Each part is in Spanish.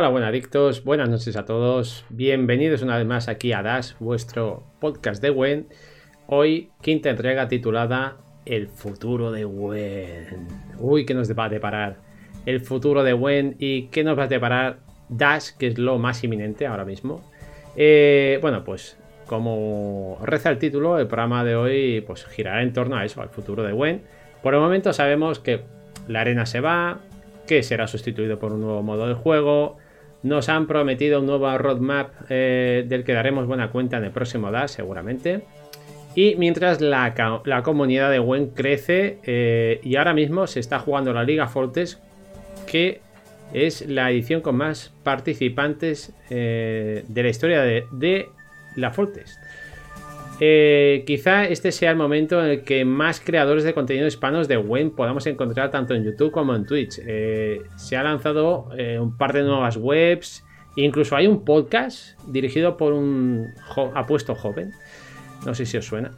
Hola, buenadictos, buenas noches a todos. Bienvenidos una vez más aquí a Dash, vuestro podcast de Gwen. Hoy, quinta entrega titulada El futuro de Gwen. Uy, ¿qué nos va a deparar? El futuro de Gwen y qué nos va a deparar Dash, que es lo más inminente ahora mismo. Eh, bueno, pues como reza el título, el programa de hoy pues girará en torno a eso, al futuro de Gwen. Por el momento sabemos que la arena se va, que será sustituido por un nuevo modo de juego. Nos han prometido un nuevo roadmap eh, del que daremos buena cuenta en el próximo DAS, seguramente. Y mientras la, comunidad de Gwen crece eh, y ahora mismo se está jugando la Liga Fortes, que es la edición con más participantes eh, de la historia de, de la Fortes. Eh, quizá este sea el momento en el que más creadores de contenido hispanos de web podamos encontrar tanto en YouTube como en Twitch. Eh, se ha lanzado eh, un par de nuevas webs, incluso hay un podcast dirigido por un apuesto joven. No sé si os suena.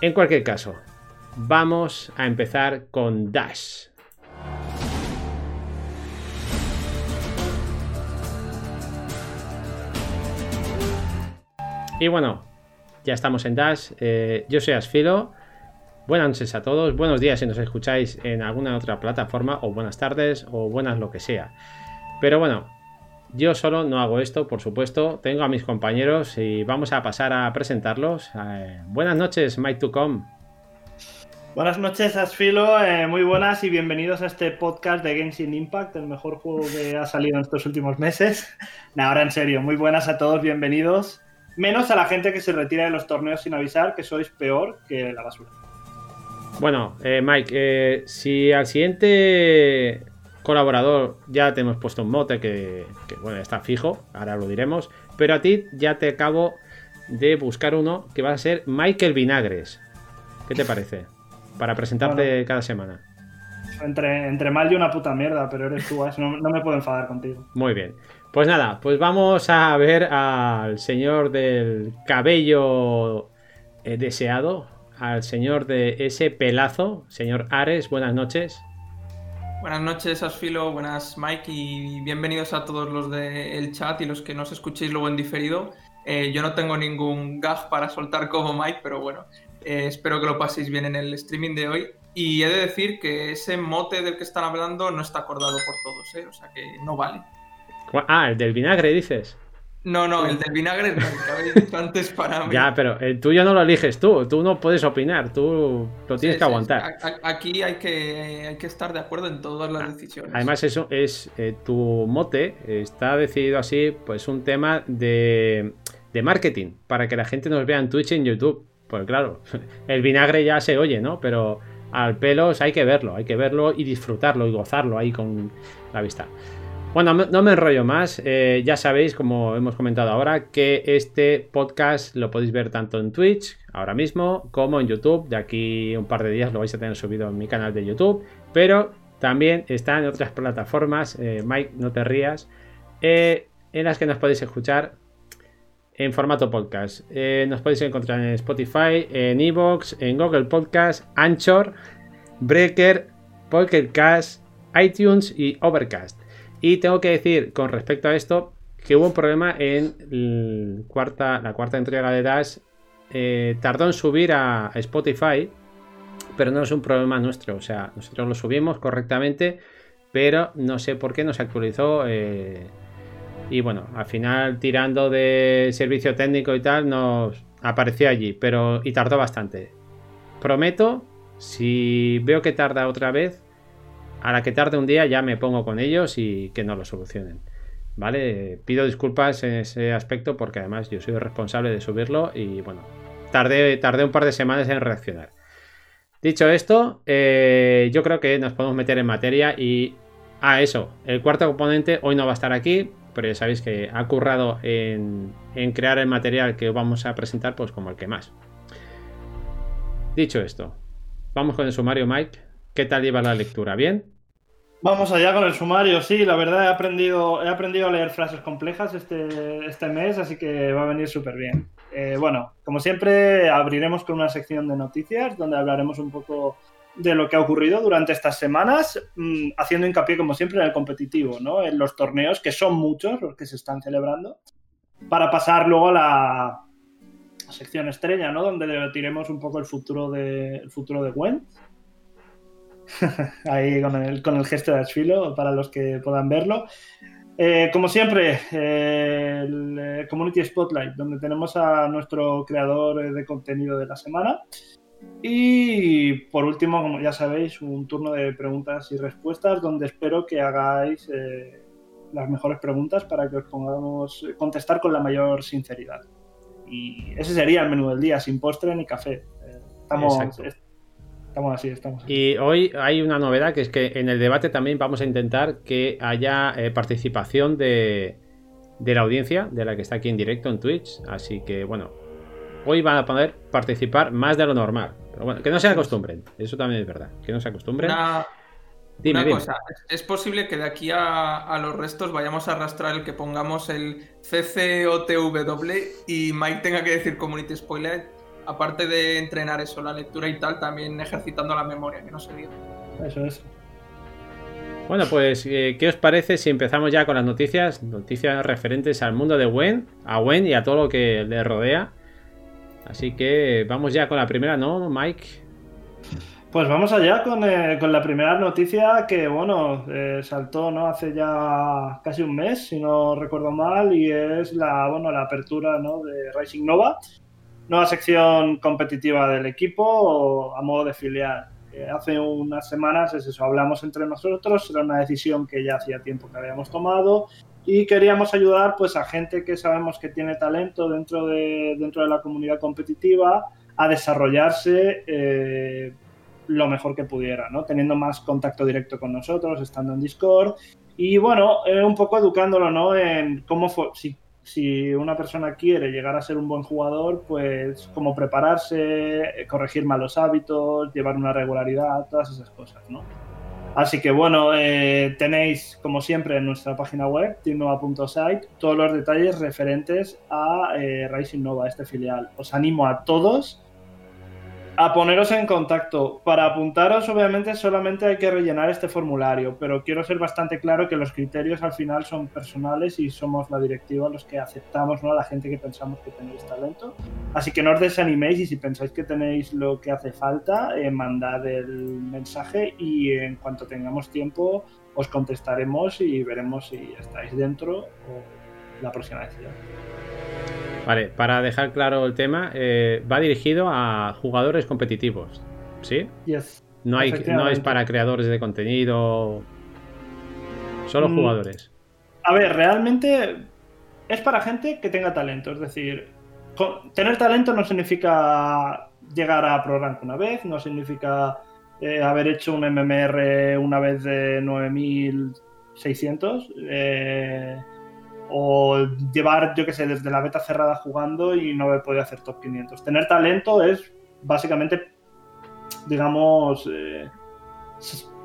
En cualquier caso, vamos a empezar con Dash. Y bueno, ya estamos en Dash. Eh, yo soy Asfilo. Buenas noches a todos. Buenos días si nos escucháis en alguna otra plataforma. O buenas tardes. O buenas lo que sea. Pero bueno, yo solo no hago esto, por supuesto. Tengo a mis compañeros y vamos a pasar a presentarlos. Eh, buenas noches, Mike to come. Buenas noches, Asfilo. Eh, muy buenas y bienvenidos a este podcast de Genshin Impact, el mejor juego que ha salido en estos últimos meses. ahora en serio, muy buenas a todos, bienvenidos. Menos a la gente que se retira de los torneos sin avisar, que sois peor que la basura. Bueno, eh, Mike, eh, si al siguiente colaborador ya te hemos puesto un mote que, bueno, está fijo, ahora lo diremos, pero a ti ya te acabo de buscar uno que va a ser Michael Vinagres. ¿Qué te parece? Para presentarte cada semana. Entre, entre mal y una puta mierda, pero eres tú, no, no me puedo enfadar contigo. Muy bien. Pues nada, pues vamos a ver al señor del cabello eh, deseado, al señor de ese pelazo, señor Ares, buenas noches. Buenas noches, Asfilo, buenas Mike y bienvenidos a todos los del chat y los que nos escuchéis luego en diferido. Eh, yo no tengo ningún gag para soltar como Mike, pero bueno, eh, espero que lo paséis bien en el streaming de hoy. Y he de decir que ese mote del que están hablando no está acordado por todos, o sea que no vale. Ah, el del vinagre, dices. No, no, el del vinagre es el que habéis dicho antes para mí. Ya, pero el tuyo no lo eliges tú, tú no puedes opinar, tú lo tienes que aguantar. Aquí hay que, hay que estar de acuerdo en todas las ah, decisiones. Además, eso es eh, tu mote, está decidido así, pues un tema de, de marketing, para que la gente nos vea en Twitch y en YouTube. Pues claro, el vinagre ya se oye, ¿no? Pero al pelos hay que verlo, hay que verlo y disfrutarlo y gozarlo ahí con la vista. Bueno, no me enrollo más. Eh, ya sabéis, como hemos comentado ahora, que este podcast lo podéis ver tanto en Twitch ahora mismo como en YouTube. De aquí un par de días lo vais a tener subido en mi canal de YouTube. Pero también está en otras plataformas. Eh, Mike, no te rías. Eh, en las que nos podéis escuchar en formato podcast. nos podéis encontrar en Spotify, en Evox, en Google Podcast, Anchor, Breaker, Pocket iTunes y Overcast. Y tengo que decir con respecto a esto que hubo un problema en cuarta, la cuarta entrega de Dash. Eh, tardó en subir a Spotify, pero no es un problema nuestro. O sea, nosotros lo subimos correctamente, pero no sé por qué no se actualizó. Eh, y bueno, al final, tirando de servicio técnico y tal, nos apareció allí, pero y tardó bastante. Prometo, si veo que tarda otra vez, a la que tarde un día ya me pongo con ellos y que no lo solucionen. ¿Vale? Pido disculpas en ese aspecto porque además yo soy responsable de subirlo y bueno, tardé, tardé un par de semanas en reaccionar. Dicho esto, eh, yo creo que nos podemos meter en materia y... Ah, eso, el cuarto componente hoy no va a estar aquí, pero ya sabéis que ha currado en, en crear el material que vamos a presentar pues como el que más. Dicho esto, vamos con el sumario Mike. ¿Qué tal lleva la lectura? ¿Bien? Vamos allá con el sumario, sí, la verdad he aprendido, he aprendido a leer frases complejas este, este mes, así que va a venir súper bien. Eh, bueno, como siempre, abriremos con una sección de noticias donde hablaremos un poco de lo que ha ocurrido durante estas semanas, mm, haciendo hincapié, como siempre, en el competitivo, ¿no? En los torneos, que son muchos los que se están celebrando, para pasar luego a la sección estrella, ¿no? Donde debatiremos un poco el futuro de, el futuro de Gwen. Ahí con el, con el gesto de Asfilo, para los que puedan verlo. Eh, como siempre, eh, el eh, Community Spotlight, donde tenemos a nuestro creador de contenido de la semana. Y por último, como ya sabéis, un turno de preguntas y respuestas, donde espero que hagáis las mejores preguntas para que os pongamos contestar con la mayor sinceridad. Y ese sería el menú del día, sin postre ni café. Estamos, Estamos así, estamos Y hoy hay una novedad que es que en el debate también vamos a intentar que haya eh, participación de, la audiencia, de la que está aquí en directo en Twitch. Así que bueno, hoy van a poder participar más de lo normal. Pero bueno, que no se acostumbren, eso también es verdad, que no se acostumbren. Una, cosa, es posible que de aquí a, los restos vayamos a arrastrar el que pongamos el CCOTW y Mike tenga que decir Community Spoiler aparte de entrenar eso, la lectura y tal, también ejercitando la memoria, que no se diga. Eso es. Bueno, pues, eh, ¿qué os parece si empezamos ya con las noticias? Noticias referentes al mundo de Gwen, a Gwen y a todo lo que le rodea. Así que vamos ya con la primera, ¿no, Mike? Pues vamos allá con, eh, la primera noticia que, bueno, eh, saltó ¿no? hace ya casi un mes, si no recuerdo mal, y es la, bueno, la apertura ¿no? de Rising Nova, nueva sección competitiva del equipo a modo de filial. hace unas semanas es eso, hablamos entre nosotros, era una decisión que ya hacía tiempo que habíamos tomado y queríamos ayudar pues a gente que sabemos que tiene talento dentro de, dentro de la comunidad competitiva a desarrollarse eh, lo mejor que pudiera, ¿no? Teniendo más contacto directo con nosotros, estando en Discord y bueno, eh, un poco educándolo, ¿no? En cómo si si una persona quiere llegar a ser un buen jugador, pues cómo prepararse, eh, corregir malos hábitos, llevar una regularidad, todas esas cosas, ¿no? Así que bueno, eh, tenéis como siempre en nuestra página web, teamnova.site, todos los detalles referentes a eh, Rising Nova, este filial. Os animo a todos a poneros en contacto. Para apuntaros, obviamente, solamente hay que rellenar este formulario, pero quiero ser bastante claro que los criterios al final son personales y somos la directiva los que aceptamos ¿no? a la gente que pensamos que tenéis talento. Así que no os desaniméis y si pensáis que tenéis lo que hace falta, eh, mandad el mensaje y en cuanto tengamos tiempo os contestaremos y veremos si estáis dentro o la próxima decisión. Vale, para dejar claro el tema, eh, va dirigido a jugadores competitivos, ¿sí? No, hay, no es para creadores de contenido, solo mm. jugadores. A ver, realmente es para gente que tenga talento, es decir, tener talento no significa llegar a Pro Rank una vez, no significa eh, haber hecho un MMR una vez de 9600. Eh, o llevar, yo qué sé, desde la beta cerrada jugando y no haber podido hacer top 500. Tener talento es básicamente, digamos, eh,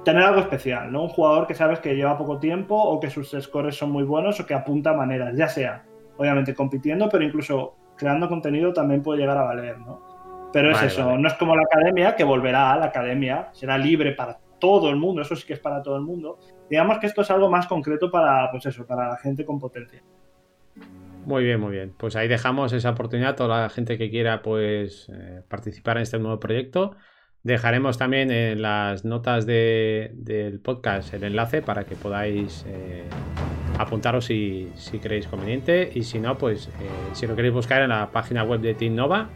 tener algo especial, ¿no? Un jugador que sabes que lleva poco tiempo o que sus scores son muy buenos o que apunta maneras, ya sea, obviamente compitiendo, pero incluso creando contenido también puede llegar a valer, ¿no? Pero es eso, no es como la academia, que volverá a la academia, será libre para todo el mundo, eso sí que es para todo el mundo, digamos que esto es algo más concreto para, pues eso, para la gente con potencia. Muy bien, muy bien. Pues ahí dejamos esa oportunidad a toda la gente que quiera pues eh, participar en este nuevo proyecto. Dejaremos también en las notas del podcast el enlace para que podáis eh, apuntaros si, si, queréis conveniente y si no, pues eh, si lo queréis buscar en la página web de Team Nova,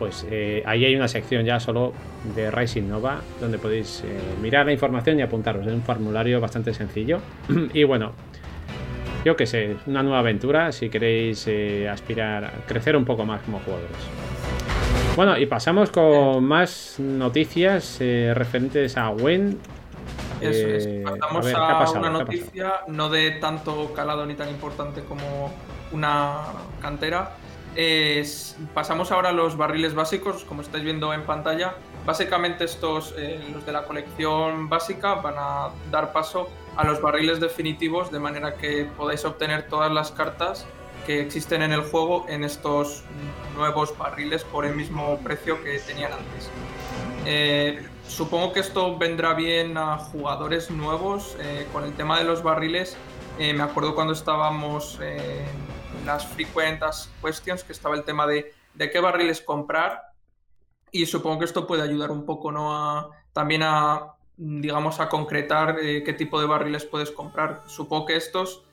pues eh, ahí hay una sección ya solo de Rising Nova donde podéis eh, mirar la información y apuntaros. Es un formulario bastante sencillo. y bueno, yo que sé, una nueva aventura si queréis eh, aspirar a crecer un poco más como jugadores. Bueno, y pasamos con más noticias referentes a Gwen. Eso es. Pasamos a, una noticia no de tanto calado ni tan importante como una cantera, pasamos ahora a los barriles básicos, como estáis viendo en pantalla. Básicamente estos, eh, los de la colección básica, van a dar paso a los barriles definitivos de manera que podáis obtener todas las cartas que existen en el juego en estos nuevos barriles por el mismo precio que tenían antes. Eh, supongo que esto vendrá bien a jugadores nuevos. Eh, con el tema de los barriles, eh, me acuerdo cuando estábamos las frecuentas questions, que estaba el tema de, de qué barriles comprar. Y supongo que esto puede ayudar un poco, ¿no? A, también a, digamos, a concretar qué tipo de barriles puedes comprar. Supongo que estos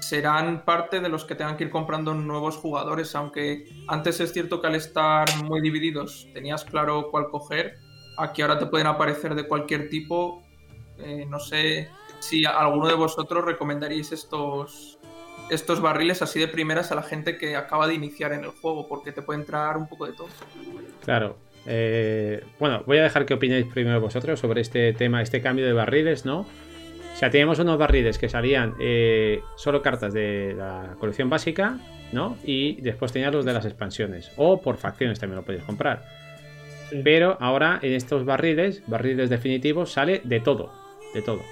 serán parte de los que tengan que ir comprando nuevos jugadores, aunque antes es cierto que al estar muy divididos tenías claro cuál coger, aquí ahora te pueden aparecer de cualquier tipo. Eh, no sé si alguno de vosotros recomendaríais estos, estos barriles así de primeras a la gente que acaba de iniciar en el juego, porque te puede entrar un poco de todo. Claro. Eh, bueno, voy a dejar que opinéis primero vosotros sobre este tema, este cambio de barriles, ¿no? O sea, teníamos unos barriles que salían eh, solo cartas de la colección básica, ¿no? Y después tenías los de las expansiones. O por facciones también lo podéis comprar. Pero ahora en estos barriles, barriles definitivos, sale de todo. De todo.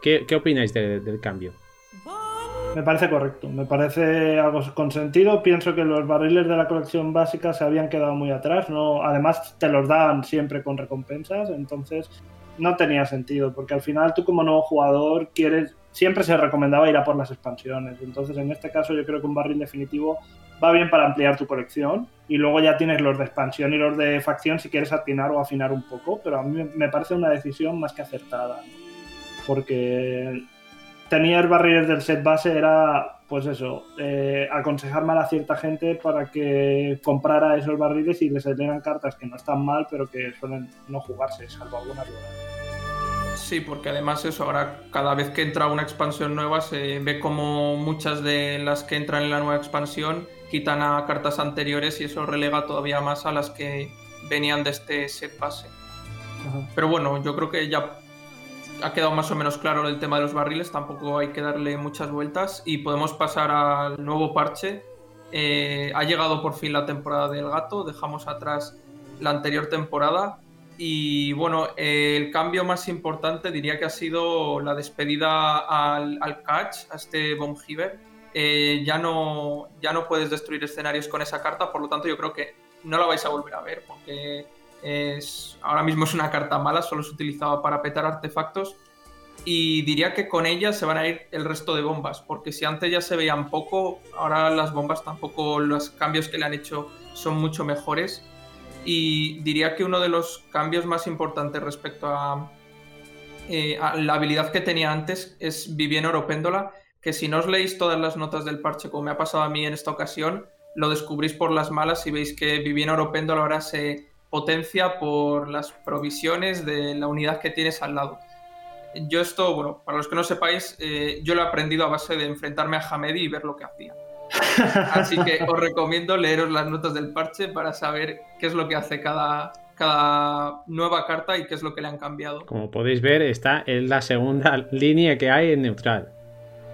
¿Qué, opináis del cambio? Me parece correcto, me parece algo con sentido. Pienso que los barriles de la colección básica se habían quedado muy atrás. No, además, te los daban siempre con recompensas, entonces no tenía sentido, porque al final tú como nuevo jugador quieres, siempre se recomendaba ir a por las expansiones, entonces en este caso yo creo que un barril definitivo va bien para ampliar tu colección y luego ya tienes los de expansión y los de facción si quieres atinar o afinar un poco, pero a mí me parece una decisión más que acertada, porque tener barriles del set base era pues eso, eh, aconsejar mal a cierta gente para que comprara esos barriles y les salieran cartas que no están mal, pero que suelen no jugarse, salvo alguna duda. Sí, porque además eso, ahora cada vez que entra una expansión nueva se ve como muchas de las que entran en la nueva expansión quitan a cartas anteriores y eso relega todavía más a las que venían de este set base. Pero bueno, yo creo que ya ha quedado más o menos claro el tema de los barriles, tampoco hay que darle muchas vueltas. Y podemos pasar al nuevo parche. Eh, ha llegado por fin la temporada del gato, dejamos atrás la anterior temporada. Y bueno, el cambio más importante diría que ha sido la despedida al, catch, a este Bomb eh, ya, no, ya no puedes destruir escenarios con esa carta, por lo tanto yo creo que no la vais a volver a ver porque es, ahora mismo es una carta mala, solo se utilizaba para petar artefactos. Y diría que con ella se van a ir el resto de bombas, porque si antes ya se veían poco, ahora las bombas tampoco, los cambios que le han hecho son mucho mejores. Y diría que uno de los cambios más importantes respecto a, eh, la habilidad que tenía antes es Vivien Oropéndola, que si no os leéis todas las notas del parche, como me ha pasado a mí en esta ocasión, lo descubrís por las malas y veis que Vivien Oropéndola ahora se potencia por las provisiones de la unidad que tienes al lado. Yo esto, bueno, para los que no sepáis, eh, yo lo he aprendido a base de enfrentarme a Hamedi y ver lo que hacía. Así que os recomiendo leeros las notas del parche para saber qué es lo que hace cada, cada nueva carta y qué es lo que le han cambiado. Como podéis ver, está en la segunda línea que hay en neutral.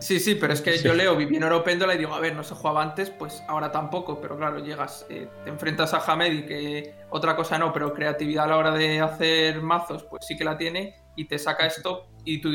Sí, sí, pero es que yo leo Vivian Oropéndola y digo, a ver, no se jugaba antes, pues ahora tampoco, pero claro, llegas, eh, te enfrentas a Hamedi, que otra cosa no, pero creatividad a la hora de hacer mazos, pues sí que la tiene, y te saca esto, y tú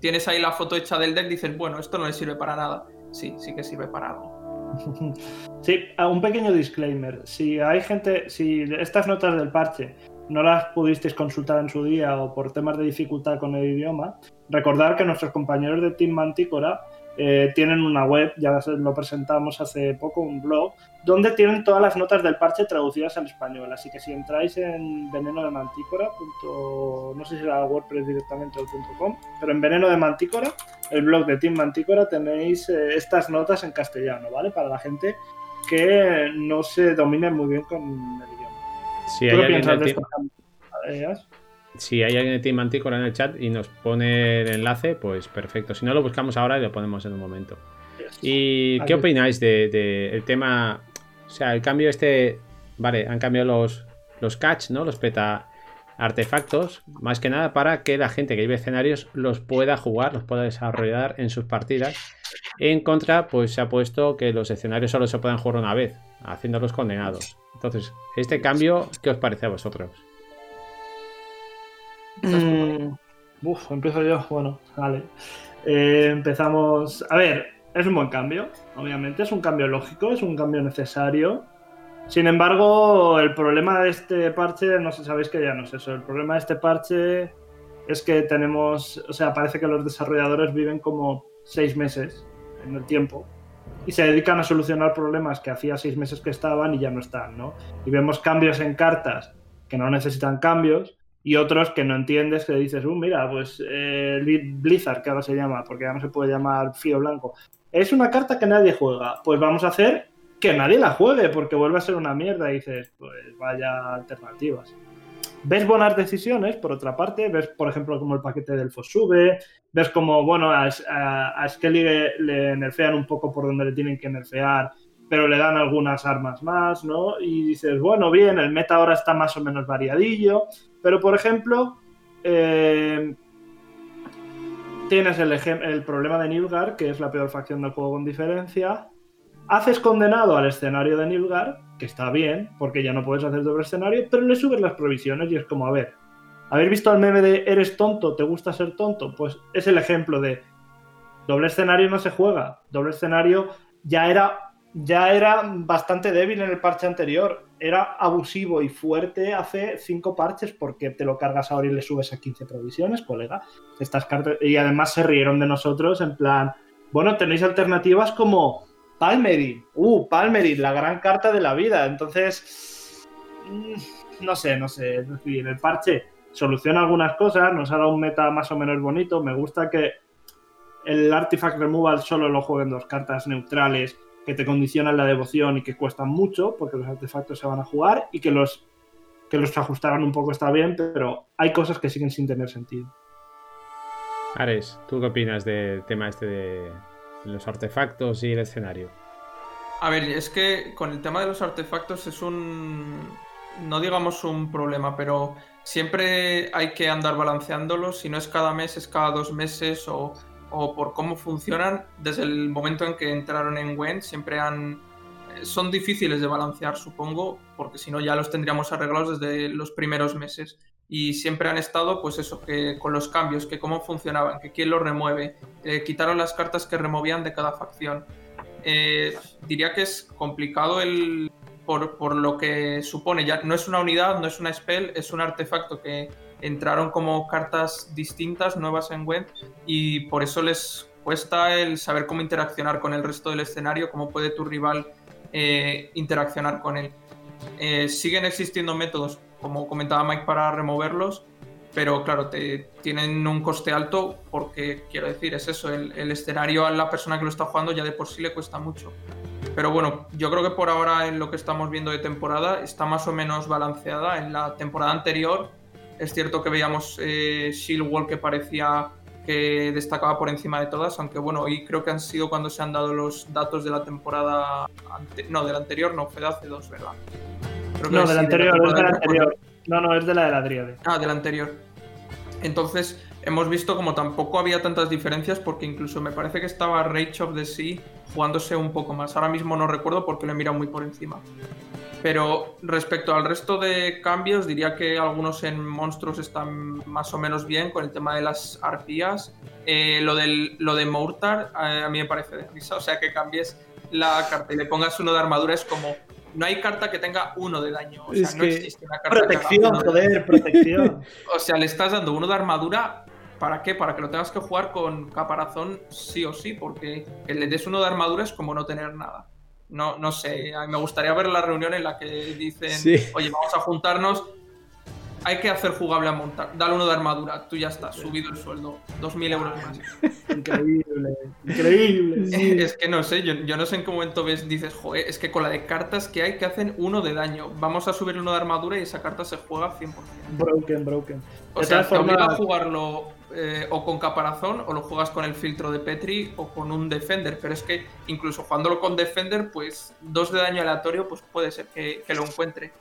tienes ahí la foto hecha del deck, dices, bueno, esto no le sirve para nada. Sí, sí que sirve para algo. Sí, un pequeño disclaimer. Si hay gente, si estas notas del parche no las pudisteis consultar en su día o por temas de dificultad con el idioma, recordar que nuestros compañeros de Team Manticora eh, tienen una web, ya lo presentamos hace poco, un blog, donde tienen todas las notas del parche traducidas al español. Así que si entráis en veneno de mantícora, no sé si era WordPress directamente o .com, pero en veneno de mantícora, el blog de Team Mantícora, tenéis eh, estas notas en castellano, ¿vale? Para la gente que no se domine muy bien con el idioma. Si hay, alguien de si hay alguien de Team Mantícora en el chat y nos pone el enlace, pues perfecto. Si no, lo buscamos ahora y lo ponemos en un momento. ¿Y qué opináis del de, el tema? O sea, el cambio este. Vale, han cambiado los, los catch, ¿no? Los peta artefactos, más que nada para que la gente que vive escenarios los pueda jugar, los pueda desarrollar en sus partidas. En contra, pues se ha puesto que los escenarios solo se puedan jugar una vez, haciéndolos condenados. Entonces, este cambio, ¿qué os parece a vosotros? Mm, uf, empiezo yo. Bueno, vale. Eh, empezamos. A ver, es un buen cambio, obviamente. Es un cambio lógico, es un cambio necesario. Sin embargo, el problema de este parche, no sé, sabéis que ya no es eso. El problema de este parche es que tenemos, o sea, parece que los desarrolladores viven como seis meses en el tiempo y se dedican a solucionar problemas que hacía seis meses que estaban y ya no están, ¿no? Y vemos cambios en cartas que no necesitan cambios y otros que no entiendes, que dices, uh, mira, pues eh, Blizzard, que ahora se llama, porque ya no se puede llamar Fío Blanco, es una carta que nadie juega, pues vamos a hacer que nadie la juegue, porque vuelve a ser una mierda y dices, pues vaya alternativas. Ves buenas decisiones, por otra parte, ves, por ejemplo, como el paquete del sube, ves como, bueno, a, a, Skelly le, nerfean un poco por donde le tienen que nerfear, pero le dan algunas armas más, ¿no? Y dices, bueno, bien, el meta ahora está más o menos variadillo, pero por ejemplo, eh, tienes el, el problema de Nilgar, que es la peor facción del juego con diferencia, haces condenado al escenario de Nilgar, que está bien, porque ya no puedes hacer doble escenario, pero le subes las provisiones y es como, a ver, ¿habéis visto el meme de eres tonto, te gusta ser tonto? Pues es el ejemplo de doble escenario no se juega, doble escenario ya era ya era bastante débil en el parche anterior. Era abusivo y fuerte hace cinco parches porque te lo cargas ahora y le subes a 15 provisiones, colega. Estas cartas... Y además se rieron de nosotros en plan, bueno, tenéis alternativas como Palmerin. Uh, Palmerin, la gran carta de la vida. Entonces, mm, no sé, no sé. Es el parche soluciona algunas cosas, nos ha dado un meta más o menos bonito. Me gusta que el Artifact Removal solo lo jueguen dos cartas neutrales que te condicionan la devoción y que cuestan mucho porque los artefactos se van a jugar y que los que los ajustaran un poco está bien, pero hay cosas que siguen sin tener sentido. Ares, ¿tú qué opinas del tema este de los artefactos y el escenario? A ver, es que con el tema de los artefactos es un, no digamos un problema, pero siempre hay que andar balanceándolos, si no es cada mes, es cada dos meses o o por cómo funcionan desde el momento en que entraron en Gwen, siempre han eh, son difíciles de balancear, supongo, porque si no ya los tendríamos arreglados desde los primeros meses. Y siempre han estado, pues eso, que con los cambios, que cómo funcionaban, que quién los remueve, eh, quitaron las cartas que removían de cada facción. Eh, diría que es complicado el por, por, lo que supone. Ya no es una unidad, no es una spell, es un artefacto que entraron como cartas distintas, nuevas en Gwent, y por eso les cuesta el saber cómo interaccionar con el resto del escenario, cómo puede tu rival eh, interaccionar con él. Eh, siguen existiendo métodos, como comentaba Mike, para removerlos, pero claro, te, tienen un coste alto porque, quiero decir, es eso, el, el, escenario a la persona que lo está jugando ya de por sí le cuesta mucho. Pero bueno, yo creo que por ahora en lo que estamos viendo de temporada está más o menos balanceada. En la temporada anterior es cierto que veíamos eh, Shield Wall que parecía que destacaba por encima de todas, aunque bueno, hoy creo que han sido cuando se han dado los datos de la temporada. No, del anterior no, fue de hace dos, ¿verdad? No, del anterior, es de la anterior. No, no, es de la de la Dríade. Ah, del anterior. Entonces, hemos visto como tampoco había tantas diferencias, porque incluso me parece que estaba Rage of the Sea jugándose un poco más. Ahora mismo no recuerdo porque lo he mirado muy por encima. Pero respecto al resto de cambios, diría que algunos en monstruos están más o menos bien con el tema de las arpías. Eh, lo, del, lo de Mortar eh, a mí me parece de risa. O sea, que cambies la carta y le pongas uno de armadura es como. No hay carta que tenga uno de daño. O sea, no existe una carta Protección, joder, protección. o sea, le estás dando uno de armadura. ¿Para qué? Para que lo tengas que jugar con caparazón sí o sí, porque que le des uno de armadura es como no tener nada no, no sé, me gustaría ver la reunión en la que dicen, oye, vamos a juntarnos, hay que hacer jugable a montar, dale uno de armadura, tú ya estás, subido el sueldo, 2.000 euros más. Increíble, increíble. Es que no sé, yo, no sé en qué momento ves, dices, joder, es que con la de cartas que hay que hacen uno de daño, vamos a subir uno de armadura y esa carta se juega 100%. Broken, broken. O sea, te obliga a jugarlo eh, o con caparazón o lo juegas con el filtro de Petri o con un Defender, pero es que incluso jugándolo con Defender, pues dos de daño aleatorio, pues puede ser que, lo encuentre.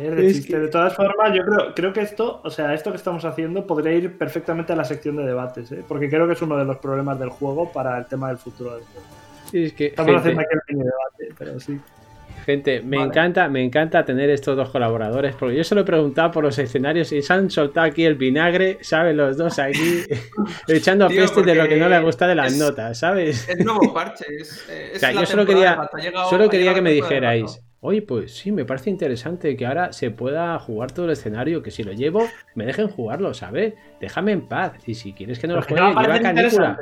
De todas formas, yo creo, creo que esto, o sea, esto que estamos haciendo podría ir perfectamente a la sección de debates, ¿eh? porque creo que es uno de los problemas del juego para el tema del futuro del juego. es que, estamos haciendo aquí el debate, pero sí. Gente, me encanta, me encanta tener estos dos colaboradores, porque yo se lo he preguntado por los escenarios y se han soltado aquí el vinagre, ¿sabes? Los dos aquí echando a peste de lo que no le gusta de las notas, ¿sabes? Es nuevo parche, es, o sea, yo solo quería, solo quería que me dijerais, oye, pues sí, me parece interesante que ahora se pueda jugar todo el escenario, que si lo llevo, me dejen jugarlo, ¿sabes? Déjame en paz. Y si quieres que no lo juegue, no lleva canícula.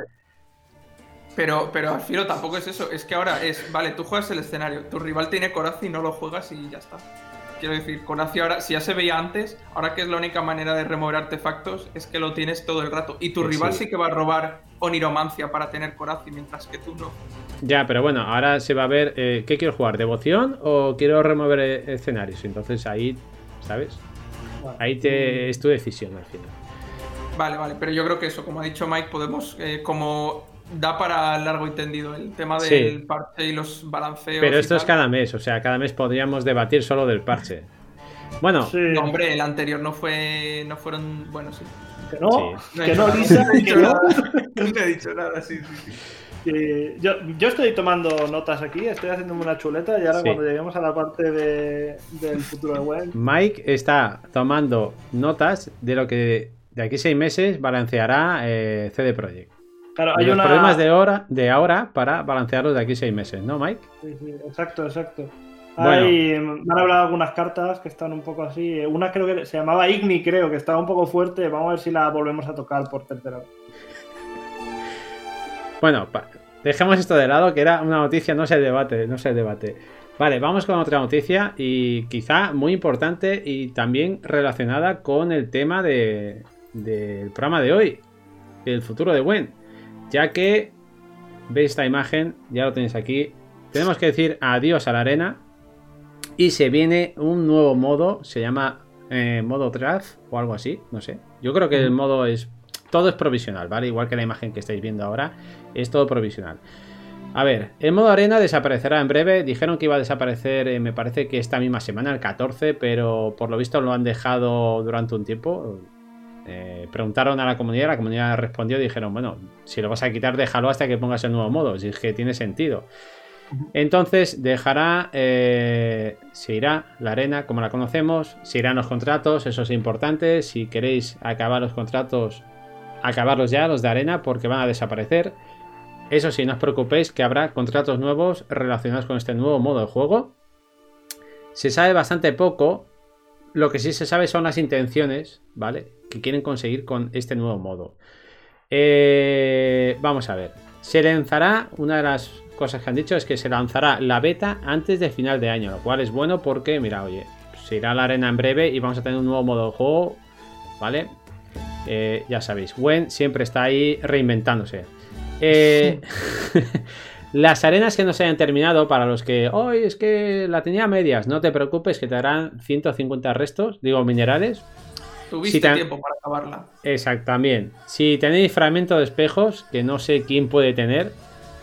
Pero, pero al filo tampoco es eso. Es que ahora es, vale, tú juegas el escenario, tu rival tiene coraza y no lo juegas y ya está. Quiero decir, Conazi ahora, si ya se veía antes, ahora que es la única manera de remover artefactos, es que lo tienes todo el rato. Y tu Que rival sí. sí. que va a robar Oniromancia para tener Corazi, mientras que tú no. Ya, pero bueno, ahora se va a ver eh, qué quiero jugar, devoción o quiero remover eh, escenarios. Entonces ahí, ¿sabes? Ahí te, es tu decisión al final. Vale, vale, pero yo creo que eso, como ha dicho Mike, podemos, eh, como da para largo y tendido el tema Sí. del parche y los balanceos. Pero esto es cada mes, o sea, cada mes podríamos debatir solo del parche. Bueno, Sí, No, hombre, el anterior no fue. No fueron. Bueno, sí. que no, Sí. que no, Lisa, no he que dicho no. nada. No he dicho nada, sí, sí, sí. Yo, yo estoy tomando notas aquí, estoy haciéndome una chuleta y ahora Sí. cuando lleguemos a la parte de, del futuro de web, Mike está tomando notas de lo que de aquí a seis meses balanceará eh, CD Projekt. Claro, Y hay los una... problemas de, hora, de ahora para balancearlos de aquí seis meses, ¿no, Mike? Sí, sí, exacto, exacto. Bueno. Me han hablado algunas cartas que están un poco así. Una creo que se llamaba Igni, creo, que estaba un poco fuerte. Vamos a ver si la volvemos a tocar por tercera vez. Bueno, dejemos esto de lado, que era una noticia, no se debate, no se debate. Vale, vamos con otra noticia y quizá muy importante y también relacionada con el tema de- del programa de hoy, el futuro de Gwen. Ya que veis esta imagen, ya lo tenéis aquí, tenemos que decir adiós a la arena y se viene un nuevo modo, se llama eh, modo draft o algo así, no sé. Yo creo que el modo es todo es provisional, ¿vale? Igual que la imagen que estáis viendo ahora, es todo provisional. A ver, el modo arena desaparecerá en breve. Dijeron que iba a desaparecer, eh, me parece que esta misma semana, el 14, pero por lo visto lo han dejado durante un tiempo. Eh, preguntaron a la comunidad, la comunidad respondió y dijeron, bueno, si lo vas a quitar, déjalo hasta que pongas el nuevo modo, si es que tiene sentido. Entonces dejará, eh, se irá la arena como la conocemos, se irán los contratos, eso es importante. Si queréis acabar los contratos, acabarlos ya, los de arena, porque van a desaparecer. Eso sí, no os preocupéis que habrá contratos nuevos relacionados con este nuevo modo de juego. Se sabe bastante poco. Lo que sí se sabe son las intenciones, ¿vale? Que quieren conseguir con este nuevo modo. Eh, vamos a ver. Se lanzará, una de las cosas que han dicho es que se lanzará la beta antes del final de año, lo cual es bueno porque, mira, oye, se irá a la arena en breve y vamos a tener un nuevo modo de juego, ¿vale? Eh, ya sabéis, Gwen siempre está ahí reinventándose. Eh, las arenas que no se hayan terminado, para los que, hoy es que la tenía a medias, no te preocupes que te darán 150 restos, digo minerales. Tuviste tan- tiempo para acabarla. Exacto, también. Si tenéis fragmento de espejos, que no sé quién puede tener,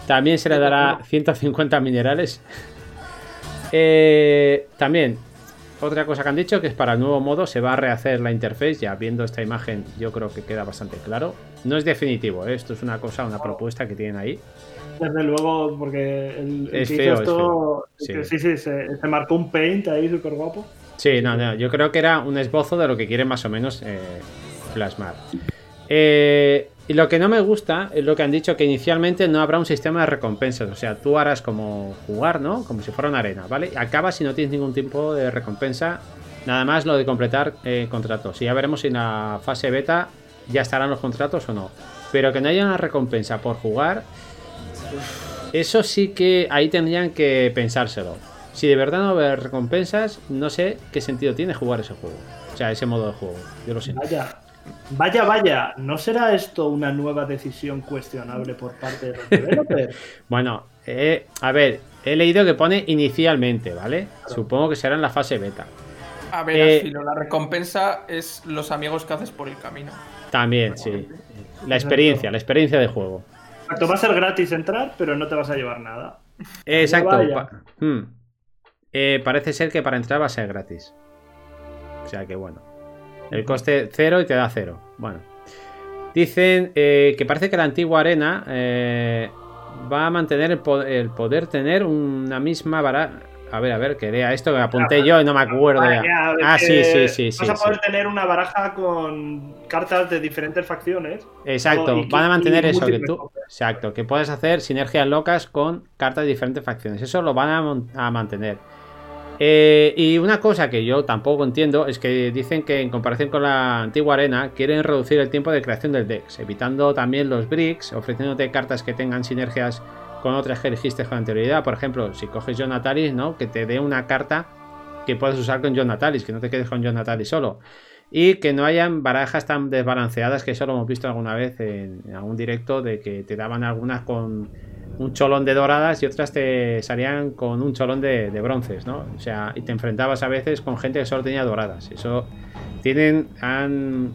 también se le dará 150 minerales. Eh, también, otra cosa que han dicho, que es para el nuevo modo, se va a rehacer la interface. Ya viendo esta imagen, yo creo que queda bastante claro. No es definitivo, ¿eh? esto es una cosa, una propuesta que tienen ahí. Desde luego, porque el, el Es que feo, hizo es esto, feo. Sí. que sí, sí, se, se marcó un paint ahí súper guapo. Sí, no, no, yo creo que era un esbozo de lo que quieren más o menos eh, plasmar. Eh, y lo que no me gusta es lo que han dicho, que inicialmente no habrá un sistema de recompensas. O sea, tú harás como jugar, ¿no? Como si fuera una arena, ¿vale? Acabas si no tienes ningún tipo de recompensa. Nada más lo de completar eh, contratos. Y ya veremos si en la fase beta ya estarán los contratos o no. Pero que no haya una recompensa por jugar, eso sí que ahí tendrían que pensárselo. Si de verdad no va a haber recompensas, no sé qué sentido tiene jugar ese juego. O sea, ese modo de juego. Yo lo siento. Vaya, vaya, vaya. ¿No será esto una nueva decisión cuestionable por parte de los developers? Bueno, eh, a ver, he leído que pone inicialmente, ¿vale? Supongo que será en la fase beta. A ver, Eh, Alfilo, la recompensa es los amigos que haces por el camino. También, sí. La experiencia, la experiencia de juego. Exacto, va a ser gratis entrar, pero no te vas a llevar nada. Exacto. vaya. hmm. Eh, parece ser que para entrar va a ser gratis. O sea que bueno. El coste cero y te da cero. Bueno. Dicen eh, que parece que la antigua arena eh, va a mantener el, po- el poder tener una misma baraja. A ver, a ver, que lea esto que me apunté yo y no me acuerdo. ya. Ah, sí, sí, sí, sí. Vas a sí. poder tener una baraja con cartas de diferentes facciones. Exacto, van a mantener eso, que tú. Exacto, que puedes hacer sinergias locas con cartas de diferentes facciones. Eso lo van a mantener. Eh, y una cosa que yo tampoco entiendo es que dicen que en comparación con la antigua arena quieren reducir el tiempo de creación del Dex, evitando también los bricks, ofreciéndote cartas que tengan sinergias con otras que elegiste con anterioridad. Por ejemplo, si coges John Natalis, ¿no? Que te dé una carta que puedes usar con John Natalis, que no te quedes con John Natalis solo. Y que no hayan barajas tan desbalanceadas, que eso lo hemos visto alguna vez en, algún directo, de que te daban algunas con un cholón de doradas y otras te salían con un cholón de, bronces, ¿no? O sea, y te enfrentabas a veces con gente que solo tenía doradas. Eso tienen, han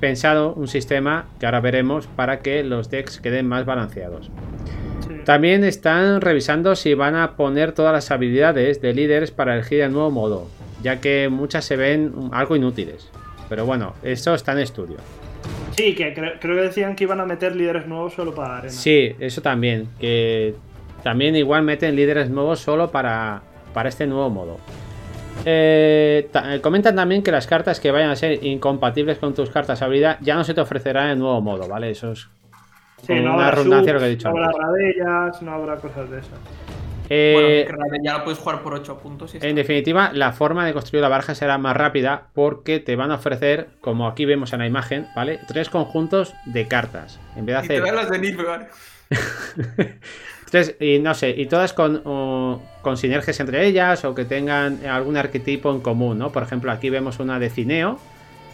pensado un sistema que ahora veremos para que los decks queden más balanceados. También están revisando si van a poner todas las habilidades de líderes para elegir el nuevo modo, ya que muchas se ven algo inútiles. Pero bueno, eso está en estudio. Sí, que creo, que decían que iban a meter líderes nuevos solo para arena. Sí, eso también. Que también igual meten líderes nuevos solo para, para este nuevo modo. Eh, eh, comentan también que las cartas que vayan a ser incompatibles con tus cartas habilidad ya no se te ofrecerán en el nuevo modo, ¿vale? Eso es no una redundancia lo que he dicho no habrá no habrá cosas de esas. Eh, bueno, ya lo puedes jugar por 8 puntos. en definitiva, la forma de construir la baraja será más rápida porque te van a ofrecer, como aquí vemos en la imagen, ¿vale? Tres conjuntos de cartas. En vez de hacer. Y te las de. Tres, y no sé, y todas con, con sinergias entre ellas o que tengan algún arquetipo en común, ¿no? Por ejemplo, aquí vemos una de Cineo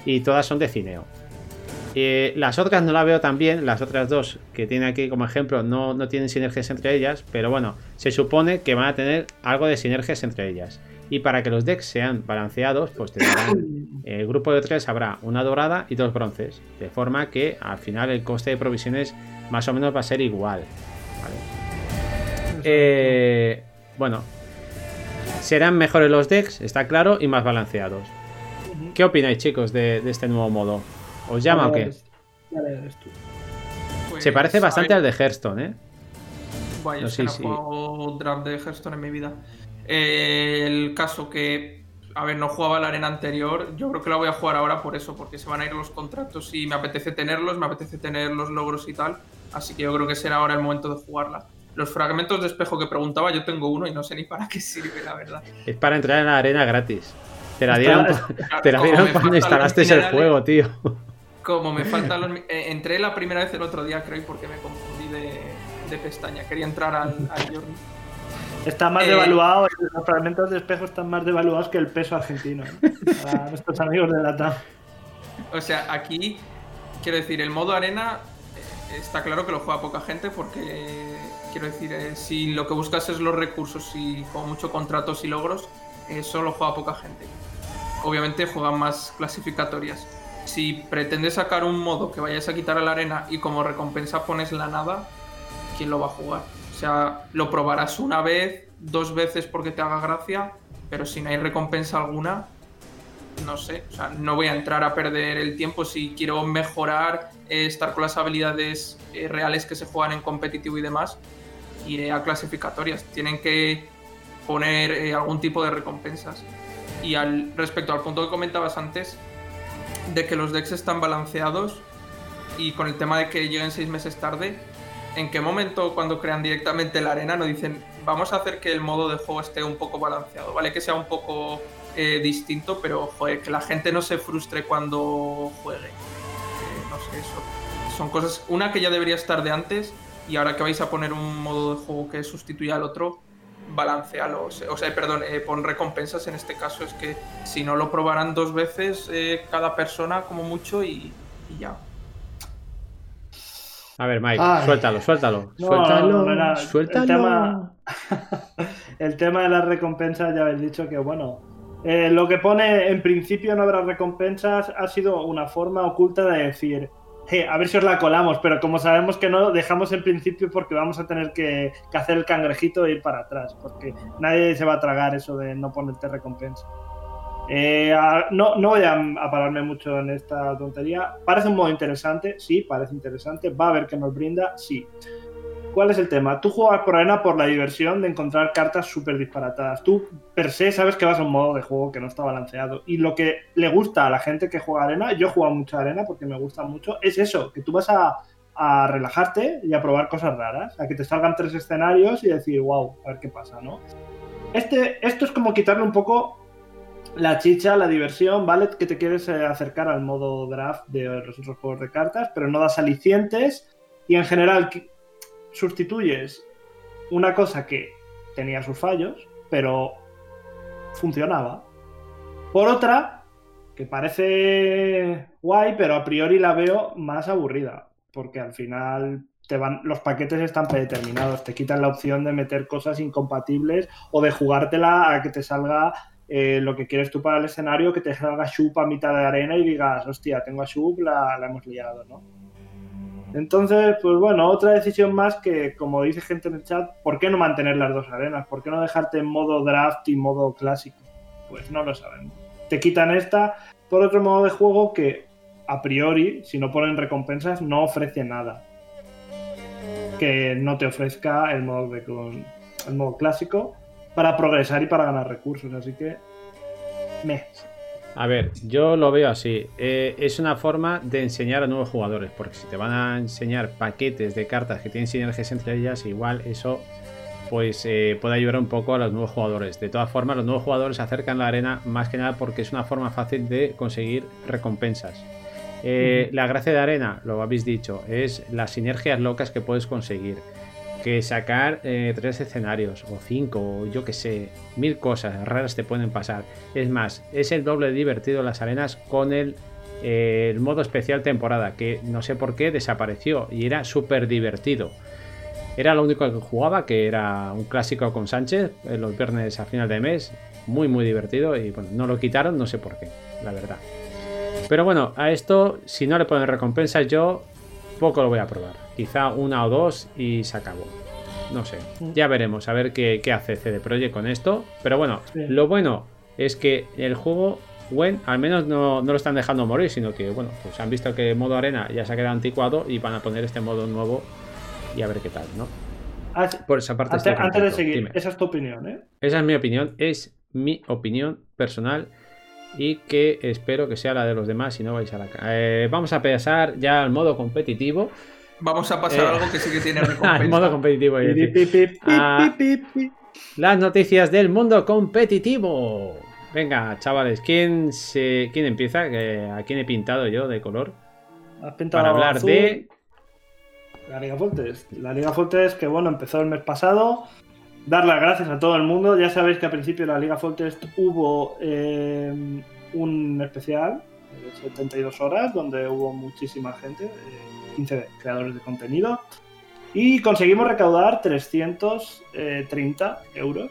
y todas son de Cineo. Eh, las otras no la veo tan bien, las otras dos que tiene aquí como ejemplo no, no, tienen sinergias entre ellas, pero bueno, se supone que van a tener algo de sinergias entre ellas. Y para que los decks sean balanceados, pues tendrán el grupo de tres habrá una dorada y dos bronces, de forma que al final el coste de provisiones más o menos va a ser igual. Eh, bueno, serán mejores los decks, está claro, y más balanceados. ¿Qué opináis, chicos, de este nuevo modo? ¿Os llama o qué? Pues, Se parece bastante al de Hearthstone, ¿eh? Bueno, no, sé si... he draft de Hearthstone en mi vida. Eh, el caso que, a ver, no jugaba la arena anterior, yo creo que la voy a jugar ahora por eso, porque se van a ir los contratos y me apetece tenerlos, me apetece tener los logros y tal. Así que yo creo que será ahora el momento de jugarla. Los fragmentos de espejo que preguntaba, yo tengo uno y no sé ni para qué sirve, la verdad. Es para entrar en la arena gratis. Te la dieron, te la dieron cuando instalaste el juego, tío. Como me faltan los. Eh, entré la primera vez el otro día, creo, porque me confundí de, pestaña. Quería entrar al, Journey. Está más devaluado, los fragmentos de espejo están más devaluados que el peso argentino. ¿eh? Para nuestros amigos de la TAM. O sea, aquí, quiero decir, el modo arena eh, está claro que lo juega poca gente porque, quiero decir, si lo que buscas es los recursos y con mucho contratos y logros, solo juega poca gente. Obviamente juegan más clasificatorias si pretendes sacar un modo que vayas a quitar a la arena y como recompensa pones la nada, ¿quién lo va a jugar? O sea, lo probarás una vez, dos veces porque te haga gracia, pero si no hay recompensa alguna, no sé, o sea, no voy a entrar a perder el tiempo si quiero mejorar, eh, estar con las habilidades eh, reales que se juegan en competitivo y demás, iré a clasificatorias. Tienen que poner eh, algún tipo de recompensas. Y al respecto al punto que comentabas antes, de que los decks están balanceados y con el tema de que lleguen seis meses tarde, ¿en qué momento cuando crean directamente la arena no dicen vamos a hacer que el modo de juego esté un poco balanceado? ¿Vale? Que sea un poco eh, distinto, pero joder, que la gente no se frustre cuando juegue. Eh, no sé, eso. Son cosas, una que ya debería estar de antes y ahora que vais a poner un modo de juego que sustituya al otro, balancealo. O sea, perdón, eh, pon recompensas en este caso. Es que si no lo probarán dos veces eh, cada persona, como mucho, y, ya. A ver, Mike, suéltalo, suéltalo. suéltalo, suéltalo. El tema, el tema de las recompensas, ya habéis dicho que, bueno, eh, lo que pone en principio no habrá recompensas ha sido una forma oculta de decir, a ver si os la colamos, pero como sabemos que no, dejamos en principio porque vamos a tener que, hacer el cangrejito e ir para atrás, porque nadie se va a tragar eso de no ponerte recompensa. Eh, no, no voy a, a, pararme mucho en esta tontería. Parece un modo interesante, sí, parece interesante. Va a ver qué nos brinda, sí. ¿Cuál es el tema? Tú juegas por arena por la diversión de encontrar cartas súper disparatadas. Tú, per se, sabes que vas a un modo de juego que no está balanceado. Y lo que le gusta a la gente que juega arena, yo juego mucho arena porque me gusta mucho, es eso, que tú vas a, relajarte y a probar cosas raras, a que te salgan tres escenarios y decir, wow, a ver qué pasa, ¿no? Este, esto es como quitarle un poco la chicha, la diversión, ¿vale? Que te quieres eh, acercar al modo draft de los otros juegos de cartas, pero no das alicientes y en general sustituyes una cosa que tenía sus fallos, pero funcionaba, por otra que parece guay, pero a priori la veo más aburrida, porque al final te van, los paquetes están predeterminados, te quitan la opción de meter cosas incompatibles o de jugártela a que te salga eh, lo que quieres tú para el escenario, que te salga Shup a mitad de arena y digas, hostia, tengo a Shup, la, la hemos liado, ¿no? Entonces, pues bueno, otra decisión más que, como dice gente en el chat, ¿por qué no mantener las dos arenas? ¿Por qué no dejarte en modo draft y modo clásico? Pues no lo sabemos. Te quitan esta por otro modo de juego que, a priori, si no ponen recompensas, no ofrece nada que no te ofrezca el modo, de, el modo clásico para progresar y para ganar recursos. Así que, me. A ver, yo lo veo así. Eh, es una forma de enseñar a nuevos jugadores, porque si te van a enseñar paquetes de cartas que tienen sinergias entre ellas, igual eso pues eh, puede ayudar un poco a los nuevos jugadores. De todas formas, los nuevos jugadores se acercan a la arena más que nada porque es una forma fácil de conseguir recompensas. Eh, la gracia de arena, lo habéis dicho, es las sinergias locas que puedes conseguir. Que sacar eh, tres escenarios, o cinco, o yo que sé, mil cosas raras te pueden pasar. Es más, es el doble divertido las arenas con el, eh, el modo especial temporada, que no sé por qué desapareció y era súper divertido. Era lo único que jugaba, que era un clásico con Sánchez, los viernes a final de mes, muy muy divertido y bueno, no lo quitaron, no sé por qué, la verdad. Pero bueno, a esto, si no le ponen recompensas, yo poco lo voy a probar. Quizá una o dos y se acabó. No sé, ya veremos a ver qué, hace CD Projekt con esto. Pero bueno, lo bueno es que el juego, bueno, al menos no, lo están dejando morir, sino que, bueno, pues han visto que el modo arena ya se ha quedado anticuado y van a poner este modo nuevo y a ver qué tal, ¿no? Por esa parte. Antes, de seguir, esa es tu opinión, ¿eh? Esa es mi opinión, es mi opinión personal y que espero que sea la de los demás si no vais a la eh, vamos a pasar ya al modo competitivo. Vamos a pasar eh, algo que sí que tiene recompensa. al modo competitivo. las noticias del mundo competitivo. Venga, chavales, ¿quién, se, quién empieza? ¿A quién he pintado yo de color? Has pintado Para hablar de... La Liga Fortes. La Liga Fortes que, bueno, empezó el mes pasado dar las gracias a todo el mundo. Ya sabéis que al principio de la Liga Foltest hubo eh, un especial de 72 horas donde hubo muchísima gente, 15 eh, creadores de contenido. Y conseguimos recaudar 330 euros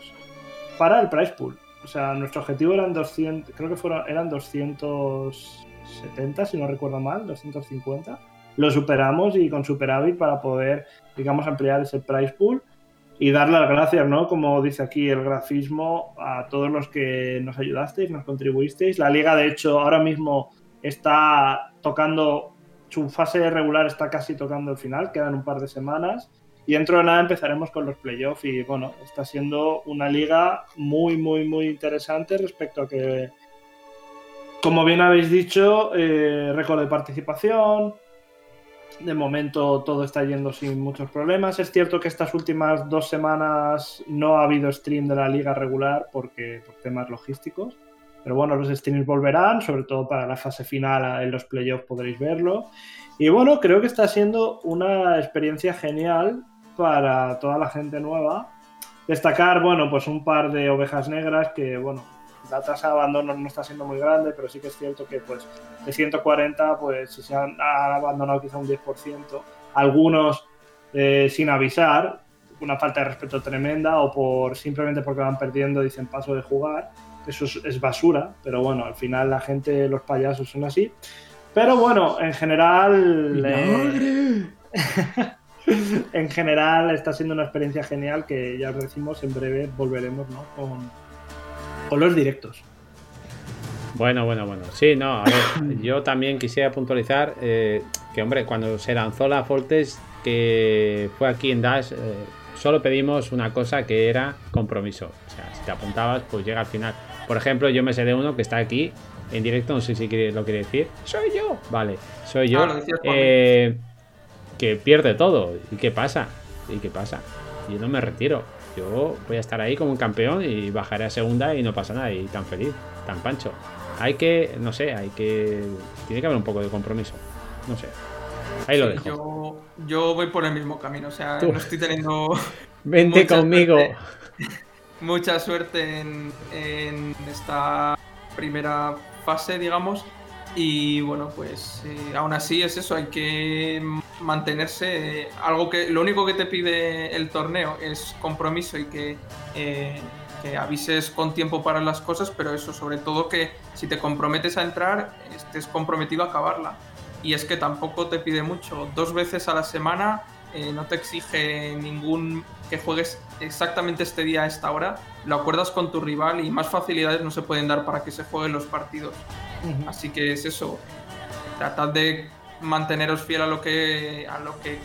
para el price pool. O sea, nuestro objetivo eran 200, creo que fueron, eran 270, si no recuerdo mal, 250. Lo superamos y con superávit para poder, digamos, ampliar ese price pool y dar las gracias, ¿no? Como dice aquí el grafismo, a todos los que nos ayudasteis, nos contribuisteis. La liga, de hecho, ahora mismo está tocando, su fase regular está casi tocando el final, quedan un par de semanas. Y dentro de nada empezaremos con los playoffs y bueno, está siendo una liga muy, muy, muy interesante respecto a que, como bien habéis dicho, eh, récord de participación, de momento todo está yendo sin muchos problemas. Es cierto que estas últimas dos semanas no ha habido stream de la liga regular porque, por temas logísticos. Pero bueno, los streams volverán, sobre todo para la fase final en los playoffs podréis verlo. Y bueno, creo que está siendo una experiencia genial para toda la gente nueva. Destacar, bueno, pues un par de ovejas negras que, bueno, la tasa de abandono no está siendo muy grande, pero sí que es cierto que pues de 140 pues se han, abandonado quizá un 10%, algunos eh, sin avisar, una falta de respeto tremenda o por simplemente porque van perdiendo dicen paso de jugar, eso es, basura, pero bueno, al final la gente, los payasos son así. Pero bueno, en general... Eh, en general está siendo una experiencia genial que ya os decimos, en breve volveremos ¿no? con, los directos. Bueno, bueno, bueno. Sí, no, a ver, yo también quisiera puntualizar eh, que, hombre, cuando se lanzó la Fortes, que fue aquí en Dash, eh, solo pedimos una cosa que era compromiso. O sea, si te apuntabas, pues llega al final. Por ejemplo, yo me sé de uno que está aquí en directo, no sé si lo quiere decir. Soy yo. Vale, soy yo. Ah, eh, que pierde todo. ¿Y qué pasa? ¿Y qué pasa? Yo no me retiro. yo voy a estar ahí como un campeón y bajaré a segunda y no pasa nada. Y tan feliz, tan pancho. Hay que, no sé, hay que. Tiene que haber un poco de compromiso. No sé. Ahí lo dejo. Yo, voy por el mismo camino, o sea, no estoy teniendo. Vente conmigo. mucha suerte en, en esta primera fase, digamos. Y bueno, pues eh, aún así es eso, hay que mantenerse. Eh, algo que lo único que te pide el torneo es compromiso y que, eh, que, avises con tiempo para las cosas, pero eso, sobre todo que si te comprometes a entrar, estés comprometido a acabarla. Y es que tampoco te pide mucho. Dos veces a la semana no te exige ningún que juegues exactamente este día a esta hora. Lo acuerdas con tu rival y más facilidades no se pueden dar para que se jueguen los partidos. Así que es eso. Tratad de manteneros fiel a lo que a lo que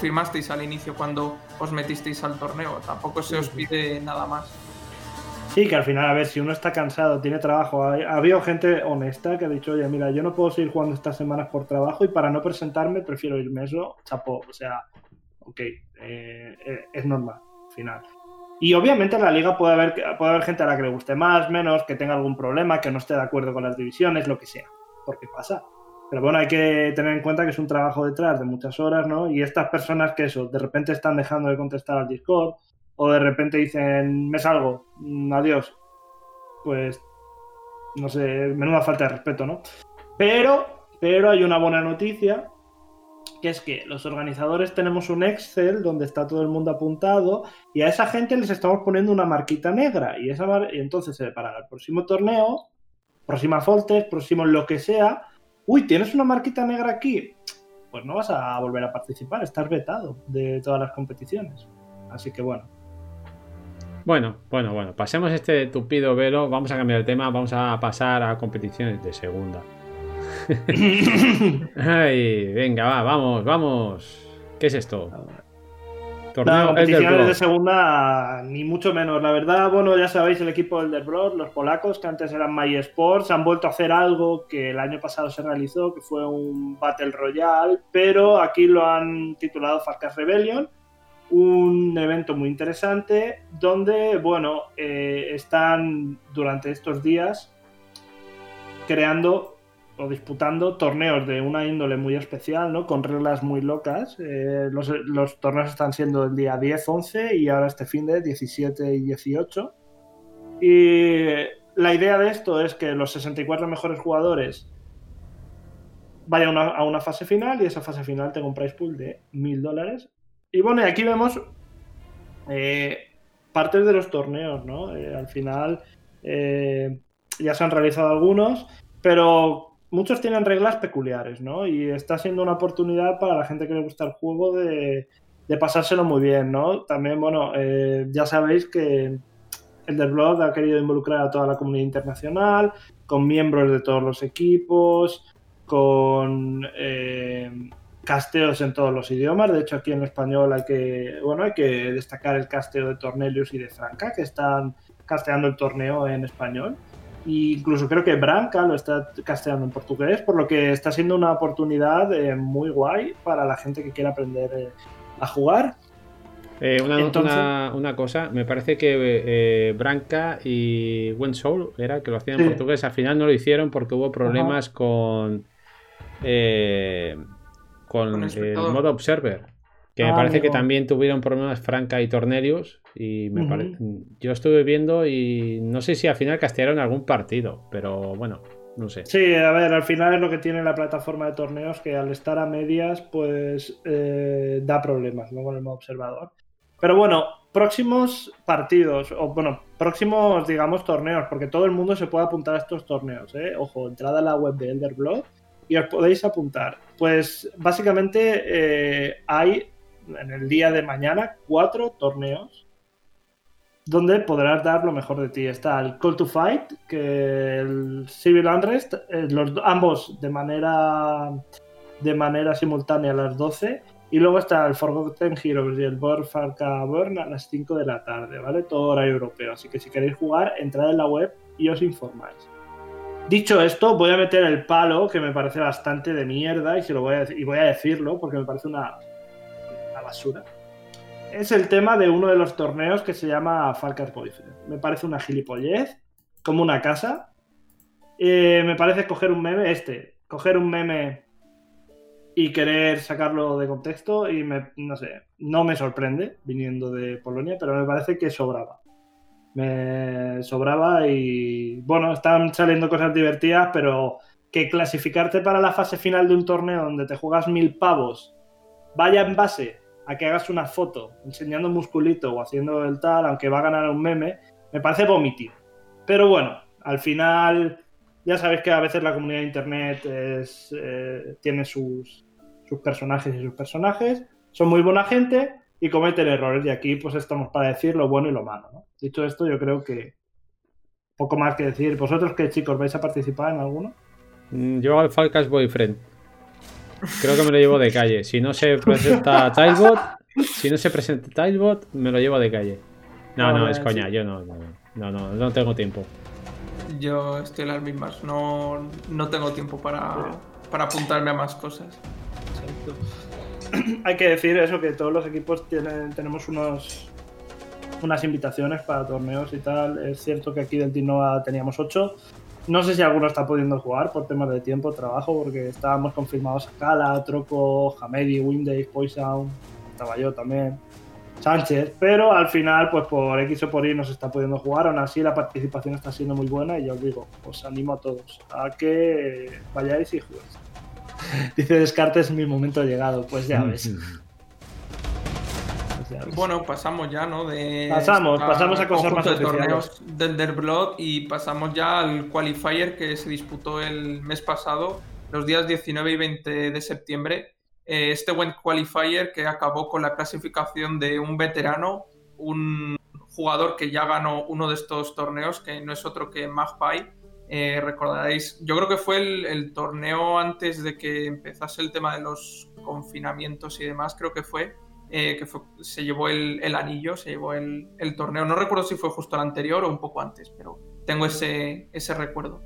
firmasteis al inicio cuando os metisteis al torneo. Tampoco se os pide nada más. Sí, que al final, a ver, si uno está cansado, tiene trabajo. Ha, habido gente honesta que ha dicho, oye, mira, yo no puedo seguir jugando estas semanas por trabajo y para no presentarme prefiero irme eso, chapo. O sea, ok, eh, eh, es normal, al final. Y obviamente en la liga puede haber, puede haber gente a la que le guste más, menos, que tenga algún problema, que no esté de acuerdo con las divisiones, lo que sea. Porque pasa. Pero bueno, hay que tener en cuenta que es un trabajo detrás de muchas horas, ¿no? Y estas personas que eso, de repente están dejando de contestar al Discord, o de repente dicen, me salgo, mm, adiós. Pues, no sé, menuda falta de respeto, ¿no? Pero, pero hay una buena noticia, que es que los organizadores tenemos un Excel donde está todo el mundo apuntado y a esa gente les estamos poniendo una marquita negra y, esa y entonces para el próximo torneo, próxima Foltes, próximo lo que sea, uy, tienes una marquita negra aquí, pues no vas a volver a participar, estás vetado de todas las competiciones. Así que bueno. Bueno, bueno, bueno, pasemos este tupido velo, vamos a cambiar el tema, vamos a pasar a competiciones de segunda. Ay, venga, va, vamos, vamos. ¿Qué es esto? Torneo competiciones de segunda, ni mucho menos. La verdad, bueno, ya sabéis, el equipo del Derbrod, los polacos, que antes eran My Sports, han vuelto a hacer algo que el año pasado se realizó, que fue un Battle Royale, pero aquí lo han titulado Farkas Rebellion. Un evento muy interesante donde, bueno, eh, están durante estos días creando o disputando torneos de una índole muy especial, ¿no? Con reglas muy locas. Eh, los, torneos están siendo el día 10, 11 y ahora este fin de 17 y 18. Y la idea de esto es que los 64 mejores jugadores vayan a una fase final y esa fase final tenga un price pool de 1000 dólares. Y bueno, aquí vemos eh, partes de los torneos, ¿no? Eh, al final ya se han realizado algunos, pero muchos tienen reglas peculiares, ¿no? Y está siendo una oportunidad para la gente que le gusta el juego de, pasárselo muy bien, ¿no? También, bueno, eh, ya sabéis que el Blood ha querido involucrar a toda la comunidad internacional, con miembros de todos los equipos, con eh, casteos en todos los idiomas. De hecho, aquí en español hay que, bueno, hay que destacar el casteo de Tornelius y de Franca, que están casteando el torneo en español incluso creo que Branca lo está castellando en portugués, por lo que está siendo una oportunidad eh, muy guay para la gente que quiera aprender eh, a jugar. Eh, una, una, cosa, me parece que Branca y Soul era que lo hacían en portugués, al final no lo hicieron porque hubo problemas con, con, el modo observer. Que me ah, parece que también tuvieron problemas Franca y Tornerius. Y me yo estuve viendo y no sé si al final castearon algún partido, pero bueno, no sé. Sí, a ver, al final es lo que tiene la plataforma de torneos, que al estar a medias, pues eh, da problemas ¿no? con el modo observador. Pero bueno, próximos partidos, o bueno, próximos, digamos, torneos, porque todo el mundo se puede apuntar a estos torneos, ¿eh? Ojo, entrada a la web de Elderblog y os podéis apuntar. Pues básicamente eh, hay en el día de mañana cuatro torneos donde podrás dar lo mejor de ti. Está el Call to Fight, que el Civil Unrest, eh, los, ambos de manera, de manera simultánea a las 12. Y luego está el Forgotten Heroes y el Borfarka Burn a las 5 de la tarde, ¿vale? Todo hora europeo. Así que si queréis jugar, entrad en la web y os informáis. Dicho esto, voy a meter el palo, que me parece bastante de mierda, y, se lo voy a, y voy a decirlo porque me parece una, basura. es el tema de uno de los torneos que se llama Falcas Boyfriend. Me parece una gilipollez, como una casa. Eh, me parece coger un meme, este, coger un meme y querer sacarlo de contexto y no sé, no me sorprende viniendo de Polonia, pero me parece que sobraba. Me sobraba y bueno, están saliendo cosas divertidas, pero que clasificarte para la fase final de un torneo donde te juegas mil pavos vaya en base a que hagas una foto enseñando musculito o haciendo el tal, aunque va a ganar un meme, me parece vomitir. Pero bueno, al final ya sabéis que a veces la comunidad de internet eh, tiene sus, sus personajes y sus personajes, son muy buena gente y cometen errores. Y aquí pues estamos para decir lo bueno y lo malo. ¿no? Dicho esto, yo creo que poco más que decir. ¿Vosotros qué chicos vais a participar en alguno? Mm, yo al Falcas Boyfriend. Creo que me lo llevo de calle. Si no se presenta Tilebot, si no se presenta Tilebot, me lo llevo de calle. No, no, es coña, yo no, no, no, no, tengo tiempo. Yo estoy en las mismas, no, no tengo tiempo para, para apuntarme a más cosas. Exacto. Hay que decir eso, que todos los equipos tenemos unos unas invitaciones para torneos y tal. Es cierto que aquí del Tinoa teníamos 8 no sé si alguno está pudiendo jugar por temas de tiempo, trabajo, porque estábamos confirmados a Cala, Troco, Hamedi, Windays, Poison, estaba yo también, Sánchez, pero al final, pues por X o por Y no se está pudiendo jugar, aún así la participación está siendo muy buena y ya os digo, os animo a todos a que vayáis y juguéis. Dice Descartes, mi momento ha llegado, pues ya ves. Bueno, pasamos ya, ¿no? De pasamos, pasamos a cosas más de torneos del Derblood y pasamos ya al qualifier que se disputó el mes pasado, los días 19 y 20 de septiembre. Eh, este buen qualifier que acabó con la clasificación de un veterano, un jugador que ya ganó uno de estos torneos, que no es otro que Magpie. Eh, recordaréis, yo creo que fue el, el, torneo antes de que empezase el tema de los confinamientos y demás, creo que fue, eh, que se llevó el, anillo, se llevó el, torneo. No recuerdo si fue justo el anterior o un poco antes, pero tengo ese, ese recuerdo.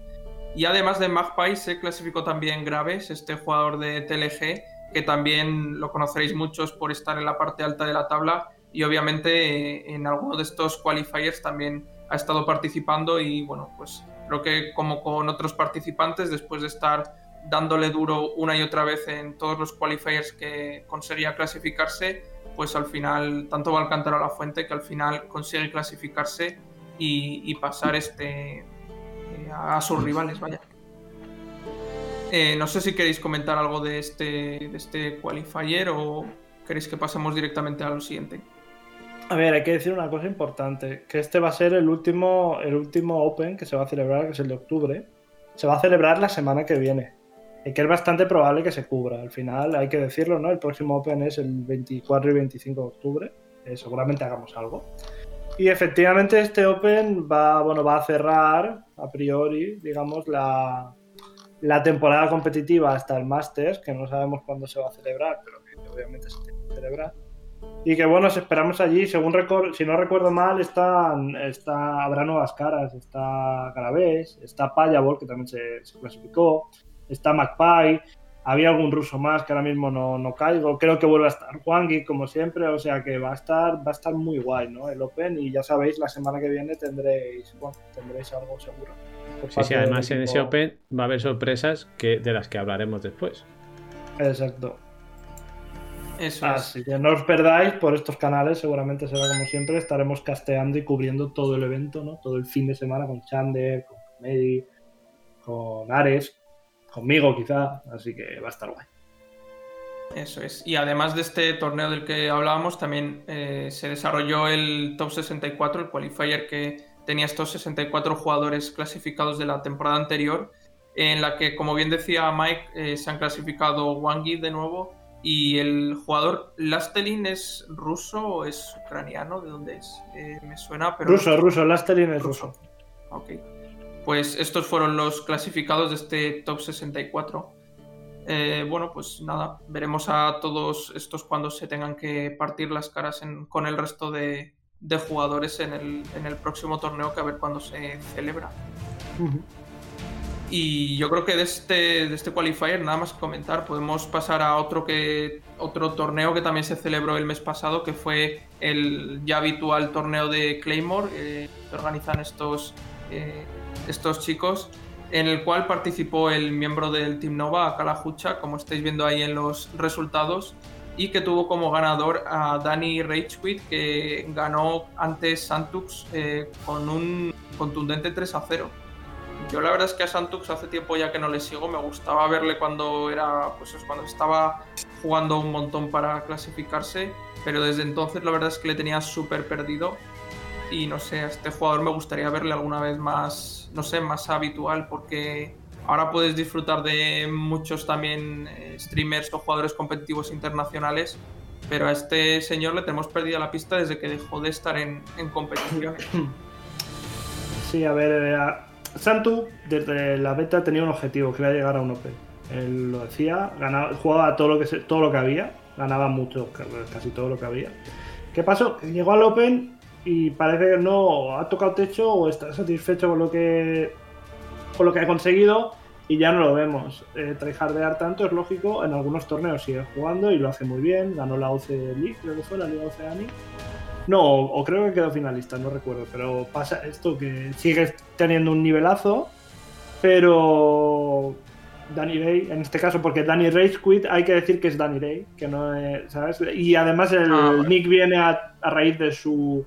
Y además de Magpie se clasificó también Graves, este jugador de TLG, que también lo conoceréis muchos por estar en la parte alta de la tabla y obviamente eh, en alguno de estos qualifiers también ha estado participando y bueno, pues creo que como con otros participantes, después de estar dándole duro una y otra vez en todos los qualifiers que conseguía clasificarse, pues al final tanto va al cantar a la fuente que al final consigue clasificarse y, pasar este eh, a sus rivales, vaya. Eh, no sé si queréis comentar algo de este, de este qualifier o queréis que pasemos directamente a lo siguiente. A ver, hay que decir una cosa importante, que este va a ser el último, el último Open que se va a celebrar, que es el de octubre. Se va a celebrar la semana que viene que es bastante probable que se cubra. Al final, hay que decirlo, ¿no? El próximo Open es el 24 y 25 de octubre. Eh, seguramente hagamos algo. Y efectivamente este Open va, bueno, va a cerrar, a priori, digamos, la, la temporada competitiva hasta el Masters, que no sabemos cuándo se va a celebrar, pero que obviamente se tiene que celebrar. Y que bueno, esperamos allí, según si no recuerdo mal, está, está, habrá nuevas caras, está Garavés, está Payabol, que también se, se clasificó, está Magpie, había algún ruso más que ahora mismo no, no caigo. Creo que vuelve a estar Juangui, como siempre, o sea que va a estar, va a estar muy guay, ¿no? El Open, y ya sabéis, la semana que viene tendréis, tendréis algo seguro. Sí, sí, además en ese Open va a haber sorpresas que, de las que hablaremos después. Exacto. Eso Así que no os perdáis por estos canales, seguramente será como siempre, estaremos casteando y cubriendo todo el evento, ¿no? Todo el fin de semana con Chander, con Medi, con Ares, conmigo quizá, así que va a estar guay. Eso es. Y además de este torneo del que hablábamos, también eh, se desarrolló el Top 64, el qualifier que tenía estos 64 jugadores clasificados de la temporada anterior, en la que, como bien decía Mike, eh, se han clasificado Wangi de nuevo y el jugador Lastelin es ruso o es ucraniano, ¿de dónde es? Eh, me suena, pero... Ruso, ruso, Lastelin es ruso. ruso. Ok pues estos fueron los clasificados de este top 64. Eh, bueno, pues nada, veremos a todos estos cuando se tengan que partir las caras con el resto de, jugadores en el, próximo torneo que a ver cuándo se celebra. Y yo creo que de este, de este qualifier nada más que comentar. Podemos pasar a otro que otro torneo que también se celebró el mes pasado, que fue el ya habitual torneo de Claymore eh, que organizan estos, eh, estos chicos, en el cual participó el miembro del Team Nova, Kalahucha, como estáis viendo ahí en los resultados, y que tuvo como ganador a Danny Ragequit, que ganó antes Santux eh, con un contundente 3 a 0. Yo la verdad es que a Santux hace tiempo ya que no le sigo, me gustaba verle cuando era, pues cuando estaba jugando un montón para clasificarse, pero desde entonces la verdad es que le tenía súper perdido y no sé, a este jugador me gustaría verle alguna vez más, no sé, más habitual porque ahora puedes disfrutar de muchos también eh, streamers o jugadores competitivos internacionales, pero a este señor le tenemos perdida la pista desde que dejó de estar en, en competiciones. Sí, a ver, eh, Santu desde la beta tenía un objetivo, que era llegar a un Open. Él lo decía, ganaba, jugaba todo lo que todo lo que había, ganaba mucho, casi todo lo que había. ¿Qué pasó? llegó al Open y parece que no ha tocado techo o está satisfecho con lo que con lo que ha conseguido y ya no lo vemos. Eh, tryhardear tanto es lógico, en algunos torneos sigue jugando y lo hace muy bien, ganó la OC League, creo que fue la Liga Oceani no, o creo que quedó finalista, no recuerdo. Pero pasa esto que sigue teniendo un nivelazo, pero Danny Ray, en este caso, porque Danny Ray's quit, hay que decir que es Danny Ray, que no es, ¿sabes? Y además el ah, Nick viene a, raíz de su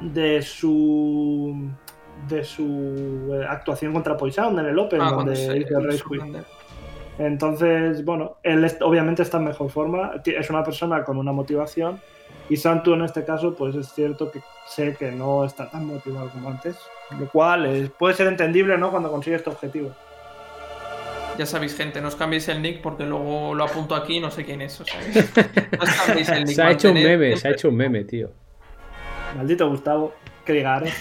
de su de su eh, actuación contra Poison en el Open, ah, donde quit. Entonces, bueno, él obviamente está en mejor forma, es una persona con una motivación y Santu en este caso, pues es cierto que sé que no está tan motivado como antes, lo cual puede ser entendible, ¿no? Cuando consigue este objetivo. Ya sabéis, gente, no os cambiéis el nick porque luego lo apunto aquí y no sé quién es. O no os cambiéis el nick. Se ha hecho un meme, se ha hecho un meme, tío. Maldito Gustavo, que diga, ¿eh?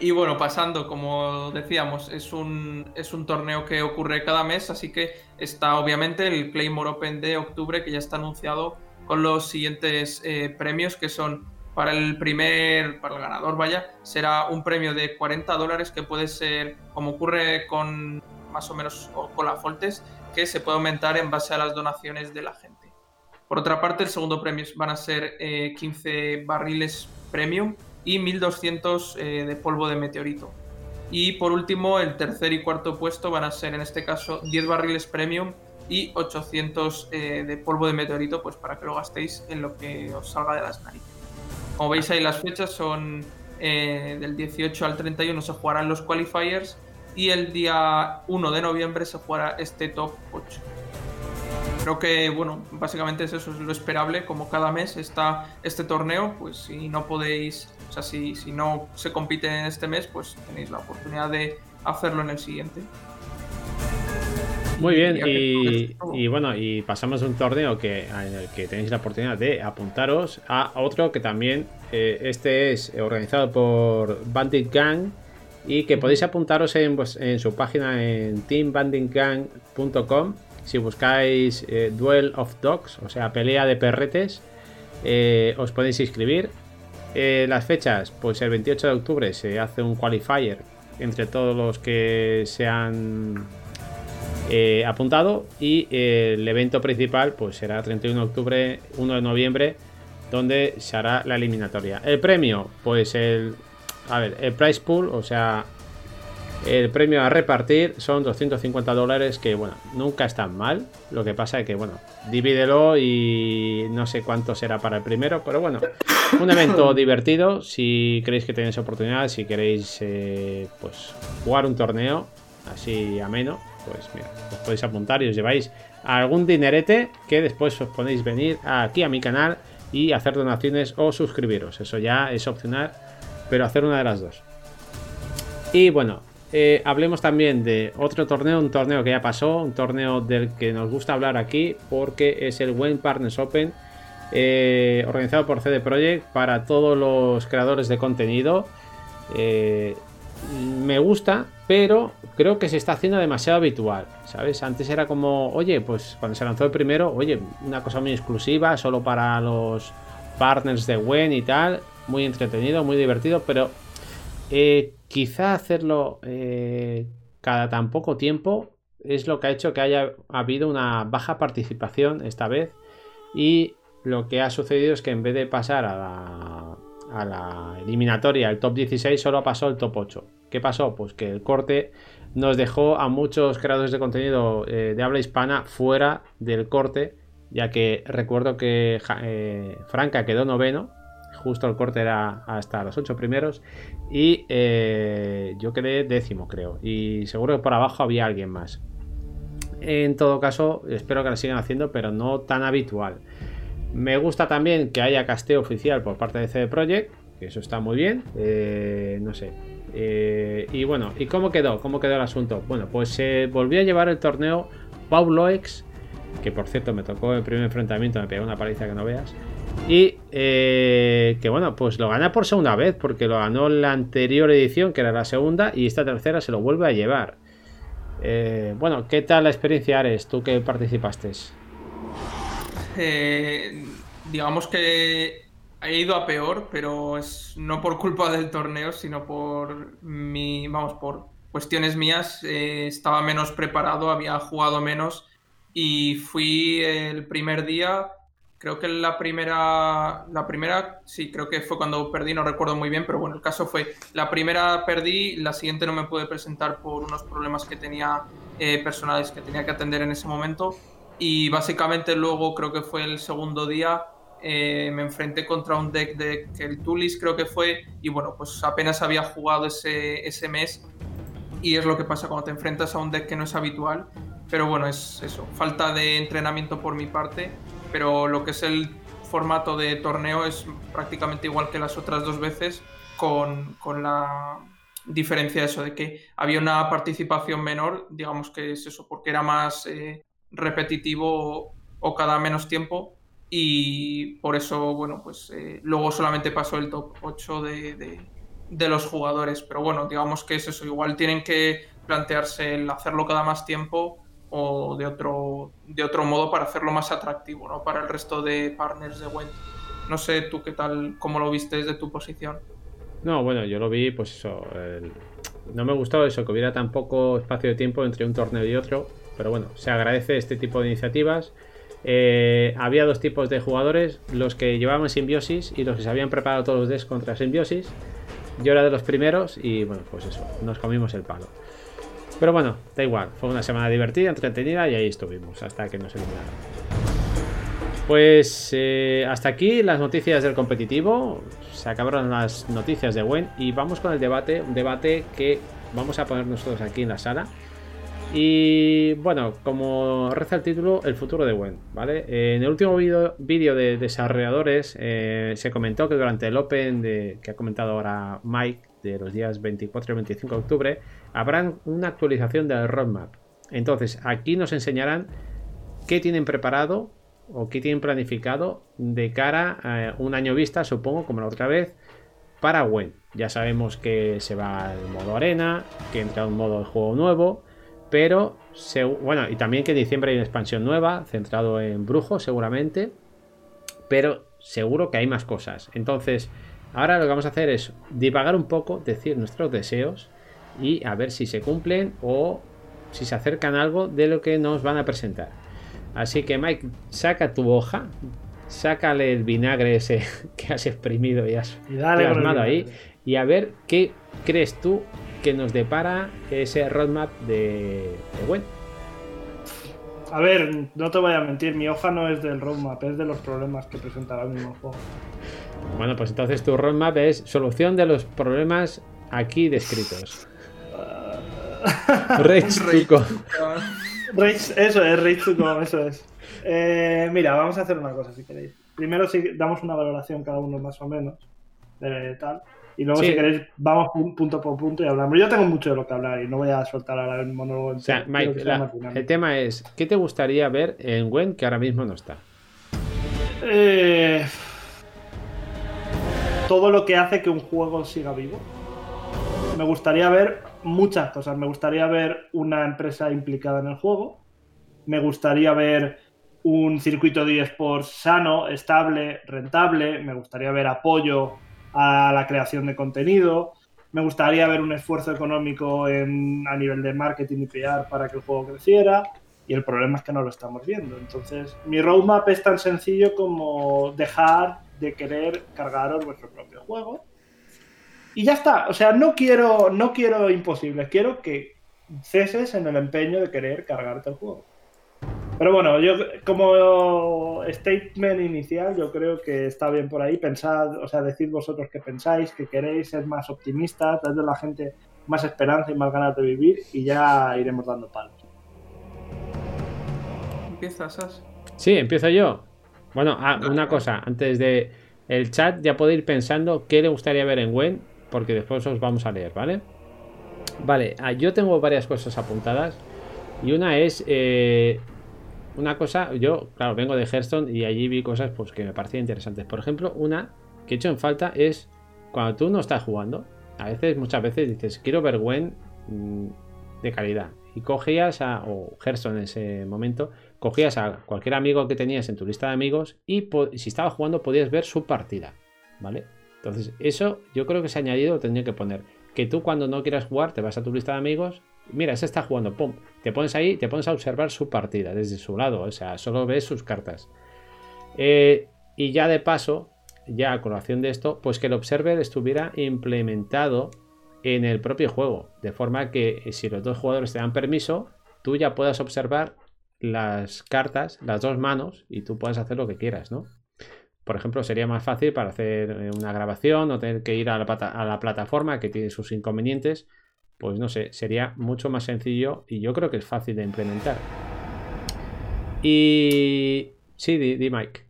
Y bueno, pasando, como decíamos, es un, es un torneo que ocurre cada mes, así que está obviamente el Claymore Open de octubre que ya está anunciado con los siguientes eh, premios que son para el primer, para el ganador, vaya, será un premio de 40 dólares que puede ser, como ocurre con más o menos con la Foltes, que se puede aumentar en base a las donaciones de la gente. Por otra parte, el segundo premio van a ser 15 eh, barriles premium y 1200 eh, de polvo de meteorito. Y por último, el tercer y cuarto puesto van a ser en este caso 10 barriles premium y 800 eh, de polvo de meteorito, pues para que lo gastéis en lo que os salga de las narices. Como veis ahí las fechas son eh, del 18 al 31 se jugarán los qualifiers y el día 1 de noviembre se jugará este top 8. Creo que, bueno, básicamente eso, es lo esperable, como cada mes está este torneo, pues si no podéis, o sea, si, si no se compite en este mes, pues tenéis la oportunidad de hacerlo en el siguiente. Muy bien, y, bueno, y pasamos de un torneo que, en el que tenéis la oportunidad de apuntaros a otro que también, eh, este es organizado por Bandit Gang y que podéis apuntaros en, en su página en teambanditgang.com si buscáis eh, Duel of Dogs, o sea, pelea de perretes, eh, os podéis inscribir. las fechas, pues el 28 de octubre se hace un qualifier entre todos los que sean eh, apuntado y eh, el evento principal pues será 31 de octubre, 1 de noviembre, donde se hará la eliminatoria. El premio, pues el, a ver, el price pool, o sea, el premio a repartir son 250 dólares, que bueno, nunca están mal. Lo que pasa es que, bueno, divídelo y no sé cuánto será para el primero, pero bueno, un evento divertido. Si queréis que tenéis oportunidad, si queréis, eh, pues, jugar un torneo así ameno, pues mira, os podéis apuntar y os lleváis algún dinerete que después os podéis venir aquí a mi canal y hacer donaciones o suscribiros. Eso ya es opcional, pero hacer una de las dos. Y bueno, eh, hablemos también de otro torneo, un torneo que ya pasó, un torneo del que nos gusta hablar aquí porque es el Wayne Partners Open. Eh, organizado por CD Projekt para todos los creadores de contenido. Eh, me gusta, pero creo que se está haciendo demasiado habitual, ¿sabes? Antes era como, oye, pues cuando se lanzó el primero, oye, una cosa muy exclusiva, solo para los partners de Wen y tal, muy entretenido, muy divertido, pero Eh, quizá hacerlo cada tan poco tiempo es lo que ha hecho que haya habido una baja participación esta vez y lo que ha sucedido es que en vez de pasar a la, a la eliminatoria, el top 16, solo pasó el top 8. ¿Qué pasó? Pues que el corte nos dejó a muchos creadores de contenido eh, de habla hispana fuera del corte, ya que recuerdo que eh, Franca quedó noveno, justo el corte era hasta los 8 primeros, y eh, yo quedé décimo, creo, y seguro que por abajo había alguien más. En todo caso, espero que lo sigan haciendo, pero no tan habitual. Me gusta también que haya casteo oficial por parte de CD Projekt, que eso está muy bien. Eh, no sé. Eh, y bueno, ¿y cómo quedó? ¿Cómo quedó el asunto? Bueno, pues se volvió a llevar el torneo Pauloex, que por cierto me tocó el primer enfrentamiento, me pegó una paliza que no veas. Y eh, que bueno, pues lo gana por segunda vez, porque lo ganó la anterior edición, que era la segunda, y esta tercera se lo vuelve a llevar. bueno, ¿qué tal la experiencia, Ares? Tú que participaste. Eh, digamos que he ido a peor, pero es no por culpa del torneo, sino por mi, vamos, por cuestiones mías. Eh, estaba menos preparado, había jugado menos y fui el primer día. Creo que la primera, la primera, sí, creo que fue cuando perdí, no recuerdo muy bien, pero bueno, el caso fue, la primera perdí, la siguiente no me pude presentar por unos problemas que tenía eh, personales que tenía que atender en ese momento y básicamente luego creo que fue el segundo día, eh, me enfrenté contra un deck de que el Tulis creo que fue, y bueno, pues apenas había jugado ese, ese mes. Y es lo que pasa cuando te enfrentas a un deck que no es habitual. Pero bueno, es eso, falta de entrenamiento por mi parte. Pero lo que es el formato de torneo es prácticamente igual que las otras dos veces, con, con la diferencia de eso, de que había una participación menor, digamos que es eso, porque era más eh, repetitivo o cada menos tiempo y por eso, bueno, pues eh, luego solamente pasó el top 8 de, de, los jugadores, pero bueno, digamos que es eso, igual tienen que plantearse el hacerlo cada más tiempo o de otro, de otro modo para hacerlo más atractivo, ¿no? Para el resto de partners de Went. No sé tú qué tal, cómo lo viste desde tu posición. No, bueno, yo lo vi, pues eso. No me gustó eso, que hubiera tan poco espacio de tiempo entre un torneo y otro. Pero bueno, se agradece este tipo de iniciativas. Eh, había dos tipos de jugadores, los que llevaban simbiosis y los que se habían preparado todos los decks contra simbiosis. Yo era de los primeros y bueno, pues eso, nos comimos el palo. Pero bueno, da igual, fue una semana divertida, entretenida y ahí estuvimos hasta que nos eliminaron. Pues eh, hasta aquí las noticias del competitivo. Se acabaron las noticias de Gwen y vamos con el debate, un debate que vamos a poner nosotros aquí en la sala. Y bueno, como reza el título, el futuro de Gwen, ¿vale? En el último vídeo de desarrolladores eh, se comentó que durante el Open que ha comentado ahora Mike de los días 24 y 25 de octubre, habrá una actualización del roadmap. Entonces, aquí nos enseñarán qué tienen preparado o qué tienen planificado de cara a un año vista, supongo, como la otra vez, para Gwen. Ya sabemos que se va al modo arena, que entra un modo de juego nuevo pero, bueno, y también que en diciembre hay una expansión nueva, centrado en brujos seguramente. Pero seguro que hay más cosas. Entonces, ahora lo que vamos a hacer es divagar un poco, decir nuestros deseos y a ver si se cumplen o si se acercan algo de lo que nos van a presentar. Así que Mike, saca tu hoja, sácale el vinagre ese que has exprimido y has plasmado ahí y a ver qué crees tú que nos depara ese roadmap de, de A ver, no te voy a mentir, mi hoja no es del roadmap, es de los problemas que presenta el mismo juego. Bueno, pues entonces tu roadmap es solución de los problemas aquí descritos. Rage to Eso es, Rage to eso es. Eh, mira, vamos a hacer una cosa si queréis. Primero si damos una valoración cada uno más o menos de tal. Y luego, si queréis, vamos punto por punto y hablamos. Yo tengo mucho de lo que hablar y no voy a soltar ahora el monólogo. O sea, Mike, el tema es: ¿qué te gustaría ver en Gwen que ahora mismo no está? Eh, todo lo que hace que un juego siga vivo. Me gustaría ver muchas cosas. Me gustaría ver una empresa implicada en el juego. Me gustaría ver un circuito de eSports sano, estable, rentable. Me gustaría ver apoyo a la creación de contenido. me gustaría ver un esfuerzo económico en, a nivel de marketing y PR para que el juego creciera. Y el problema es que no lo estamos viendo. Entonces, mi roadmap es tan sencillo como dejar de querer cargaros vuestro propio juego. Y ya está. O sea, no quiero, no quiero imposibles. Quiero que ceses en el empeño de querer cargarte el juego. Pero bueno, yo como statement inicial, yo creo que está bien por ahí. Pensad, o sea, decid vosotros qué pensáis, que queréis ser más optimistas, darle a la gente más esperanza y más ganas de vivir y ya iremos dando palos. ¿Empiezas, As? Sí, empiezo yo. Bueno, ah, una cosa, antes de el chat ya puede ir pensando qué le gustaría ver en Gwen, porque después os vamos a leer, ¿vale? Vale, ah, yo tengo varias cosas apuntadas. Y una es eh, una cosa, yo, claro, vengo de Hearthstone y allí vi cosas pues, que me parecían interesantes. Por ejemplo, una que he hecho en falta es cuando tú no estás jugando, a veces, muchas veces dices, quiero ver Gwen mm, de calidad. Y cogías a, o Hearthstone en ese momento, cogías a cualquier amigo que tenías en tu lista de amigos y si estaba jugando podías ver su partida, ¿vale? Entonces, eso yo creo que se ha añadido, tendría que poner que tú cuando no quieras jugar te vas a tu lista de amigos mira, ese está jugando, pum, te pones ahí, te pones a observar su partida desde su lado, o sea, solo ves sus cartas. Eh, y ya de paso, ya a colación de esto, pues que el observer estuviera implementado en el propio juego, de forma que eh, si los dos jugadores te dan permiso, tú ya puedas observar las cartas, las dos manos, y tú puedas hacer lo que quieras, ¿no? Por ejemplo, sería más fácil para hacer eh, una grabación, no tener que ir a la, a la plataforma que tiene sus inconvenientes pues no sé, sería mucho más sencillo y yo creo que es fácil de implementar. Y sí, di, Mike.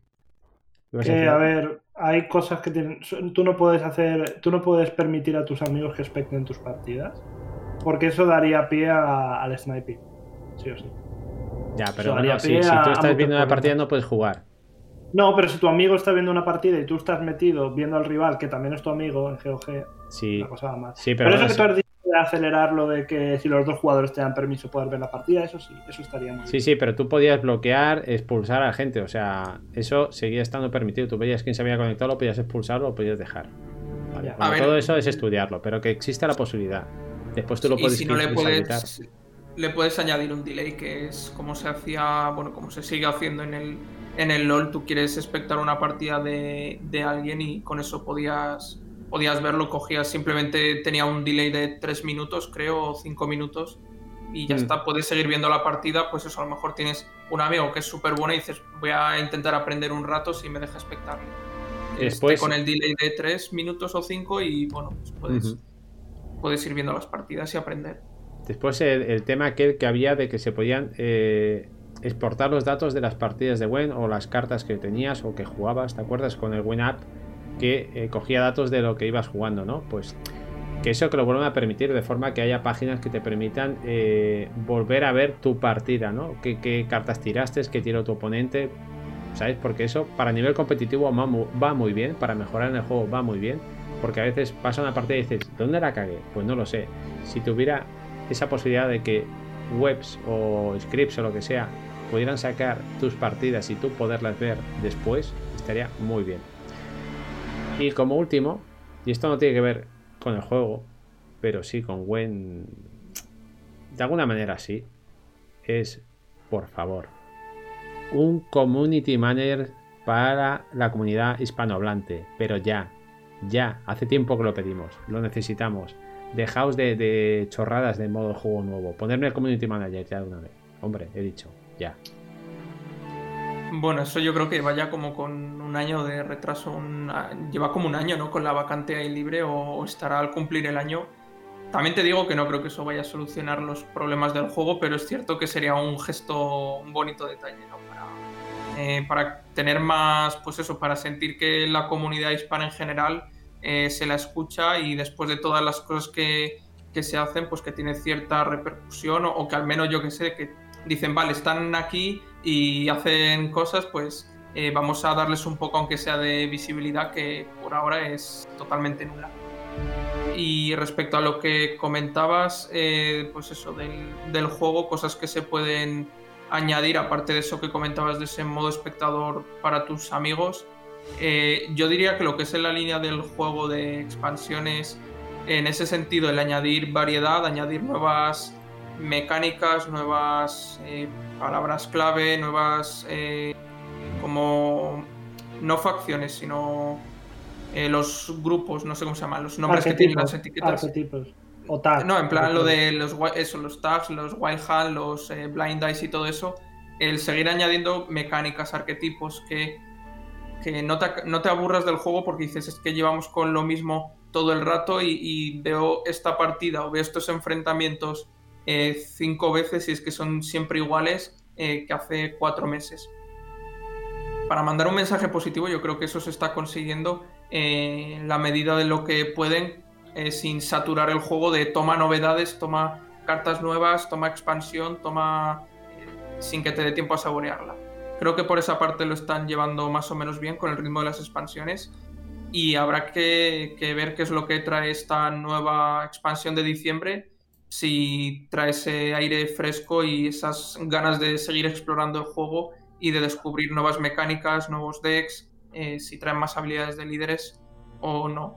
a ver, hay cosas que tú no puedes hacer, tú no puedes permitir a tus amigos que especten tus partidas, porque eso daría pie al sniping, sí o sí. Ya, pero si, tú estás viendo una partida no puedes jugar. No, pero si tu amigo está viendo una partida y tú estás metido viendo al rival, que también es tu amigo en GOG, sí. cosa más. Sí, pero, eso que tú has dicho acelerar lo de que si los dos jugadores te dan permiso poder ver la partida, eso sí, eso estaría muy Sí, sí, pero tú podías bloquear, expulsar a la gente, o sea, eso seguía estando permitido. Tú veías quién se había conectado, lo podías expulsar o lo podías dejar. todo eso es estudiarlo, pero que exista la posibilidad. Después tú lo puedes y si no le puedes, le puedes añadir un delay, que es como se hacía, bueno, como se sigue haciendo en el, en el LOL. Tú quieres espectar una partida de, de alguien y con eso podías podías verlo, cogías, simplemente tenía un delay de 3 minutos, creo, o 5 minutos, y ya mm. está, puedes seguir viendo la partida, pues eso, a lo mejor tienes un amigo que es súper bueno y dices, voy a intentar aprender un rato si me deja espectarle. Después... con el delay de 3 minutos o 5 y bueno, pues puedes, ir viendo las partidas y aprender. Después el, tema aquel que había de que se podían eh, exportar los datos de las partidas de Wen o las cartas que tenías o que jugabas, ¿te acuerdas? Con el Wen App que eh, cogía datos de lo que ibas jugando, ¿no? Pues que eso que lo vuelvan a permitir de forma que haya páginas que te permitan eh, volver a ver tu partida, ¿no? ¿Qué, cartas tiraste, qué tiró tu oponente, ¿sabes? Porque eso para nivel competitivo va muy, bien, para mejorar en el juego va muy bien, porque a veces pasa una partida y dices, ¿dónde la cagué? Pues no lo sé. Si tuviera esa posibilidad de que webs o scripts o lo que sea pudieran sacar tus partidas y tú poderlas ver después, estaría muy bien. Y como último, y esto no tiene que ver con el juego, pero sí con Gwen, de alguna manera sí, es, por favor, un community manager para la comunidad hispanohablante, pero ya, ya, hace tiempo que lo pedimos, lo necesitamos. Dejaos de, de chorradas de modo juego nuevo, ponerme el community manager ya de una vez. Hombre, he dicho, ya. Bueno, eso yo creo que vaya como con un año de retraso, lleva como un año, ¿no? Con la vacante ahí libre o, estará al cumplir el año. También te digo que no creo que eso vaya a solucionar los problemas del juego, pero es cierto que sería un gesto, un bonito detalle, ¿no? Para, eh, para tener más, pues eso, para sentir que la comunidad hispana en general eh, se la escucha y después de todas las cosas que, que se hacen, pues que tiene cierta repercusión o, o que al menos yo que sé, que dicen, vale, están aquí y hacen cosas, pues eh, vamos a darles un poco, aunque sea de visibilidad, que por ahora es totalmente nula. Y respecto a lo que comentabas, eh, pues eso, del, juego, cosas que se pueden añadir, aparte de eso que comentabas de ese modo espectador para tus amigos, eh, yo diría que lo que es en la línea del juego de expansiones en ese sentido el añadir variedad, añadir nuevas mecánicas, nuevas eh, palabras clave, nuevas eh, como no facciones, sino eh, los grupos, no sé cómo se llaman, los nombres que tienen las etiquetas. O tags. No, en plan lo de los, eso, los tags, los wild hunt, los blind dice y todo eso. El seguir añadiendo mecánicas, arquetipos que, que no, te, no te aburras del juego porque dices es que llevamos con lo mismo todo el rato y, veo esta partida o veo estos enfrentamientos eh, cinco veces y es que son siempre iguales eh, que hace cuatro meses. Para mandar un mensaje positivo yo creo que eso se está consiguiendo eh, la medida de lo que pueden sin saturar el juego de toma novedades, toma cartas nuevas, toma expansión, toma sin que te dé tiempo a saborearla. Creo que por esa parte lo están llevando más o menos bien con el ritmo de las expansiones y habrá que, ver qué es lo que trae esta nueva expansión de diciembre, si trae ese aire fresco y esas ganas de seguir explorando el juego y de descubrir nuevas mecánicas, nuevos decks, eh, si traen más habilidades de líderes o no.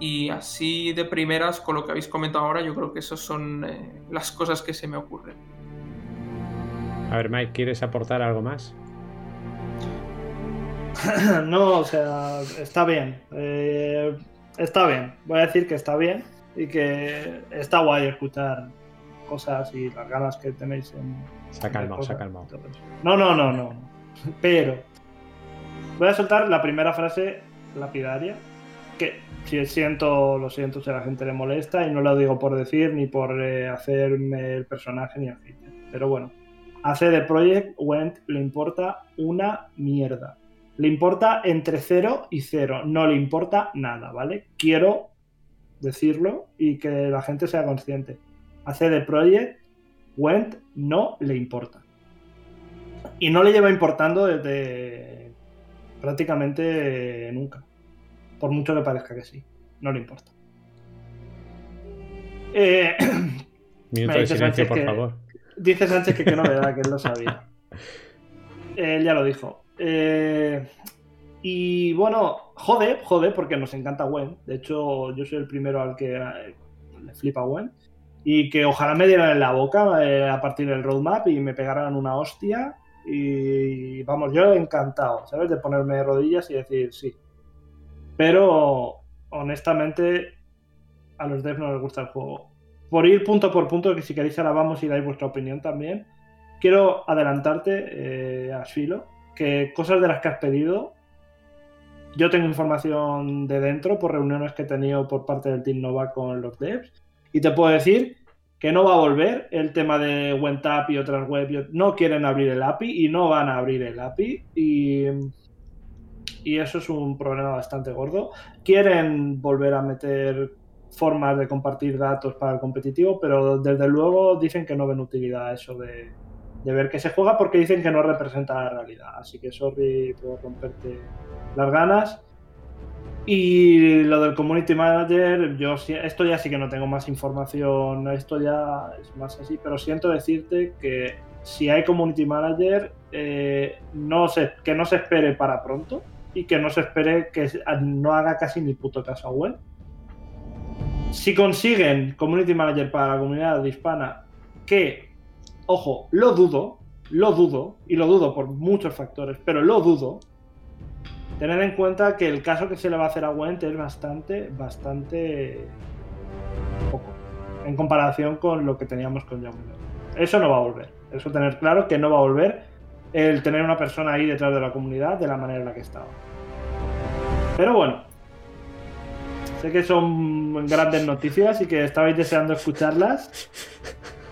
Y así de primeras, con lo que habéis comentado ahora, yo creo que esas son eh, las cosas que se me ocurren. A ver, Mike, ¿quieres aportar algo más? no, o sea, está bien. Eh, está bien. Voy a decir que está bien y que está guay escuchar cosas y las ganas que tenéis en. Se ha calmado, se ha calmado. No, no, no, no. Pero voy a soltar la primera frase lapidaria. Que si siento, lo siento si a la gente le molesta y no lo digo por decir ni por eh, hacerme el personaje ni así. Pero bueno, a CD Projekt Went le importa una mierda. Le importa entre 0 y 0, no le importa nada, ¿vale? Quiero decirlo y que la gente sea consciente. A CD Projekt, Went no le importa. Y no le lleva importando desde prácticamente nunca. Por mucho que parezca que sí. No le importa. Eh, Minuto de silencio, por favor. Dice Sánchez que qué novedad, que él lo sabía. Él ya lo dijo. Eh, y bueno, jode, jode, porque nos encanta Gwen. De hecho, yo soy el primero al que eh, le flipa Gwen. Y que ojalá me dieran en la boca eh, a partir del roadmap y me pegaran una hostia. Y vamos, yo encantado, ¿sabes? De ponerme de rodillas y decir sí. Pero, honestamente, a los devs no les gusta el juego. Por ir punto por punto, que si queréis ahora vamos y dais vuestra opinión también, quiero adelantarte, a Asfilo, que cosas de las que has pedido, yo tengo información de dentro por reuniones que he tenido por parte del Team Nova con los devs y te puedo decir que no va a volver el tema de WentApp y otras web. No quieren abrir el API y no van a abrir el API y, y eso es un problema bastante gordo. Quieren volver a meter formas de compartir datos para el competitivo, pero desde luego dicen que no ven utilidad a eso de, de ver que se juega porque dicen que no representa la realidad. Así que sorry por romperte las ganas. Y lo del community manager, yo esto ya sí que no tengo más información, esto ya es más así, pero siento decirte que si hay community manager, eh, no se, que no se espere para pronto y que no se espere que no haga casi ni puto caso a web. Si consiguen community manager para la comunidad hispana que ojo, lo dudo, lo dudo, y lo dudo por muchos factores, pero lo dudo, tener en cuenta que el caso que se le va a hacer a Went es bastante, bastante poco, en comparación con lo que teníamos con John Eso no va a volver, eso tener claro que no va a volver el tener una persona ahí detrás de la comunidad de la manera en la que estaba. Pero bueno, sé que son grandes noticias y que estabais deseando escucharlas,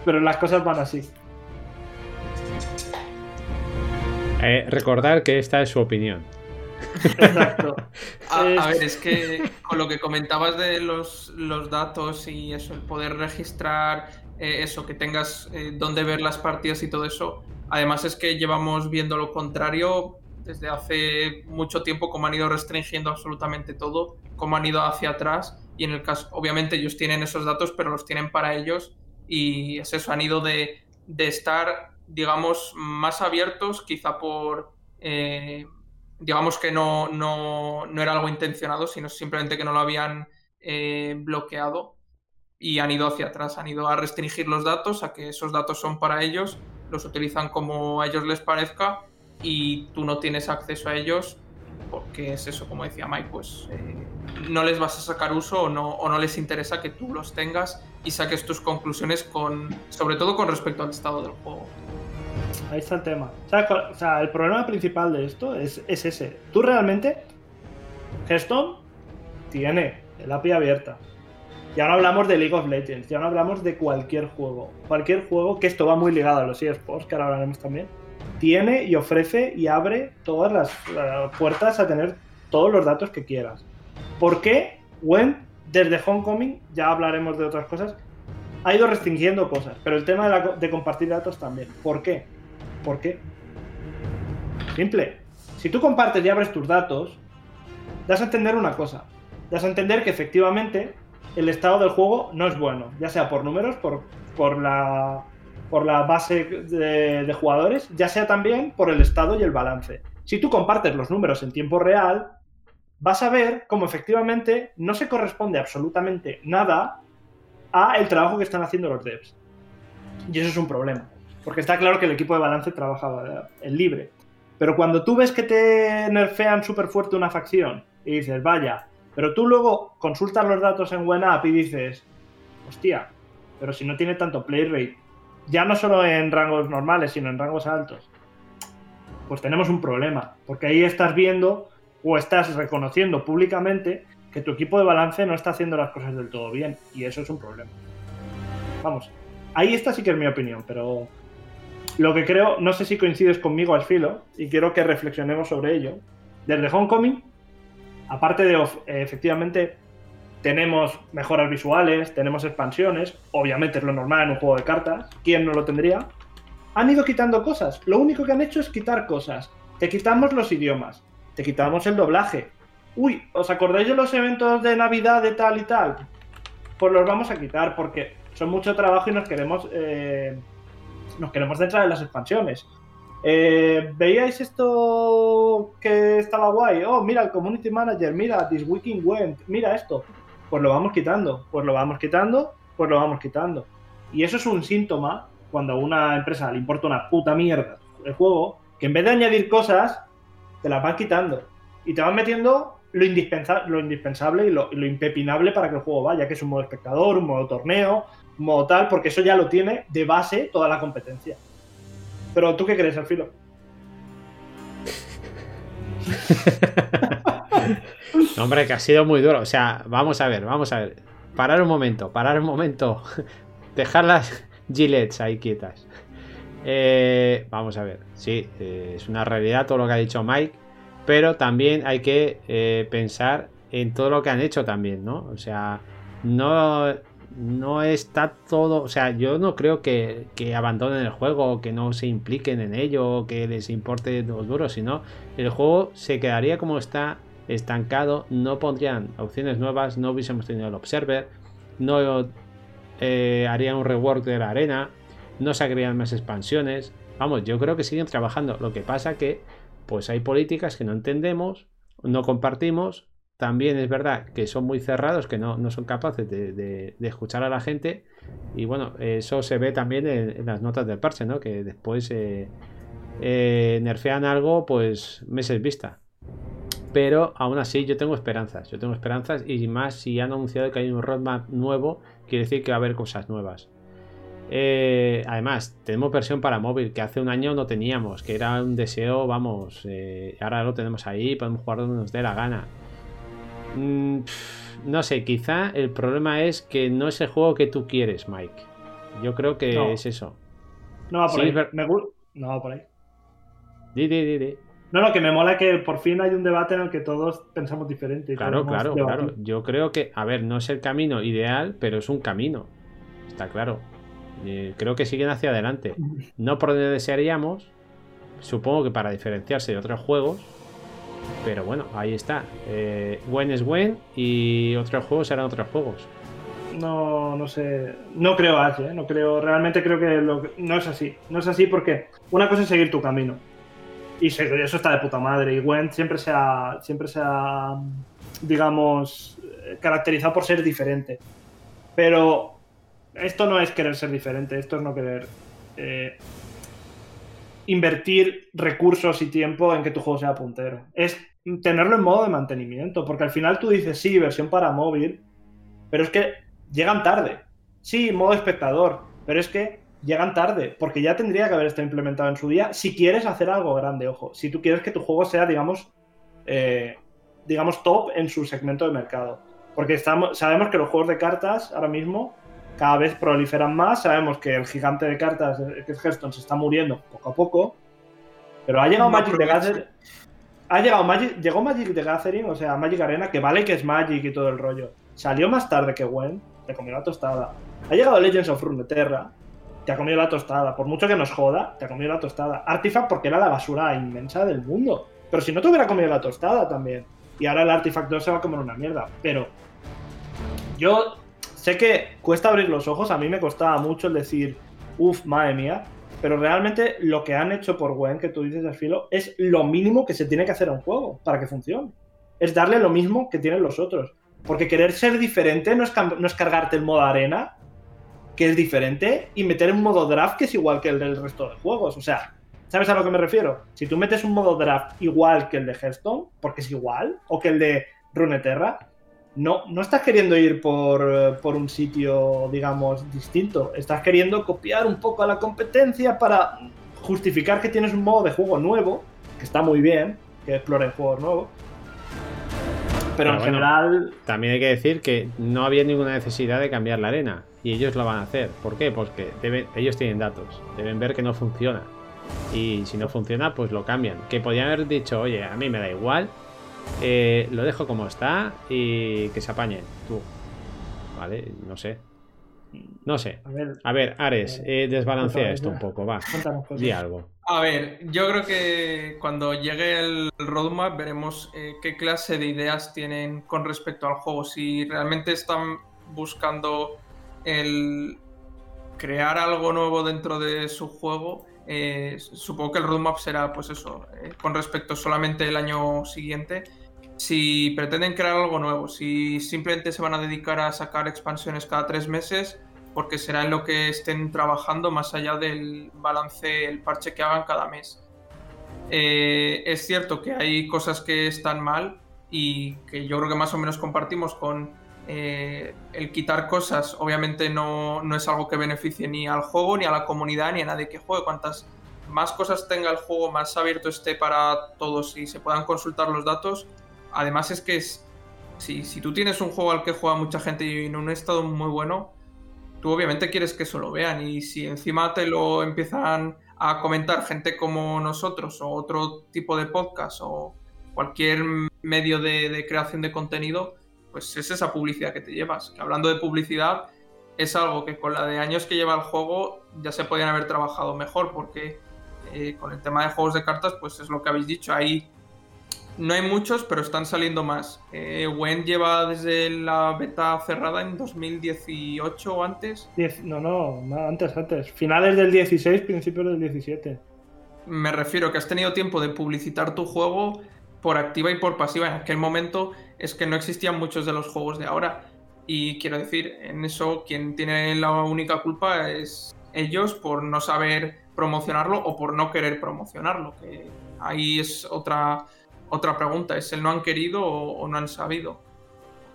pero las cosas van así. Eh, recordar que esta es su opinión. Exacto. a, ver, es que con lo que comentabas de los, datos y eso, el poder registrar, eh, eso, que tengas eh, dónde ver las partidas y todo eso, además es que llevamos viendo lo contrario desde hace mucho tiempo, como han ido restringiendo absolutamente todo, cómo han ido hacia atrás y en el caso, obviamente ellos tienen esos datos, pero los tienen para ellos y es eso, han ido de, de estar digamos, más abiertos, quizá por, eh, digamos que no, no, no, era algo intencionado, sino simplemente que no lo habían eh, bloqueado y han ido hacia atrás, han ido a restringir los datos, a que esos datos son para ellos, los utilizan como a ellos les parezca y tú no tienes acceso a ellos porque es eso, como decía Mike, pues eh, no les vas a sacar uso o no, o no les interesa que tú los tengas y saques tus conclusiones con, sobre todo con respecto al estado del juego. Ahí está el tema. O sea, el problema principal de esto es, es ese. Tú realmente, Hearthstone tiene el API abierta. Ya no hablamos de League of Legends, ya no hablamos de cualquier juego. Cualquier juego, que esto va muy ligado a los eSports, que ahora hablaremos también, tiene y ofrece y abre todas las puertas a tener todos los datos que quieras. ¿Por qué? When, desde Homecoming, ya hablaremos de otras cosas, ha ido restringiendo cosas, pero el tema de, compartir datos también. ¿Por qué? ¿Por qué? Simple. Si tú compartes y abres tus datos, das a entender una cosa. Das a entender que efectivamente el estado del juego no es bueno, ya sea por números, por, por, la, por la base de, jugadores, ya sea también por el estado y el balance. Si tú compartes los números en tiempo real, vas a ver cómo efectivamente no se corresponde absolutamente nada a el trabajo que están haciendo los devs. Y eso es un problema. Porque está claro que el equipo de balance trabaja en libre. Pero cuando tú ves que te nerfean súper fuerte una facción y dices, vaya, pero tú luego consultas los datos en WinApp y dices, hostia, pero si no tiene tanto play rate, ya no solo en rangos normales, sino en rangos altos, pues tenemos un problema. Porque ahí estás viendo o estás reconociendo públicamente que tu equipo de balance no está haciendo las cosas del todo bien. Y eso es un problema. Vamos, ahí está sí que es mi opinión, pero lo que creo, no sé si coincides conmigo al filo, y quiero que reflexionemos sobre ello. Desde Homecoming, aparte de efectivamente tenemos mejoras visuales, tenemos expansiones, obviamente es lo normal en un juego de cartas, ¿quién no lo tendría? Han ido quitando cosas, lo único que han hecho es quitar cosas. Te quitamos los idiomas, te quitamos el doblaje, uy, ¿os acordáis de los eventos de Navidad de tal y tal? Pues los vamos a quitar porque son mucho trabajo y nos queremos, eh, nos queremos centrar en las expansiones. Eh, ¿Veíais esto que estaba guay? Oh, mira el Community Manager, mira This Weekend Went, mira esto. Pues lo vamos quitando, pues lo vamos quitando, pues lo vamos quitando. Y eso es un síntoma cuando a una empresa le importa una puta mierda el juego, que en vez de añadir cosas, te las van quitando. Y te van metiendo lo, indispensable, lo indispensable y lo, impepinable para que el juego vaya, que es un modo espectador, un modo torneo, un modo tal, porque eso ya lo tiene de base toda la competencia. Pero ¿tú qué crees, Alfilo? hombre, que ha sido muy duro. O sea, vamos a ver, vamos a ver. Parar un momento, parar un momento. Dejar las gilets ahí quietas. Eh, vamos a ver. Sí, eh, es una realidad todo lo que ha dicho Mike pero también hay que eh, pensar en todo lo que han hecho también, ¿no? O sea, no, no está todo, o sea, yo no creo que, abandonen el juego, que no se impliquen en ello, que les importe los duros, sino el juego se quedaría como está estancado, no pondrían opciones nuevas, no hubiésemos tenido el Observer, no eh, harían un rework de la arena, no sacarían más expansiones. Vamos, yo creo que siguen trabajando. Lo que pasa que pues hay políticas que no entendemos, no compartimos. También es verdad que son muy cerrados, que no, son capaces de, escuchar a la gente. Y bueno, eso se ve también en, las notas del parche, ¿no? Que después eh, eh, nerfean algo, pues meses vista. Pero aún así yo tengo esperanzas. Yo tengo esperanzas y más si han anunciado que hay un roadmap nuevo, quiere decir que va a haber cosas nuevas. Eh, además, tenemos versión para móvil que hace un año no teníamos, que era un deseo, vamos, eh, ahora lo tenemos ahí, podemos jugar donde nos dé la gana. Mm, no sé, quizá el problema es que no es el juego que tú quieres, Mike. Yo creo que es eso. No va por ahí. No va por ahí. Di, di, di, No, no, que me mola que por fin hay un debate en el que todos pensamos diferente. claro, claro, claro. Yo creo que, a ver, no es el camino ideal, pero es un camino. Está claro. Eh, creo que siguen hacia adelante. No por donde desearíamos, supongo que para diferenciarse de otros juegos, pero bueno, ahí está. Eh, buen es buen y otros juegos serán otros juegos. No, no sé. No creo así, No creo. Realmente creo que no es así. No es así porque una cosa es seguir tu camino. Y eso está de puta madre. Y Gwent siempre se ha, siempre se ha, digamos, caracterizado por ser diferente. Pero esto no es querer ser diferente, esto es no querer eh, invertir recursos y tiempo en que tu juego sea puntero. Es tenerlo en modo de mantenimiento, porque al final tú dices, sí, versión para móvil, pero es que llegan tarde. Sí, modo espectador, pero es que llegan tarde, porque ya tendría que haber estado implementado en su día si quieres hacer algo grande, ojo. Si tú quieres que tu juego sea, digamos, eh, digamos, top en su segmento de mercado. Porque estamos, sabemos que los juegos de cartas ahora mismo cada vez proliferan más. Sabemos que el gigante de cartas, que es Hearthstone, se está muriendo poco a poco. Pero ha llegado Magic the Gathering. Ha llegado Magic, llegó Magic the Gathering, o sea, Magic Arena, que vale que es Magic y todo el rollo. Salió más tarde que Gwen, te comió la tostada. Ha llegado Legends of Runeterra, te ha comido la tostada. Por mucho que nos joda, te ha comido la tostada. Artifact porque era la basura inmensa del mundo. Pero si no te hubiera comido la tostada también. Y ahora el Artifact 2 se va a comer una mierda. Pero yo sé que cuesta abrir los ojos, a mí me costaba mucho el decir, uff, madre mía, pero realmente lo que han hecho por Gwen, que tú dices al filo, es lo mínimo que se tiene que hacer a un juego para que funcione. Es darle lo mismo que tienen los otros. Porque querer ser diferente no es, no es cargarte el modo arena, que es diferente, y meter un modo draft que es igual que el del resto de juegos. O sea, ¿sabes a lo que me refiero? Si tú metes un modo draft igual que el de Hearthstone, porque es igual, o que el de Runeterra, no, no estás queriendo ir por, por, un sitio, digamos, distinto. Estás queriendo copiar un poco a la competencia para justificar que tienes un modo de juego nuevo, que está muy bien, que exploren juegos nuevos. Pero, en general. También hay que decir que no había ninguna necesidad de cambiar la arena. Y ellos lo van a hacer. ¿Por qué? Porque ellos tienen datos. Deben ver que no funciona. Y si no funciona, pues lo cambian. Que podrían haber dicho, oye, a mí me da igual eh, lo dejo como está y que se apañe tú. Vale, no sé. No sé. A ver, Ares, eh, desbalancea esto un poco, va. Di algo. A ver, yo creo que cuando llegue el roadmap veremos eh, qué clase de ideas tienen con respecto al juego. Si realmente están buscando el crear algo nuevo dentro de su juego, supongo que el roadmap será, pues eso, con respecto solamente el año siguiente si pretenden crear algo nuevo, si simplemente se van a dedicar a sacar expansiones cada tres meses, porque será en lo que estén trabajando más allá del balance, el parche que hagan cada mes. Eh, es cierto que hay cosas que están mal y que yo creo que más o menos compartimos con eh, el quitar cosas, obviamente no, no es algo que beneficie ni al juego, ni a la comunidad, ni a nadie que juegue. Cuantas más cosas tenga el juego, más abierto esté para todos y se puedan consultar los datos, además es que si, si tú tienes un juego al que juega mucha gente y en un estado muy bueno, tú obviamente quieres que eso lo vean y si encima te lo empiezan a comentar gente como nosotros o otro tipo de podcast o cualquier medio de, creación de contenido, pues es esa publicidad que te llevas. Que hablando de publicidad, es algo que con la de años que lleva el juego ya se podían haber trabajado mejor porque eh, con el tema de juegos de cartas, pues es lo que habéis dicho, hay no hay muchos, pero están saliendo más. Eh, Wen lleva desde la beta cerrada en 2018 o antes. no, no, antes, antes. Finales del 16, principios del 17. Me refiero que has tenido tiempo de publicitar tu juego por activa y por pasiva. En aquel momento es que no existían muchos de los juegos de ahora. Y quiero decir, en eso quien tiene la única culpa es ellos por no saber promocionarlo o por no querer promocionarlo. Que ahí es otra otra pregunta es el no han querido o, no han sabido.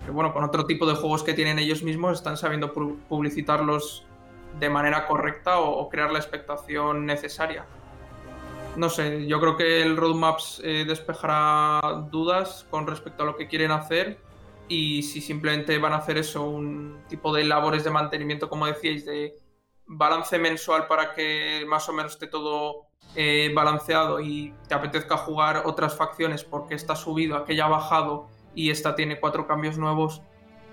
Que bueno, con otro tipo de juegos que tienen ellos mismos están sabiendo publicitarlos de manera correcta o, crear la expectación necesaria. No sé, yo creo que el roadmap eh, despejará dudas con respecto a lo que quieren hacer y si simplemente van a hacer eso, un tipo de labores de mantenimiento, como decíais, de balance mensual para que más o menos esté todo eh, balanceado y te apetezca jugar otras facciones porque está subido, aquella ha bajado y esta tiene cuatro cambios nuevos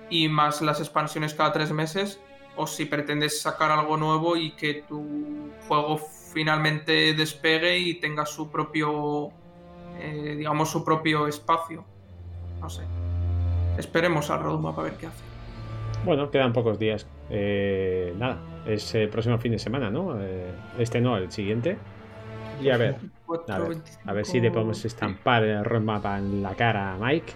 y más las expansiones cada tres meses, o si pretendes sacar algo nuevo y que tu juego finalmente despegue y tenga su propio, eh, digamos, su propio espacio. No sé. Esperemos al roadmap a ver qué hace. Bueno, quedan pocos días. Eh, nada, es el próximo fin de semana, ¿no? este no, el siguiente. Y a ver, a, ver, si le podemos estampar el roadmap en la cara a Mike.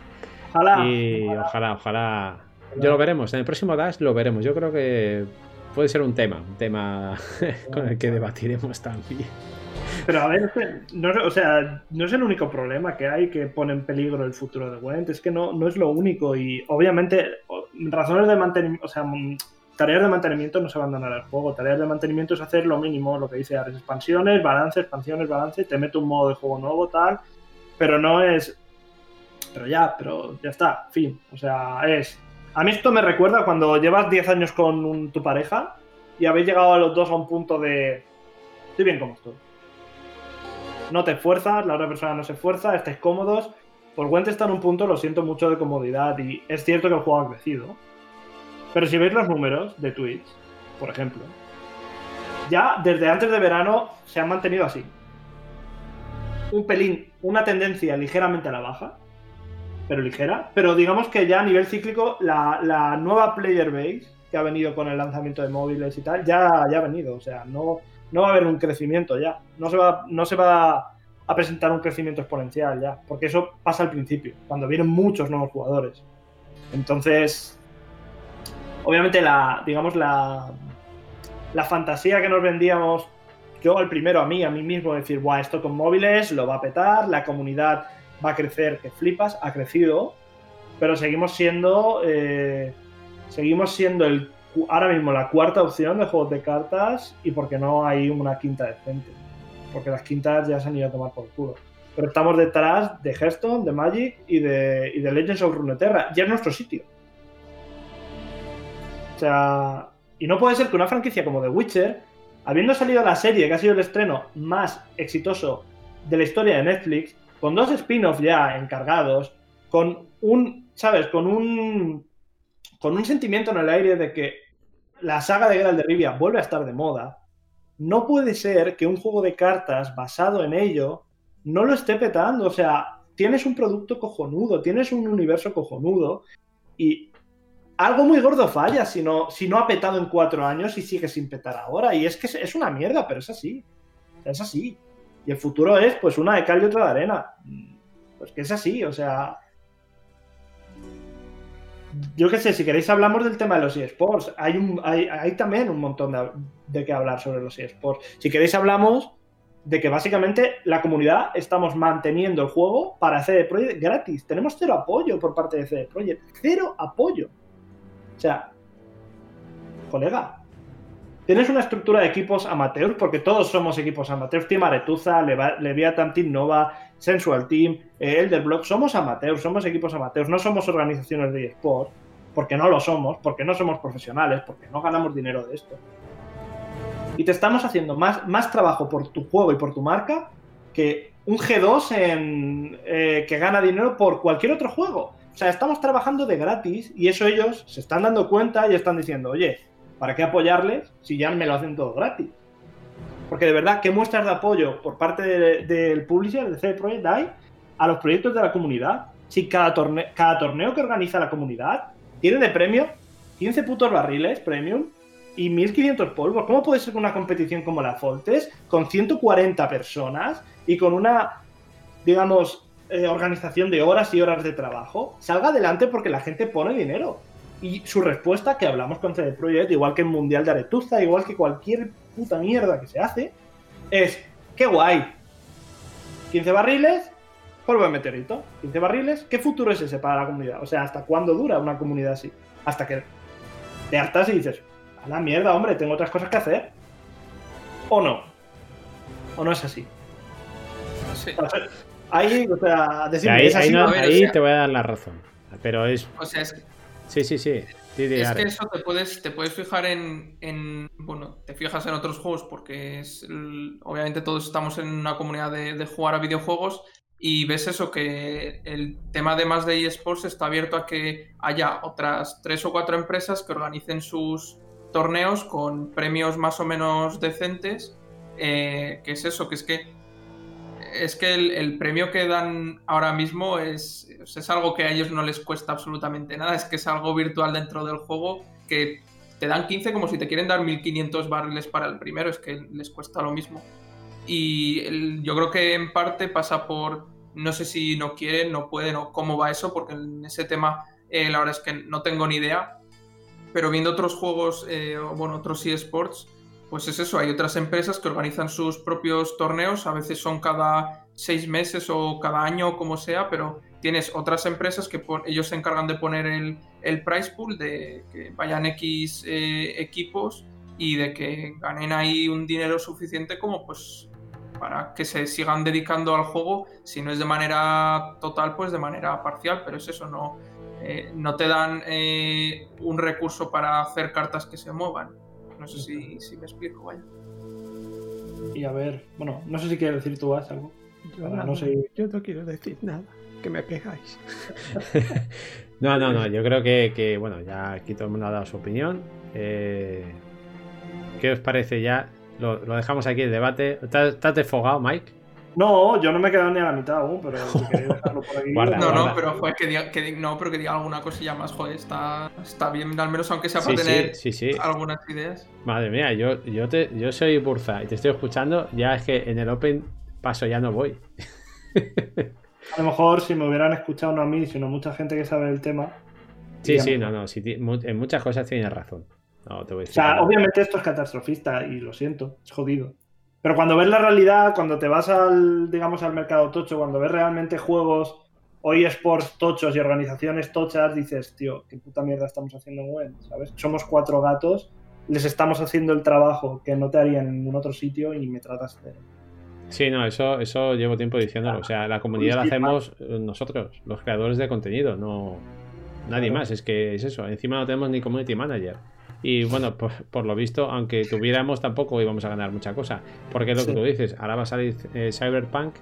Ojalá. Y ojalá, ojalá. Yo lo veremos. En el próximo Dash lo veremos. Yo creo que puede ser un tema, un tema con el que debatiremos también. Pero a ver, no, o sea, no es el único problema que hay que pone en peligro el futuro de Gwent, es que no, no es lo único y obviamente razones de mantenimiento, o sea, mm, tareas de mantenimiento no se abandonan al juego, tareas de mantenimiento es hacer lo mínimo, lo que dice Ares, expansiones, balance, expansiones, balance, te mete un modo de juego nuevo, tal, pero no es... Pero ya, pero ya está, fin, o sea, es... A mí esto me recuerda cuando llevas 10 años con tu pareja y habéis llegado a los dos a un punto de... Estoy bien como estoy no te esfuerzas, la otra persona no se esfuerza, estés cómodos. Pues Gwent está en un punto, lo siento mucho, de comodidad y es cierto que el juego ha crecido. Pero si veis los números de Twitch, por ejemplo, ya desde antes de verano se han mantenido así. Un pelín, una tendencia ligeramente a la baja, pero ligera. Pero digamos que ya a nivel cíclico, la, nueva player base que ha venido con el lanzamiento de móviles y tal, ya, ya ha venido. O sea, no, no va a haber un crecimiento ya. No se va, no se va a presentar un crecimiento exponencial ya, porque eso pasa al principio, cuando vienen muchos nuevos jugadores. Entonces, obviamente la, digamos, la, la fantasía que nos vendíamos, yo al primero, a mí, a mí mismo, decir, Buah, esto con móviles lo va a petar, la comunidad va a crecer, que flipas, ha crecido, pero seguimos siendo, eh, seguimos siendo el ahora mismo la cuarta opción de juegos de cartas y porque no hay una quinta decente. Porque las quintas ya se han ido a tomar por culo. Pero estamos detrás de Hearthstone, de Magic y de, Legends of Runeterra. Ya es nuestro sitio. O sea, y no puede ser que una franquicia como The Witcher, habiendo salido la serie que ha sido el estreno más exitoso de la historia de Netflix, con dos spin-offs ya encargados, con un, ¿sabes? Con un con un sentimiento en el aire de que la saga de Geralt de Rivia vuelve a estar de moda, no puede ser que un juego de cartas basado en ello no lo esté petando. O sea, tienes un producto cojonudo, tienes un universo cojonudo y algo muy gordo falla si no, si no ha petado en cuatro años y sigue sin petar ahora. Y es que es una mierda, pero es así. Es así. Y el futuro es pues una de cal y otra de arena. Pues que es así, o sea, yo qué sé, si queréis hablamos del tema de los eSports. Hay, hay, también un montón de, de qué hablar sobre los eSports. Si queréis hablamos de que básicamente la comunidad estamos manteniendo el juego para CD Projekt gratis. Tenemos cero apoyo por parte de CD Projekt. Cero apoyo. O sea, colega, tienes una estructura de equipos amateurs, porque todos somos equipos amateurs. Team Aretuza, Leviathan, Team Nova, Sensual Team, eh, Elder Block, somos amateurs, somos equipos amateurs, no somos organizaciones de eSport, porque no lo somos, porque no somos profesionales, porque no ganamos dinero de esto. Y te estamos haciendo más, más trabajo por tu juego y por tu marca que un G2 en, eh, que gana dinero por cualquier otro juego. O sea, estamos trabajando de gratis y eso ellos se están dando cuenta y están diciendo, oye, ¿para qué apoyarles si ya me lo hacen todo gratis? Porque de verdad, ¿qué muestras de apoyo por parte del publisher, del CD Projekt hay a los proyectos de la comunidad? Si cada, cada torneo que organiza la comunidad tiene de premio 15 putos barriles premium y 1500 polvos. ¿Cómo puede ser que una competición como la Foltes, con 140 personas y con una, digamos, eh, organización de horas y horas de trabajo, salga adelante porque la gente pone dinero? Y su respuesta, que hablamos con CD Projekt, igual que en Mundial de Aretuza, igual que cualquier puta mierda que se hace, es, qué guay. 15 barriles, polvo de meteorito. 15 barriles, ¿qué futuro es ese para la comunidad? O sea, ¿hasta cuándo dura una comunidad así? Hasta que te hartas y dices, a la mierda, hombre, tengo otras cosas que hacer. ¿O no? ¿O no es así? Sí. Ahí, o sea, ahí, ahí te voy a dar la razón. Pero es. O sea, es, Sí, sí, sí. es que eso te puedes, te puedes fijar en, Bueno, te fijas en otros juegos porque es, obviamente todos estamos en una comunidad de, jugar a videojuegos y ves eso, que el tema de más de eSports está abierto a que haya otras tres o cuatro empresas que organicen sus torneos con premios más o menos decentes. Eh, que es eso, que es que es que el, premio que dan ahora mismo es, es algo que a ellos no les cuesta absolutamente nada, es que es algo virtual dentro del juego que te dan 15 como si te quieren dar 1500 barriles para el primero, es que les cuesta lo mismo. y yo creo que en parte pasa por, no sé si no quieren, no pueden o cómo va eso, porque en ese tema eh, la verdad es que no tengo ni idea, pero viendo otros juegos, eh, bueno, otros eSports, pues es eso, hay otras empresas que organizan sus propios torneos, a veces son cada seis meses o cada año o como sea, pero tienes otras empresas que ellos se encargan de poner el, el price pool, de que vayan X eh, equipos y de que ganen ahí un dinero suficiente como pues para que se sigan dedicando al juego, si no es de manera total, pues de manera parcial, pero es eso, no, eh, no te dan eh, un recurso para hacer cartas que se muevan. No sé si, me explico, vaya. Y a ver, bueno, no sé si quieres decir tú algo. Yo, no, sé... yo no quiero decir nada, que me pegáis. no, no, no, yo creo que, bueno, ya aquí todo el mundo ha dado su opinión. Eh, ¿Qué os parece ya? Lo, dejamos aquí el debate. ¿Estás desfogado, Mike? No, yo no me he quedado ni a la mitad aún, pero si queréis dejarlo por aquí. no, no, pero joder, que diga, que, no, pero que diga alguna cosilla más, joder, está, está bien, al menos aunque sea para tener algunas ideas. Madre mía, yo, yo, te, yo soy Burza y te estoy escuchando, ya es que en el Open paso ya no voy. a lo mejor si me hubieran escuchado no a mí, sino mucha gente que sabe el tema. Sí, sí, no, no, en muchas cosas tienes razón. No, te voy a decir o sea, obviamente esto es catastrofista y lo siento, es jodido. Pero cuando ves la realidad, cuando te vas al, digamos, al mercado tocho, cuando ves realmente juegos o eSports tochos y organizaciones tochas, dices, tío, qué puta mierda estamos haciendo en web, ¿sabes? Somos cuatro gatos, les estamos haciendo el trabajo que no te harían en ningún otro sitio y me tratas de... Sí, no, eso, eso llevo tiempo diciéndolo. O sea, la comunidad la hacemos nosotros, los creadores de contenido, no nadie más. Es que es eso. Encima no tenemos ni community manager. Y bueno, por, lo visto, aunque tuviéramos, tampoco íbamos a ganar mucha cosa. Porque es lo que tú dices, ahora va a salir eh, Cyberpunk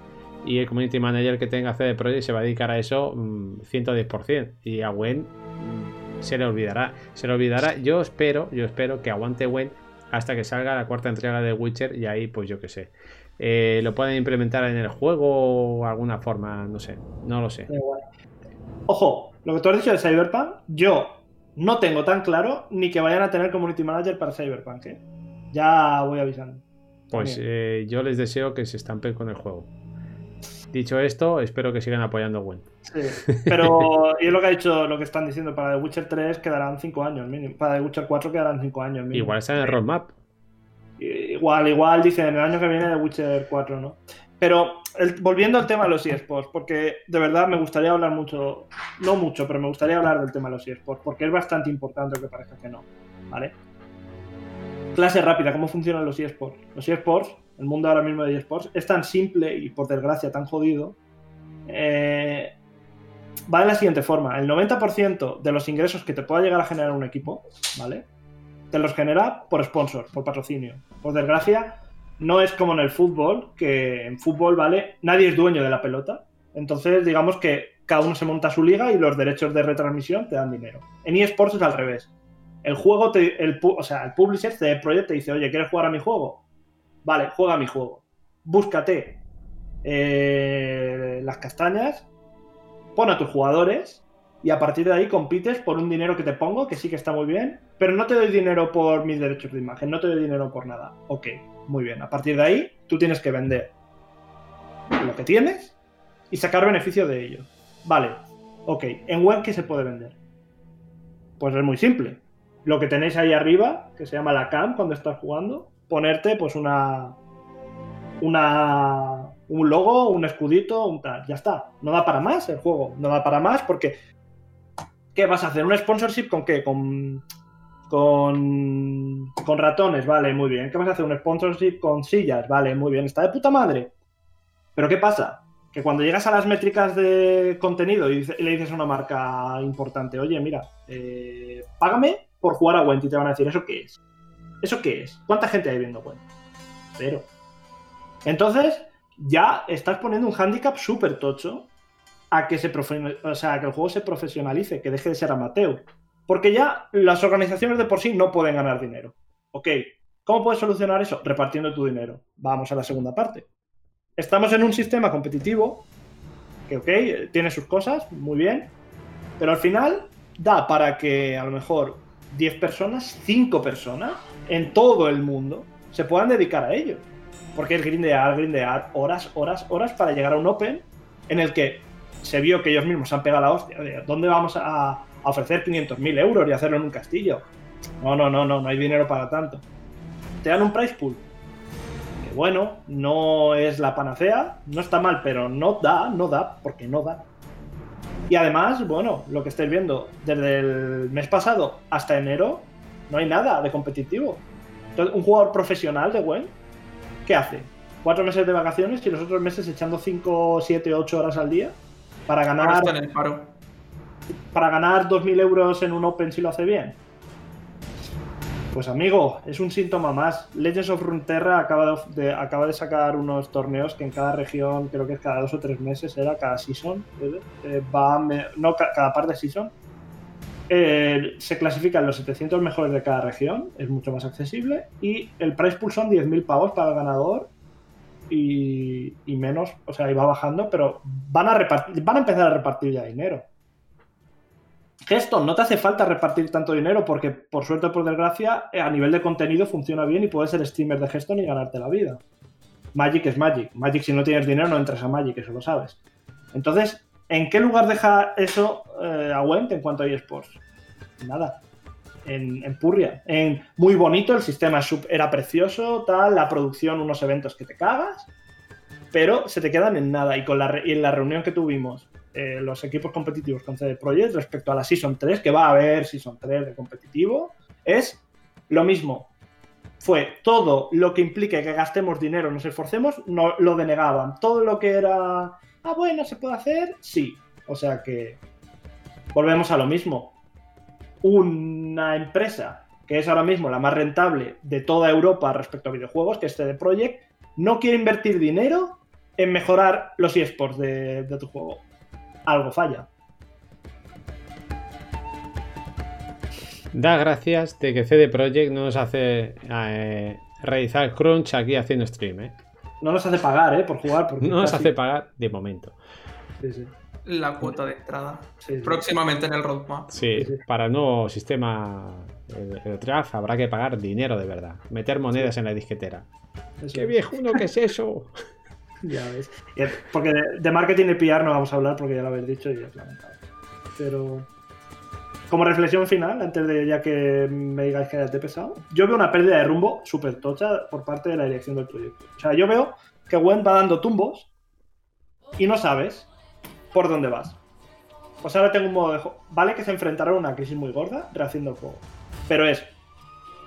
y el community manager que tenga CD Projekt se va a dedicar a eso 110%. Mm, y a Gwen mm, se le olvidará. Se le olvidará. Yo espero, yo espero que aguante Gwen hasta que salga la cuarta entrega de Witcher y ahí, pues yo qué sé. Eh, lo pueden implementar en el juego o alguna forma, no sé, no lo sé. Ojo, lo que tú has dicho de Cyberpunk, yo no tengo tan claro ni que vayan a tener community manager para Cyberpunk. ¿eh? Ya voy avisando. Pues eh, yo les deseo que se estampen con el juego. Dicho esto, espero que sigan apoyando a Gwen. Sí, pero y es lo que ha dicho, lo que están diciendo, para The Witcher 3 quedarán 5 años mínimo. Para The Witcher 4 quedarán 5 años mínimo. Igual está en el roadmap. Igual, igual, dicen en el año que viene The Witcher 4, ¿no? Pero volviendo al tema de los eSports, porque de verdad me gustaría hablar mucho, no mucho, pero me gustaría hablar del tema de los eSports, porque es bastante importante que parezca que no, ¿vale? Clase rápida, ¿cómo funcionan los eSports? Los eSports, el mundo ahora mismo de eSports, es tan simple y por desgracia tan jodido, eh, va de la siguiente forma, el 90% de los ingresos que te pueda llegar a generar un equipo, ¿vale? Te los genera por sponsor, por patrocinio. Por desgracia, no es como en el fútbol, que en fútbol, ¿vale? Nadie es dueño de la pelota. Entonces, digamos que cada uno se monta su liga y los derechos de retransmisión te dan dinero. En eSports es al revés. El juego, te, el, o sea, el publisher de Project te dice, oye, ¿quieres jugar a mi juego? Vale, juega a mi juego. Búscate eh, las castañas, pon a tus jugadores y a partir de ahí compites por un dinero que te pongo, que sí que está muy bien, pero no te doy dinero por mis derechos de imagen, no te doy dinero por nada. Ok, muy bien. A partir de ahí, tú tienes que vender lo que tienes y sacar beneficio de ello. Vale, ok. ¿En web qué se puede vender? Pues es muy simple. Lo que tenéis ahí arriba, que se llama la cam cuando estás jugando, ponerte pues una. una un logo, un escudito, un tal. Ya está. No da para más el juego. No da para más porque. ¿Qué vas a hacer? ¿Un sponsorship con qué? Con con, con ratones, vale, muy bien. ¿Qué vas a hacer? Un sponsorship con sillas, vale, muy bien. Está de puta madre. Pero ¿qué pasa? Que cuando llegas a las métricas de contenido y, le dices a una marca importante, oye, mira, eh, págame por jugar a Wendy, te van a decir, ¿eso qué es? ¿Eso qué es? ¿Cuánta gente hay viendo Wendy? Cero. Entonces, ya estás poniendo un handicap súper tocho a que, se o sea, que el juego se profesionalice, que deje de ser amateur. Porque ya las organizaciones de por sí no pueden ganar dinero. Ok, ¿cómo puedes solucionar eso? Repartiendo tu dinero. Vamos a la segunda parte. Estamos en un sistema competitivo que, ok, tiene sus cosas, muy bien, pero al final da para que a lo mejor 10 personas, 5 personas en todo el mundo se puedan dedicar a ello. Porque es grindear, grindear, horas, horas, horas para llegar a un Open en el que se vio que ellos mismos se han pegado la hostia. De, ¿Dónde vamos a, a ofrecer 500.000 euros y hacerlo en un castillo? No, no, no, no, no hay dinero para tanto. Te dan un price pool. Que bueno, no es la panacea, no está mal, pero no da, no da, porque no da. Y además, bueno, lo que estáis viendo, desde el mes pasado hasta enero, no hay nada de competitivo. Entonces, un jugador profesional de WEN, ¿qué hace? Cuatro meses de vacaciones y los otros meses echando 5, 7, 8 horas al día para Ahora ganar, está en el paro. Para ganar 2.000 euros en un Open si lo hace bien. Pues amigo, es un síntoma más. Legends of Runeterra acaba de, acaba de sacar unos torneos que en cada región, creo que es cada dos o tres meses, era cada season, ¿eh? Eh, va, no, ca- cada par de season. Se clasifican los 700 mejores de cada región, es mucho más accesible, y el price pool son 10.000 pavos para el ganador y, y menos, o sea, y va bajando, pero van a, repartir, van a empezar a repartir ya dinero. Gesto, no te hace falta repartir tanto dinero porque, por suerte o por desgracia, eh, a nivel de contenido funciona bien y puedes ser streamer de Geston y ganarte la vida. Magic es Magic. Magic, si no tienes dinero, no entras a Magic, eso lo sabes. Entonces, ¿en qué lugar deja eso eh, a Went en cuanto a eSports? Nada. En, en Purria. En muy bonito, el sistema era precioso, tal, la producción, unos eventos que te cagas, pero se te quedan en nada. Y, con la, y en la reunión que tuvimos eh, los equipos competitivos con CD Projekt respecto a la Season 3, que va a haber Season 3 de competitivo, es lo mismo. Fue todo lo que implique que gastemos dinero, nos esforcemos, no, lo denegaban. Todo lo que era, ah, bueno, se puede hacer, sí. O sea que volvemos a lo mismo. Una empresa que es ahora mismo la más rentable de toda Europa respecto a videojuegos, que es CD Projekt, no quiere invertir dinero en mejorar los eSports de, de tu juego. Algo falla. Da gracias de que CD Projekt no nos hace eh, realizar crunch aquí haciendo stream, ¿eh? No nos hace pagar, ¿eh? Por jugar. Porque No nos casi- hace pagar de momento. Sí, sí, La cuota de entrada. sí, sí. Próximamente en el roadmap. Sí, Sí, sí. para el nuevo sistema el, draft habrá que pagar dinero de verdad. Meter monedas en la disquetera. Eso ¡Qué viejuno que es eso! Ya ves. Es- Porque de, de marketing y PR no vamos a hablar porque ya lo habéis dicho y es lamentable. Pero como reflexión final, antes de ya que me digáis que hayas de pesado, yo veo una pérdida de rumbo súper tocha por parte de la dirección del proyecto. O sea, yo veo que Gwen va dando tumbos y no sabes por dónde vas. Pues ahora tengo un modo de. Vale que se enfrentaron a una crisis muy gorda rehaciendo el juego. Pero es,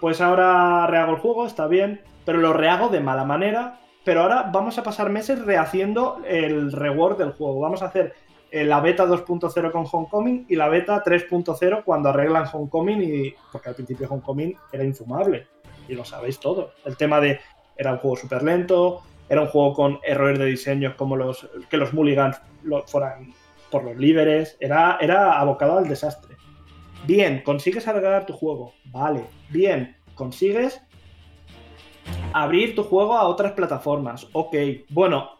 pues ahora rehago el juego, está bien, pero lo rehago de mala manera. Pero ahora vamos a pasar meses rehaciendo el reward del juego. Vamos a hacer eh, la beta 2.0 con Homecoming y la beta 3.0 cuando arreglan Homecoming y porque al principio Homecoming era infumable y lo sabéis todos. El tema de era un juego súper lento, era un juego con errores de diseño como los que los mulligans lo, fueran por los líderes, era, era abocado al desastre. Bien, consigues arreglar tu juego, vale. Bien, consigues abrir tu juego a otras plataformas, ok. Bueno,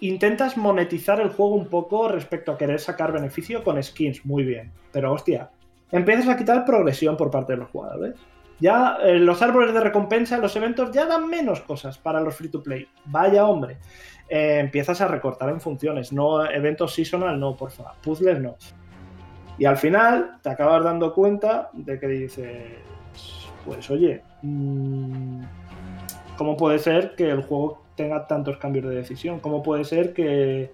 intentas monetizar el juego un poco respecto a querer sacar beneficio con skins, muy bien. Pero hostia, empiezas a quitar progresión por parte de los jugadores. Ya eh, los árboles de recompensa, los eventos ya dan menos cosas para los free to play. Vaya hombre. Eh, empiezas a recortar en funciones, no eventos seasonal, no, por favor, puzzles no. Y al final te acabas dando cuenta de que dices, pues oye, mm, ¿cómo puede ser que el juego tenga tantos cambios de decisión? ¿Cómo puede ser que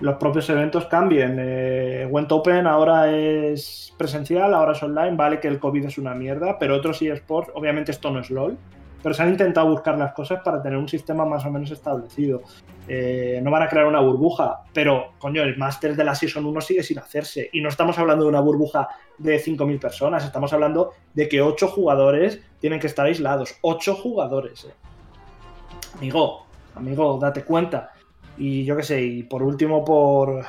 los propios eventos cambien? Eh, Went Open ahora es presencial, ahora es online, vale que el COVID es una mierda, pero otros eSports, obviamente esto no es LOL, pero se han intentado buscar las cosas para tener un sistema más o menos establecido. Eh, no van a crear una burbuja, pero coño, el máster de la Season 1 sigue sin hacerse. Y no estamos hablando de una burbuja de 5.000 personas, estamos hablando de que 8 jugadores tienen que estar aislados. 8 jugadores. eh. Amigo, amigo, date cuenta. Y yo qué sé, y por último, por,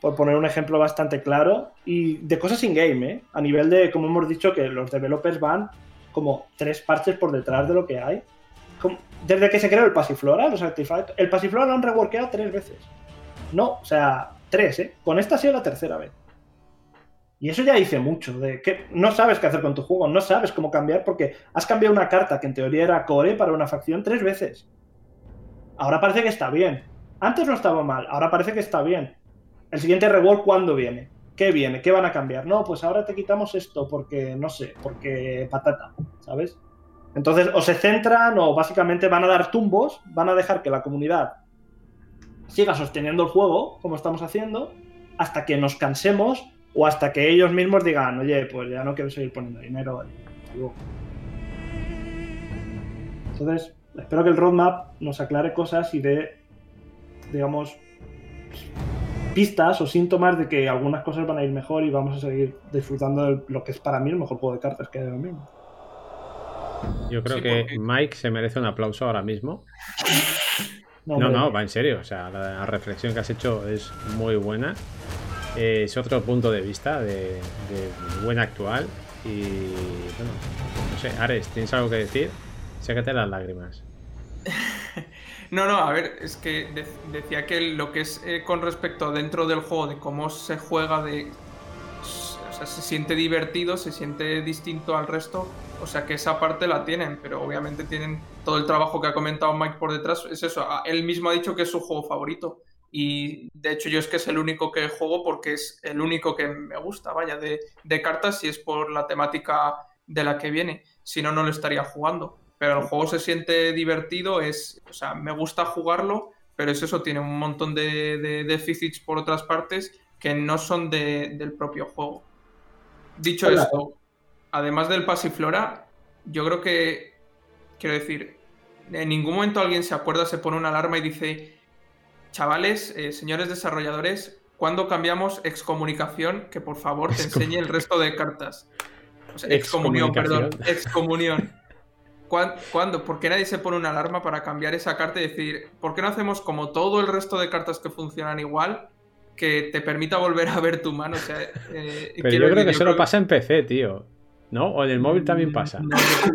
por poner un ejemplo bastante claro, y de cosas in-game, ¿eh? a nivel de, como hemos dicho, que los developers van como tres parches por detrás de lo que hay. Desde que se creó el Passiflora, los Artifacts, el Passiflora lo han reworkeado tres veces. No, o sea, tres, ¿eh? Con esta ha sido la tercera vez. Y eso ya dice mucho, de que no sabes qué hacer con tu juego, no sabes cómo cambiar porque has cambiado una carta que en teoría era core para una facción tres veces. Ahora parece que está bien. Antes no estaba mal, ahora parece que está bien. El siguiente reward, ¿cuándo viene? ¿Qué viene? ¿Qué van a cambiar? No, pues ahora te quitamos esto porque, no sé, porque patata, ¿sabes? Entonces, o se centran o básicamente van a dar tumbos, van a dejar que la comunidad siga sosteniendo el juego, como estamos haciendo, hasta que nos cansemos o hasta que ellos mismos digan, oye, pues ya no quiero seguir poniendo dinero. Entonces, espero que el roadmap nos aclare cosas y dé, digamos, pistas o síntomas de que algunas cosas van a ir mejor y vamos a seguir disfrutando de lo que es para mí el mejor juego de cartas que hay ahora mismo. Yo creo que Mike se merece un aplauso ahora mismo. No, no, va en serio. O sea, la, reflexión que has hecho es muy buena. es otro punto de vista de, buen actual. Y bueno, no sé, Ares, ¿tienes algo que decir? Sácate las lágrimas. No, no, a ver, es que decía que lo que es eh, con respecto dentro del juego, de cómo se juega, de. O sea, se siente divertido, se siente distinto al resto. O sea, que esa parte la tienen, pero obviamente tienen todo el trabajo que ha comentado Mike por detrás. Es eso, él mismo ha dicho que es su juego favorito. Y de hecho, yo es que es el único que juego porque es el único que me gusta, vaya, de, de cartas, y es por la temática de la que viene. Si no, no lo estaría jugando pero el juego se siente divertido, es, o sea, me gusta jugarlo, pero es eso, tiene un montón de, déficits por otras partes que no son del propio juego. Dicho esto, además del pasiflora, yo creo que, quiero decir, en ningún momento alguien se acuerda, se pone una alarma y dice, chavales, eh, señores desarrolladores, ¿cuándo cambiamos excomunicación? Que por favor te enseñe el resto de cartas. excomunión, perdón, excomunión. ¿Cuándo? ¿Por qué nadie se pone una alarma para cambiar esa carta y decir, ¿por qué no hacemos como todo el resto de cartas que funcionan igual? Que te permita volver a ver tu mano. Eh, Pero yo creo que solo pasa en PC, tío. ¿No? O en el móvil también mm, pasa.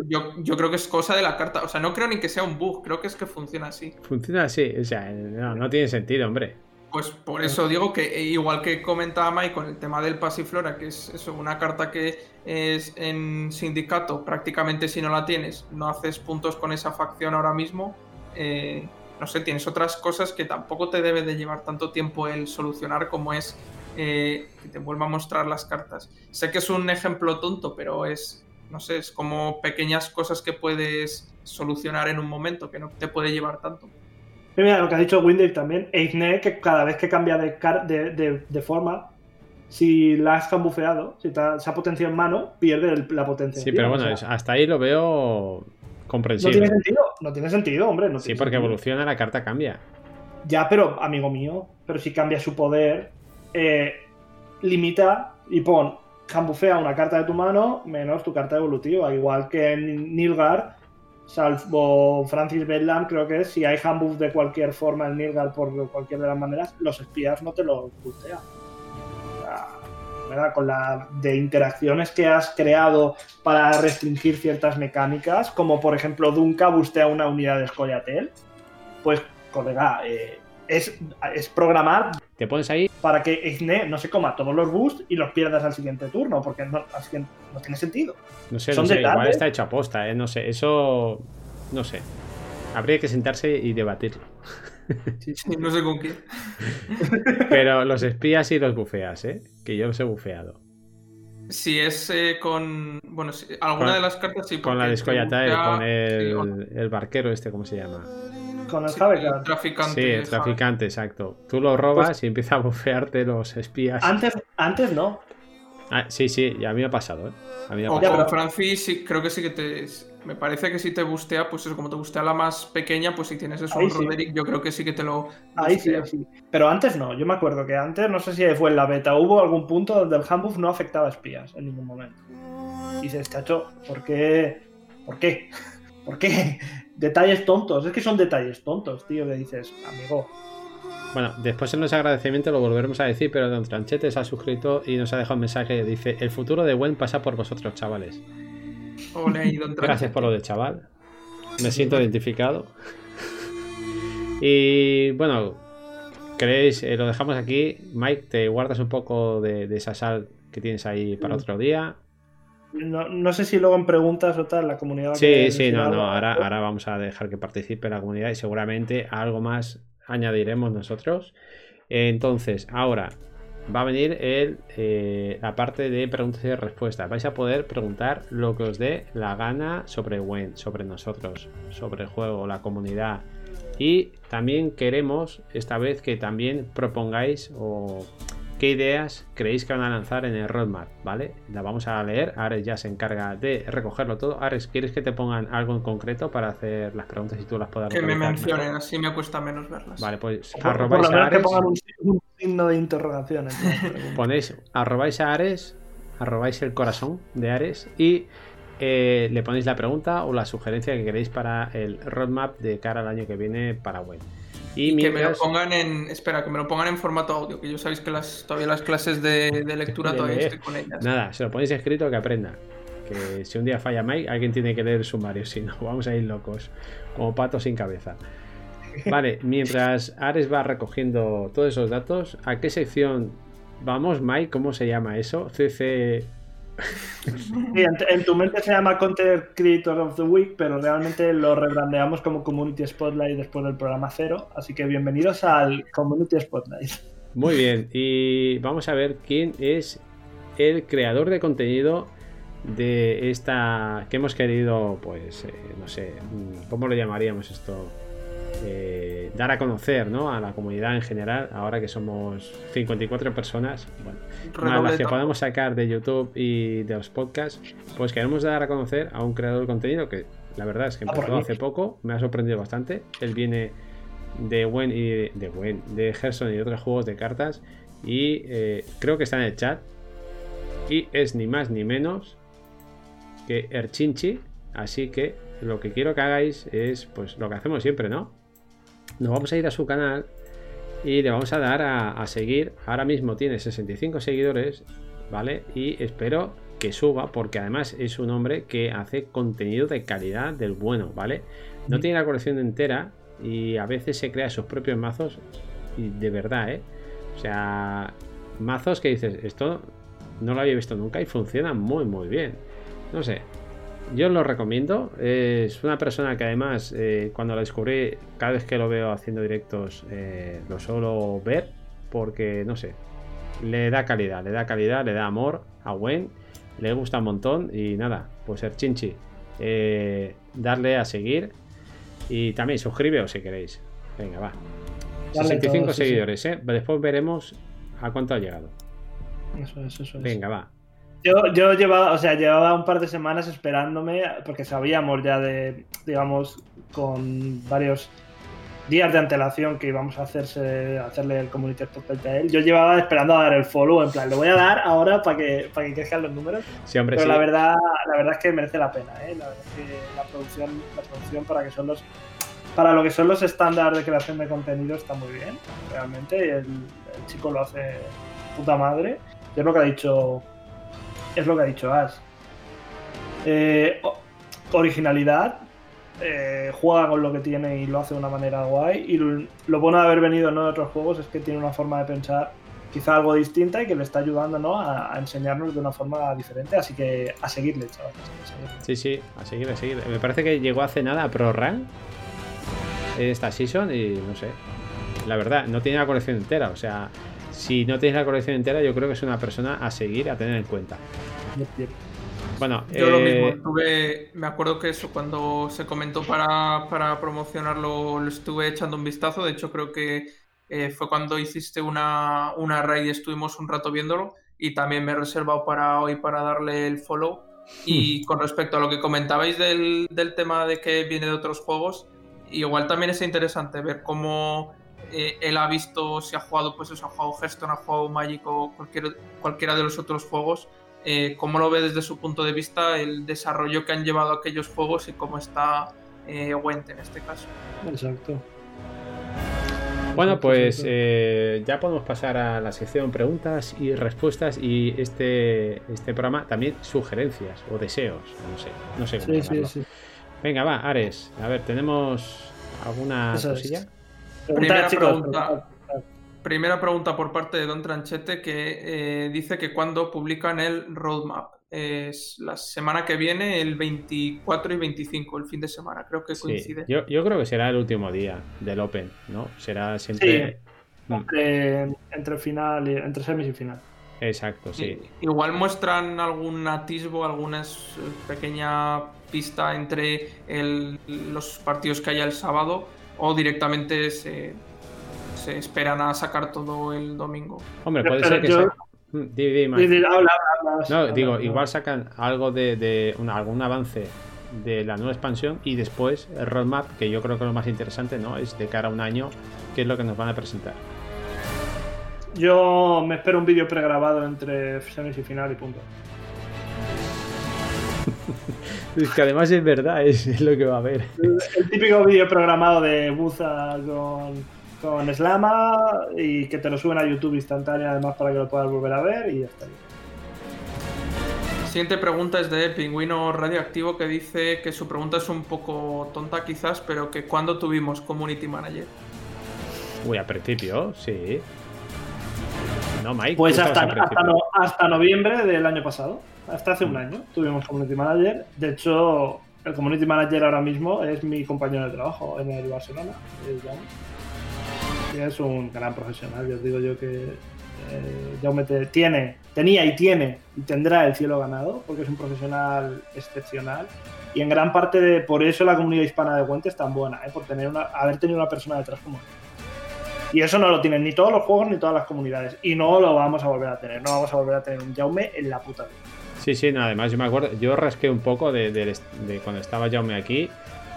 yo, creo que es cosa de la carta. O sea, no creo ni que sea un bug, creo que es que funciona así. Funciona así, o sea, no, no tiene sentido, hombre. Pues por eso digo que eh, igual que comentaba Mike con el tema del Pasiflora, que es eso, una carta que es en sindicato, prácticamente si no la tienes, no haces puntos con esa facción ahora mismo. Eh, no sé, tienes otras cosas que tampoco te debe de llevar tanto tiempo el solucionar como es eh, que te vuelva a mostrar las cartas. Sé que es un ejemplo tonto, pero es, no sé, es como pequeñas cosas que puedes solucionar en un momento, que no te puede llevar tanto. Mira, lo que ha dicho Windy también, Eizne, que cada vez que cambia de, de, forma, si la has cambufeado, si se ha potenciado en mano, pierde la potencia. Sí, pero bueno, hasta ahí lo veo comprensible. No tiene sentido, no tiene sentido, hombre. sí, porque evoluciona, la carta cambia. Ya, pero, amigo mío, pero si cambia su poder, eh, limita y pon, cambufea una carta de tu mano menos tu carta evolutiva. Igual que en Nilgar salvo Francis Bedlam, creo que si hay handbuff de cualquier forma en Nilgar por cualquier de las maneras, los espías no te lo bustean. Con la de interacciones que has creado para restringir ciertas mecánicas, como por ejemplo Dunka bustea una unidad de Scoyatel, pues, colega, eh, es, es programar te pones ahí. Para que Izne no se coma todos los boosts y los pierdas al siguiente turno, porque no, no tiene sentido. No sé, no sé igual está hecho a posta, ¿eh? no sé, eso. No sé. Habría que sentarse y debatirlo. Sí, no sé con qué. Pero los espías y los bufeas, ¿eh? Que yo los he bufeado. Si es eh, con. Bueno, alguna de las cartas sí. Con la de con el, el barquero, este, ¿cómo se llama? Con el traficante. Sí, el traficante, exacto. Tú lo robas pues y empieza a bufearte los espías. Antes, antes no. Ah, sí, sí, ya a mí me ha pasado, ¿eh? A mí me ha pasado. Francis, sí, creo que sí que te. Me parece que si te bustea, pues eso, como te bustea la más pequeña, pues si tienes eso, un Roderick, yo creo que sí que te lo. Ahí sí, sí. Pero antes no, yo me acuerdo que antes, no sé si fue en la beta, hubo algún punto donde el handbuff no afectaba a espías en ningún momento. Y dices, chacho, ¿por qué? ¿Por qué? ¿Por qué? Detalles tontos, es que son detalles tontos, tío, le dices, amigo. Bueno, después en los agradecimientos lo volveremos a decir, pero Don Tranchete se ha suscrito y nos ha dejado un mensaje que dice: El futuro de Gwen pasa por vosotros, chavales. Gracias por lo de chaval. Me siento identificado. Y bueno, ¿queréis? Eh, lo dejamos aquí. Mike, ¿te guardas un poco de, esa sal que tienes ahí para otro día? No, sé si luego en preguntas o tal la comunidad. Sí, sí, no, no. Ahora, ahora vamos a dejar que participe la comunidad y seguramente algo más añadiremos nosotros. Entonces, ahora va a venir el, eh, la parte de preguntas y respuestas. Vais a poder preguntar lo que os dé la gana sobre Wen, sobre nosotros, sobre el juego, la comunidad. Y también queremos esta vez que también propongáis o qué ideas creéis que van a lanzar en el roadmap, ¿vale? La vamos a leer, Ares ya se encarga de recogerlo todo. Ares, ¿quieres que te pongan algo en concreto para hacer las preguntas y tú las puedas Que me mencionen, así me cuesta menos verlas. Vale, pues arrobáis a Ares. Que pongan un, signo de interrogación. Ponéis, arrobáis a Ares, arrobáis el corazón de Ares y eh, le ponéis la pregunta o la sugerencia que queréis para el roadmap de cara al año que viene para web. Y, que me lo pongan en. Espera, que me lo pongan en formato audio, que yo sabéis que las, todavía las clases de, lectura todavía estoy con ellas. Nada, se lo ponéis escrito que aprenda. Que si un día falla Mike, alguien tiene que leer el sumario, si no, vamos a ir locos, como patos sin cabeza. Vale, mientras Ares va recogiendo todos esos datos, ¿a qué sección vamos, Mike? ¿Cómo se llama eso? CC en, tu mente se llama Content Creator of the Week, pero realmente lo rebrandeamos como Community Spotlight después del programa cero. Así que bienvenidos al Community Spotlight. Muy bien, y vamos a ver quién es el creador de contenido de esta que hemos querido, pues, eh, no sé, ¿cómo lo llamaríamos esto? Eh, dar a conocer ¿no? a la comunidad en general, ahora que somos 54 personas, bueno, las que podemos sacar de YouTube y de los podcasts, pues queremos dar a conocer a un creador de contenido que la verdad es que ah, empezó hace poco, me ha sorprendido bastante. Él viene de Wen y de, de de Gerson y otros juegos de cartas y eh, creo que está en el chat y es ni más ni menos que Erchinchi, así que lo que quiero que hagáis es pues lo que hacemos siempre, ¿no? Nos vamos a ir a su canal y le vamos a dar a, seguir. Ahora mismo tiene 65 seguidores, ¿vale? Y espero que suba porque además es un hombre que hace contenido de calidad del bueno, ¿vale? No tiene la colección entera y a veces se crea sus propios mazos y de verdad, ¿eh? O sea, mazos que dices, esto no lo había visto nunca y funciona muy, muy bien. No sé, yo lo recomiendo. Es una persona que además, eh, cuando la descubrí, cada vez que lo veo haciendo directos, eh, lo suelo ver porque, no sé, le da calidad, le da calidad, le da amor a Gwen, le gusta un montón y nada, pues ser chinchi. Eh, darle a seguir y también suscribiros si queréis. Venga, va. 65 seguidores, ¿eh? Después veremos a cuánto ha llegado. Eso es, eso es. Venga, va. Yo, llevaba, o sea, llevaba un par de semanas esperándome, porque sabíamos ya de, digamos, con varios días de antelación que íbamos a hacerse, hacerle el community spotlight a él. Yo llevaba esperando a dar el follow, en plan, lo voy a dar ahora para que, para que crezcan los números. Sí, hombre, Pero la verdad, la verdad es que merece la pena, ¿eh? La verdad es que la producción, la producción para que son los para lo que son los estándares de creación de contenido está muy bien, realmente. El, el chico lo hace puta madre. Es lo que ha dicho es lo que ha dicho Ash. Eh, originalidad, eh, juega con lo que tiene y lo hace de una manera guay. Y lo, bueno de haber venido ¿no? de otros juegos es que tiene una forma de pensar quizá algo distinta y que le está ayudando ¿no? a, enseñarnos de una forma diferente. Así que a seguirle, chaval. Sí, sí, a seguirle, a seguirle. Me parece que llegó hace nada a Pro Run esta season y no sé. La verdad, no tiene la colección entera. O sea, si no tenéis la colección entera, yo creo que es una persona a seguir, a tener en cuenta. Bueno, yo lo mismo, estuve, me acuerdo que eso cuando se comentó para, para promocionarlo lo estuve echando un vistazo, de hecho creo que eh, fue cuando hiciste una, una raid y estuvimos un rato viéndolo y también me he reservado para hoy para darle el follow. Y con respecto a lo que comentabais del, del tema de que viene de otros juegos, igual también es interesante ver cómo eh, él ha visto si ha jugado, pues eso, ha jugado Hearthstone, ha jugado Magic o cualquier, cualquiera de los otros juegos, eh, cómo lo ve desde su punto de vista el desarrollo que han llevado aquellos juegos y cómo está eh, Went en este caso. Exacto. Bueno, pues eh, ya podemos pasar a la sección preguntas y respuestas y este, este programa también sugerencias o deseos, no sé, no sé cómo sí, sí, Venga, va, Ares, a ver, ¿tenemos alguna cosilla? Primera pregunta, primera pregunta por parte de Don Tranchete que eh, dice que cuando publican el roadmap. es la semana que viene, el 24 y 25, el fin de semana, creo que coincide. yo, creo que será el último día del Open, ¿no? Será siempre... Mm. entre, entre final y entre semis y final. Exacto, sí. Igual muestran algún atisbo, alguna pequeña pista entre los partidos que haya el sábado o directamente se, esperan a sacar todo el domingo. Hombre, puede ser que... no, digo, igual sacan algo de, algún avance de la nueva expansión y después el roadmap, que yo creo que lo más interesante, ¿no? Es de cara a un año, qué es lo que nos van a presentar. Yo me espero un vídeo pregrabado entre semis y final y punto. Es que además es verdad, es, lo que va a haber. El, típico vídeo programado de Buza con, con Slama y que te lo suben a YouTube instantáneo además para que lo puedas volver a ver y ya está. Siguiente pregunta es de Pingüino Radioactivo que dice que su pregunta es un poco tonta quizás, pero que ¿cuándo tuvimos Community Manager? Uy, a principio, sí. Pues hasta, hasta, noviembre del año pasado, hasta hace un mm. año, tuvimos Community Manager. De hecho, el Community Manager ahora mismo es mi compañero de trabajo en el Barcelona. Y es un gran profesional, yo digo yo que eh, tiene, tenía y tiene y tendrá el cielo ganado, porque es un profesional excepcional. Y en gran parte de, por eso la comunidad hispana de Guente es tan buena, ¿eh? por tener una, haber tenido una persona detrás como él. Y eso no lo tienen ni todos los juegos ni todas las comunidades. Y no lo vamos a volver a tener. No vamos a volver a tener un Jaume en la puta vida. Sí, sí, nada además yo me acuerdo, yo rasqué un poco de, de, de cuando estaba Jaume aquí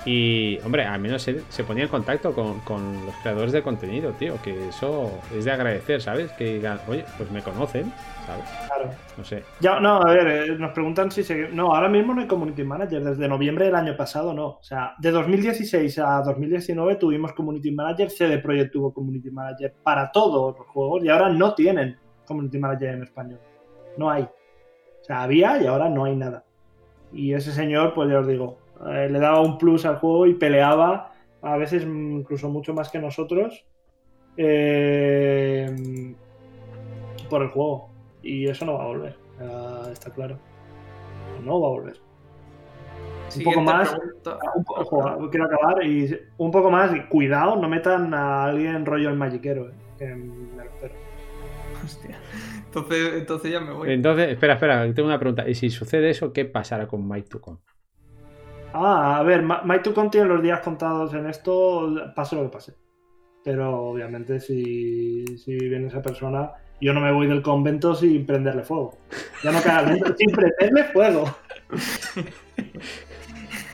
y, hombre, al menos se, se ponía en contacto con, con, los creadores de contenido, tío, que eso es de agradecer, ¿sabes? Que digan, oye, pues me conocen, ¿sabes? Claro. No sé. Ya, no, a ver, eh, nos preguntan si se... No, ahora mismo no hay Community Manager, desde noviembre del año pasado no. O sea, de 2016 a 2019 tuvimos Community Manager, CD Projekt tuvo Community Manager para todos los juegos y ahora no tienen Community Manager en español. No hay. Sea, había y ahora no hay nada. Y ese señor, pues ya os digo, eh, le daba un plus al juego y peleaba a veces incluso mucho más que nosotros eh, por el juego. Y eso no va a volver, está claro. No va a volver. Un poco más. Un quiero acabar. Y un poco más. Cuidado, no metan a alguien rollo el magiquero. Eh, que me lo espero. Hostia. Entonces, entonces ya me voy. Entonces, espera, espera, tengo una pregunta. ¿Y si sucede eso, qué pasará con Mike Tucon? Ah, a ver, Mike tiene los días contados en esto, pase lo que pase. Pero obviamente si, si viene esa persona, yo no me voy del convento sin prenderle fuego. Ya no queda dentro, sin prenderle fuego.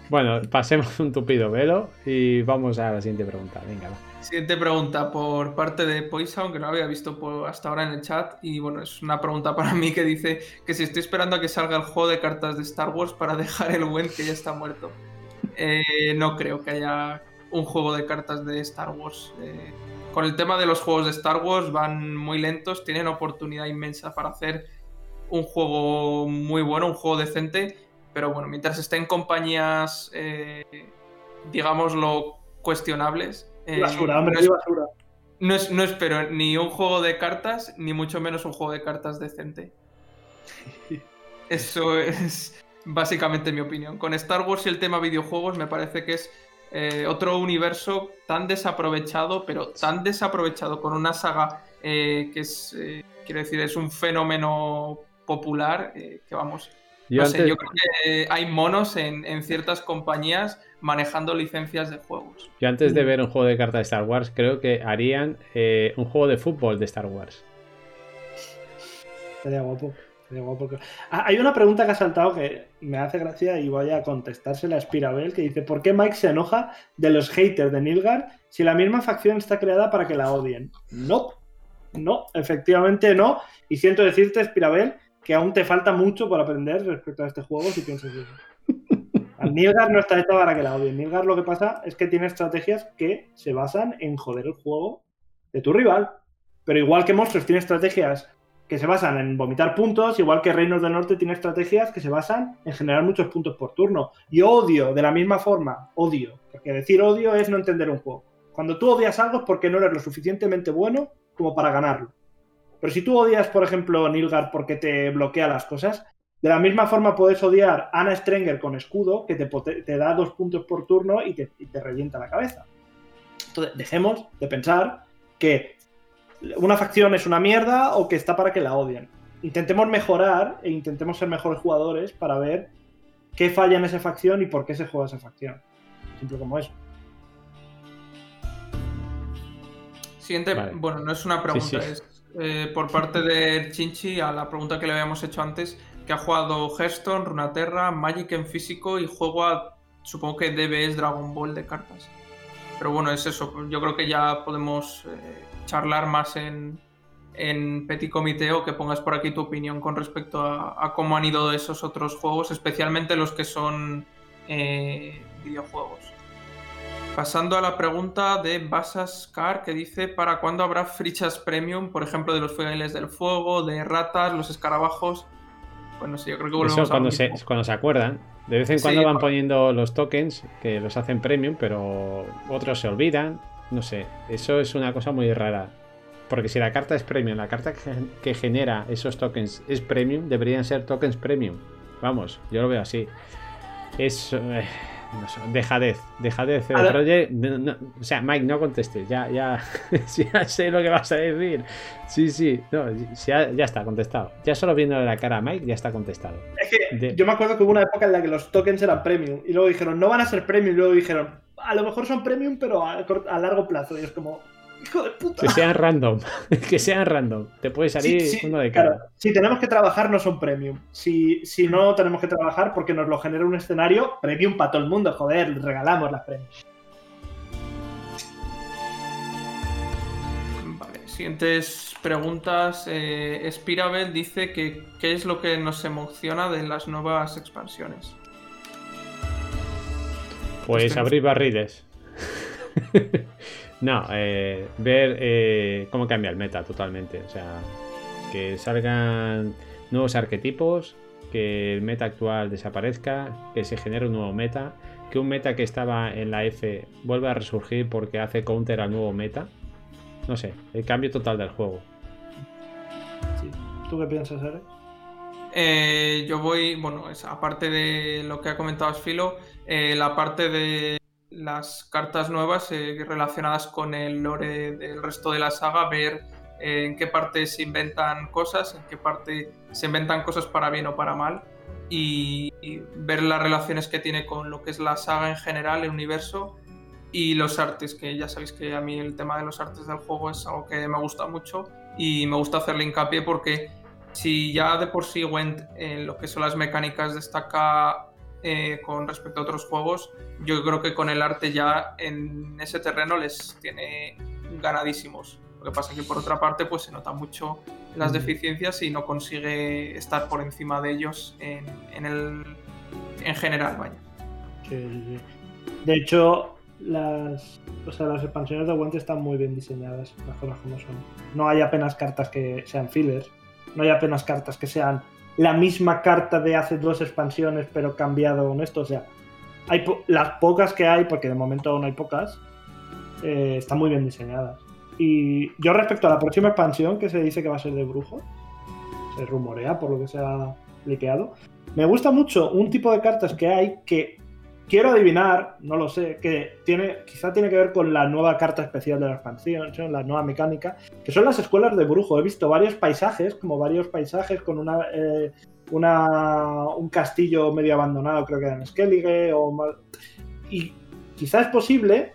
Bueno, pasemos un tupido velo y vamos a la siguiente pregunta. Venga, va. Siguiente pregunta por parte de Poison, que no había visto hasta ahora en el chat. Y bueno, es una pregunta para mí que dice que si estoy esperando a que salga el juego de cartas de Star Wars para dejar el buen que ya está muerto. Eh, no creo que haya un juego de cartas de Star Wars. Eh, con el tema de los juegos de Star Wars van muy lentos, tienen oportunidad inmensa para hacer un juego muy bueno, un juego decente. Pero bueno, mientras estén compañías, eh, digámoslo, cuestionables, eh, basura, hombre, no, basura. No, espero ni un juego de cartas, ni mucho menos un juego de cartas decente. Eso es básicamente mi opinión. Con Star Wars y el tema videojuegos me parece que es eh, otro universo tan desaprovechado, pero tan desaprovechado con una saga eh, que es, quiero decir, es un fenómeno popular que vamos. Yo, yo creo que hay monos en, en ciertas compañías manejando licencias de juegos. Yo antes de ver un juego de cartas de Star Wars, creo que harían eh, un juego de fútbol de Star Wars. Sería guapo. Ah, hay una pregunta que ha saltado que me hace gracia y voy a contestársela a Spirabel, que dice, ¿por qué Mike se enoja de los haters de Nilgar si la misma facción está creada para que la odien? No, no, efectivamente no. Y siento decirte, Spirabel, que aún te falta mucho por aprender respecto a este juego si piensas eso. Nilgar no está hecho para que la odien. Nilgar lo que pasa es que tiene estrategias que se basan en joder el juego de tu rival. Pero igual que Monsters tiene estrategias que se basan en vomitar puntos, igual que Reinos del Norte tiene estrategias que se basan en generar muchos puntos por turno. Y odio, de la misma forma, odio. Porque decir odio es no entender un juego. Cuando tú odias algo es porque no eres lo suficientemente bueno como para ganarlo. Pero si tú odias, por ejemplo, Nilgar porque te bloquea las cosas, De la misma forma puedes odiar a Ana Strenger con escudo, que te, da dos puntos por turno y te, y te revienta la cabeza. Entonces, dejemos de pensar que una facción es una mierda o que está para que la odien. Intentemos mejorar e intentemos ser mejores jugadores para ver qué falla en esa facción y por qué se juega esa facción. Simple como eso. Siguiente, bueno, no es una pregunta, es eh, por parte de Chinchi a la pregunta que le habíamos hecho antes, que ha jugado Hearthstone, Runaterra, Magic en físico y juego a, supongo que DBS Dragon Ball de cartas. Pero bueno, es eso, yo creo que ya podemos eh, charlar más en, en Petit Comité o que pongas por aquí tu opinión con respecto a, cómo han ido esos otros juegos, especialmente los que son eh, videojuegos. Pasando a la pregunta de Basas Car, que dice: ¿Para cuándo habrá fichas premium, por ejemplo, de los fueles del fuego, de ratas, los escarabajos? Pues no sé, yo creo que volvemos Eso cuando, se, cuando se acuerdan. De vez en cuando van poniendo los tokens que los hacen premium, pero otros se olvidan. No sé, eso es una cosa muy rara. Porque si la carta es premium, la carta que genera esos tokens es premium, deberían ser tokens premium. Vamos, yo lo veo así. Es. Eh, dejadez, dejadez. o sea, Mike, no contestes, ya, ya, ya sé lo que vas a decir. Sí, sí, ya, está contestado. Ya solo viendo la cara a Mike, ya está contestado. Es que yo me acuerdo que hubo una época en la que los tokens eran premium y luego dijeron, no van a ser premium, y luego dijeron, a lo mejor son premium, pero a, a largo plazo. Y es como, que sean random. que sean random. Te puede salir uno de cada. Si tenemos que trabajar, no son premium. Si, si no tenemos que trabajar porque nos lo genera un escenario, premium para todo el mundo. Joder, regalamos las premiums. Vale, siguientes preguntas. Eh, Spirabel dice que qué es lo que nos emociona de las nuevas expansiones. Pues abrir barriles. No, eh, ver eh, cómo cambia el meta totalmente. O sea, que salgan nuevos arquetipos, que el meta actual desaparezca, que se genere un nuevo meta, que un meta que estaba en la F vuelva a resurgir porque hace counter al nuevo meta. No sé, el cambio total del juego. ¿Tú qué piensas, Eric? Eh, yo voy, bueno, aparte de lo que ha comentado Sfilo, la parte de las cartas nuevas eh, relacionadas con el lore del resto de la saga, ver eh, en qué parte se inventan cosas, en qué parte se inventan cosas para bien o para mal, y, ver las relaciones que tiene con lo que es la saga en general, el universo, y los artes, que ya sabéis que a mí el tema de los artes del juego es algo que me gusta mucho y me gusta hacerle hincapié porque si ya de por sí Went en lo que son las mecánicas destaca eh, con respecto a otros juegos, yo creo que con el arte ya en ese terreno les tiene ganadísimos. Lo que pasa es que por otra parte pues se nota mucho las deficiencias y no consigue estar por encima de ellos en, el, en general, vaya. De hecho, las, las expansiones de Gwent están muy bien diseñadas, las cosas como son. No hay apenas cartas que sean fillers, no hay apenas cartas que sean la misma carta de hace dos expansiones, pero cambiado con esto. O sea, hay las pocas que hay, porque de momento aún hay pocas, eh, están muy bien diseñadas. Y yo respecto a la próxima expansión, que se dice que va a ser de brujo, se rumorea por lo que se ha liqueado, me gusta mucho un tipo de cartas que hay que quiero adivinar, no lo sé, que tiene, quizá tiene que ver con la nueva carta especial de la expansión, la nueva mecánica, que son las escuelas de brujo. He visto varios paisajes, como varios paisajes con una, eh, una un castillo medio abandonado, creo que era en Skellige, o y quizá es posible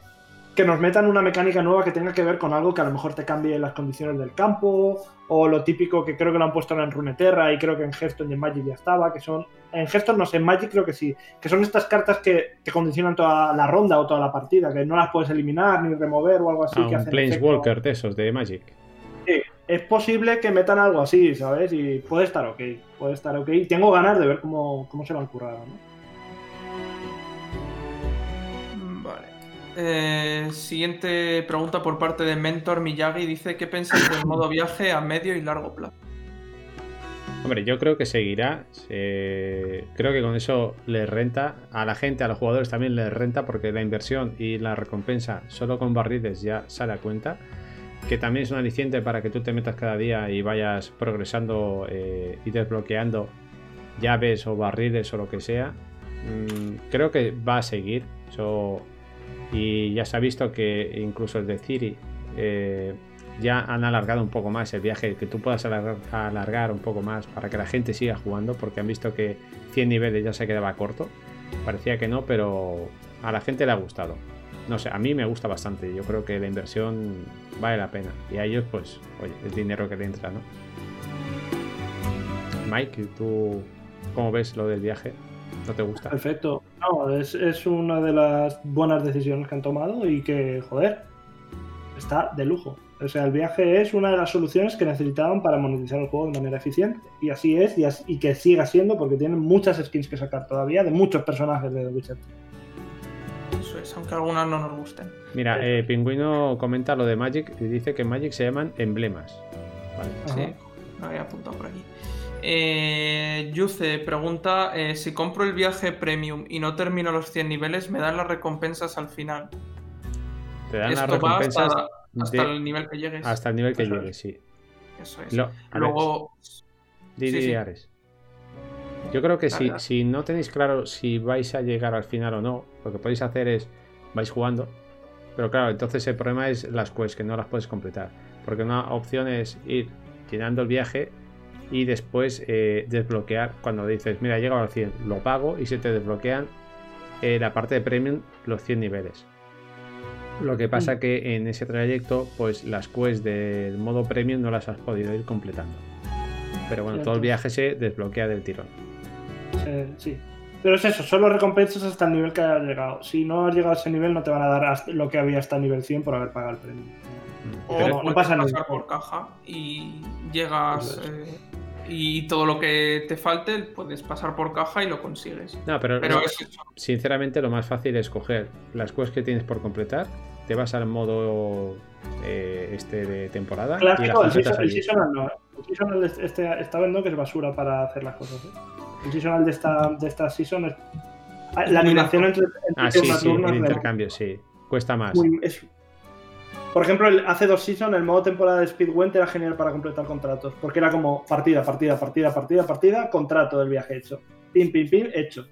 que nos metan una mecánica nueva que tenga que ver con algo que a lo mejor te cambie las condiciones del campo, o lo típico que creo que lo han puesto en Runeterra y creo que en Hearthstone y en Magic ya estaba, que son, en Hearthstone no sé, en Magic creo que sí, que son estas cartas que, condicionan toda la ronda o toda la partida, que no las puedes eliminar ni remover o algo así. Ah, que un Planeswalker de esos, de Magic. Sí, es posible que metan algo así, ¿sabes? Y puede estar ok, puede estar ok. Tengo ganas de ver cómo, cómo se lo han currado, ¿no? Eh, siguiente pregunta por parte de Mentor Miyagi. Dice, ¿qué pensáis del modo viaje a medio y largo plazo? Hombre, yo creo que seguirá. Creo que con eso le renta a la gente, a los jugadores también les renta porque la inversión y la recompensa solo con barriles ya sale a cuenta. Que también es un aliciente para que tú te metas cada día y vayas progresando eh, y desbloqueando llaves o barriles o lo que sea. Mm, creo que va a seguir. Y ya se ha visto que incluso el de Ciri eh, ya han alargado un poco más el viaje, que tú puedas alargar, un poco más para que la gente siga jugando, porque han visto que 100 niveles ya se quedaba corto. Parecía que no, pero a la gente le ha gustado. No sé, a mí me gusta bastante. Yo creo que la inversión vale la pena. Y a ellos, pues, oye, el dinero que le entra, ¿no? Mike, ¿tú cómo ves lo del viaje? ¿No te gusta? Perfecto. No, es, es una de las buenas decisiones que han tomado y que, joder, está de lujo. O sea, el viaje es una de las soluciones que necesitaban para monetizar el juego de manera eficiente. Y así es, y, que siga siendo, porque tienen muchas skins que sacar todavía de muchos personajes de The Witcher. Eso es, aunque algunas no nos gusten. Mira, eh, Pingüino comenta lo de Magic y dice que Magic se llaman emblemas. Vale. Sí, lo había apuntado por aquí. Eh, Yuce pregunta: eh, Si compro el viaje premium y no termino los 100 niveles, ¿me dan las recompensas al final? Te dan las recompensas. Hasta, el nivel que llegues. Hasta el nivel que llegues, sí. Eso es. Luego. Yo creo que si, si no tenéis claro si vais a llegar al final o no, lo que podéis hacer es vais jugando. Pero claro, entonces el problema es las quests, que no las puedes completar. Porque una opción es ir llenando el viaje y después eh, desbloquear cuando dices, mira, he llegado al 100, lo pago y se te desbloquean eh, la parte de premium los 100 niveles. Lo que pasa mm. que en ese trayecto, pues las quests del modo premium no las has podido ir completando. Pero bueno, todo el viaje se desbloquea del tirón. sí. Pero es eso, solo recompensas hasta el nivel que hayas llegado. Si no has llegado a ese nivel, no te van a dar lo que había hasta el nivel 100 por haber pagado el premium. O no, pasa nada. por caja y llegas eh, y todo lo que te falte puedes pasar por caja y lo consigues. No, pero, sinceramente lo más fácil es coger las quests que tienes por completar, te vas al modo eh, este de temporada claro, y las el, el seasonal no. ¿eh? El seasonal este, está viendo que es basura para hacer las cosas. ¿eh? El seasonal de esta, de esta season es... La animación entre, entre ah, sí, sí, el intercambio, sí. Cuesta más. Por ejemplo, hace dos seasons el modo temporada de Speedwent era genial para completar contratos, porque era como partida, partida, partida, partida, partida, contrato del viaje hecho. Pim, pim, pim, hecho.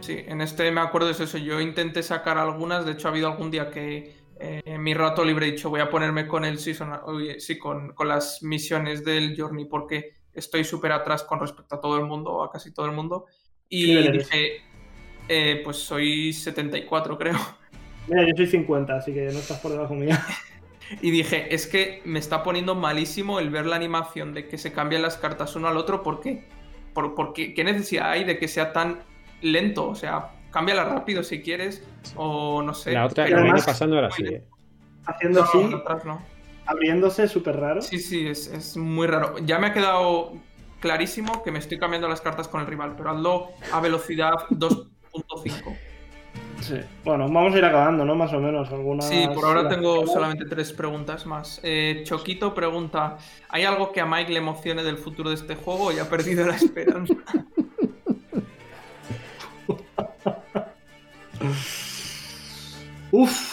Sí, en este me acuerdo de eso. Yo intenté sacar algunas, de hecho ha habido algún día que eh, en mi rato libre he dicho voy a ponerme con el season, sí, con, las misiones del Journey porque estoy súper atrás con respecto a todo el mundo, a casi todo el mundo. Y dije, eh, pues soy 74 creo. Mira, yo soy 50, así que no estás por debajo mía. y dije, es que me está poniendo malísimo el ver la animación de que se cambian las cartas uno al otro. ¿Por qué? ¿Por, qué, necesidad hay de que sea tan lento? O sea, cámbiala rápido si quieres, o no sé. La otra que viene pasando ahora sí. Haciendo así, abriéndose súper raro. Sí, sí, es, es, muy raro. Ya me ha quedado clarísimo que me estoy cambiando las cartas con el rival, pero hazlo a velocidad 2.5. Bueno, vamos a ir acabando, ¿no? Más o menos. Algunas... Sí, por ahora tengo solamente tres preguntas más. Eh, Choquito pregunta: ¿hay algo que a Mike le emocione del futuro de este juego y ha perdido la esperanza? Uf.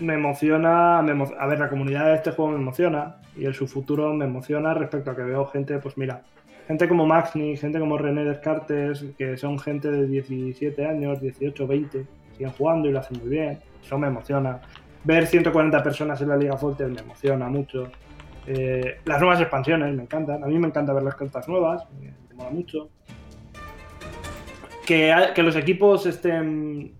Me emociona, A ver, la comunidad de este juego me emociona y el su futuro me emociona respecto a que veo gente, pues mira, gente como Maxni, gente como René Descartes, que son gente de 17 años, 18, 20, siguen jugando y lo hacen muy bien. Eso me emociona. Ver 140 personas en la Liga Forte me emociona mucho. Eh, las nuevas expansiones me encantan. A mí me encanta ver las cartas nuevas, me, mola mucho. Que, que los equipos estén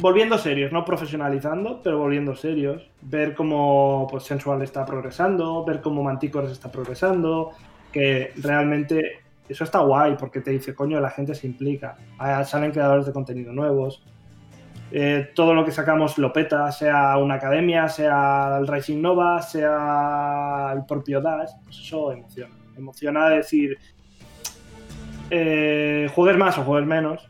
volviendo serios, no profesionalizando, pero volviendo serios. Ver cómo pues, Sensual está progresando, ver cómo Manticore está progresando, que realmente eso está guay porque te dice, coño, la gente se implica. Ah, salen creadores de contenido nuevos. Eh, todo lo que sacamos lo peta, sea una academia, sea el Rising Nova, sea el propio Dash, pues eso emociona. Emociona decir, eh, juegues más o juegues menos,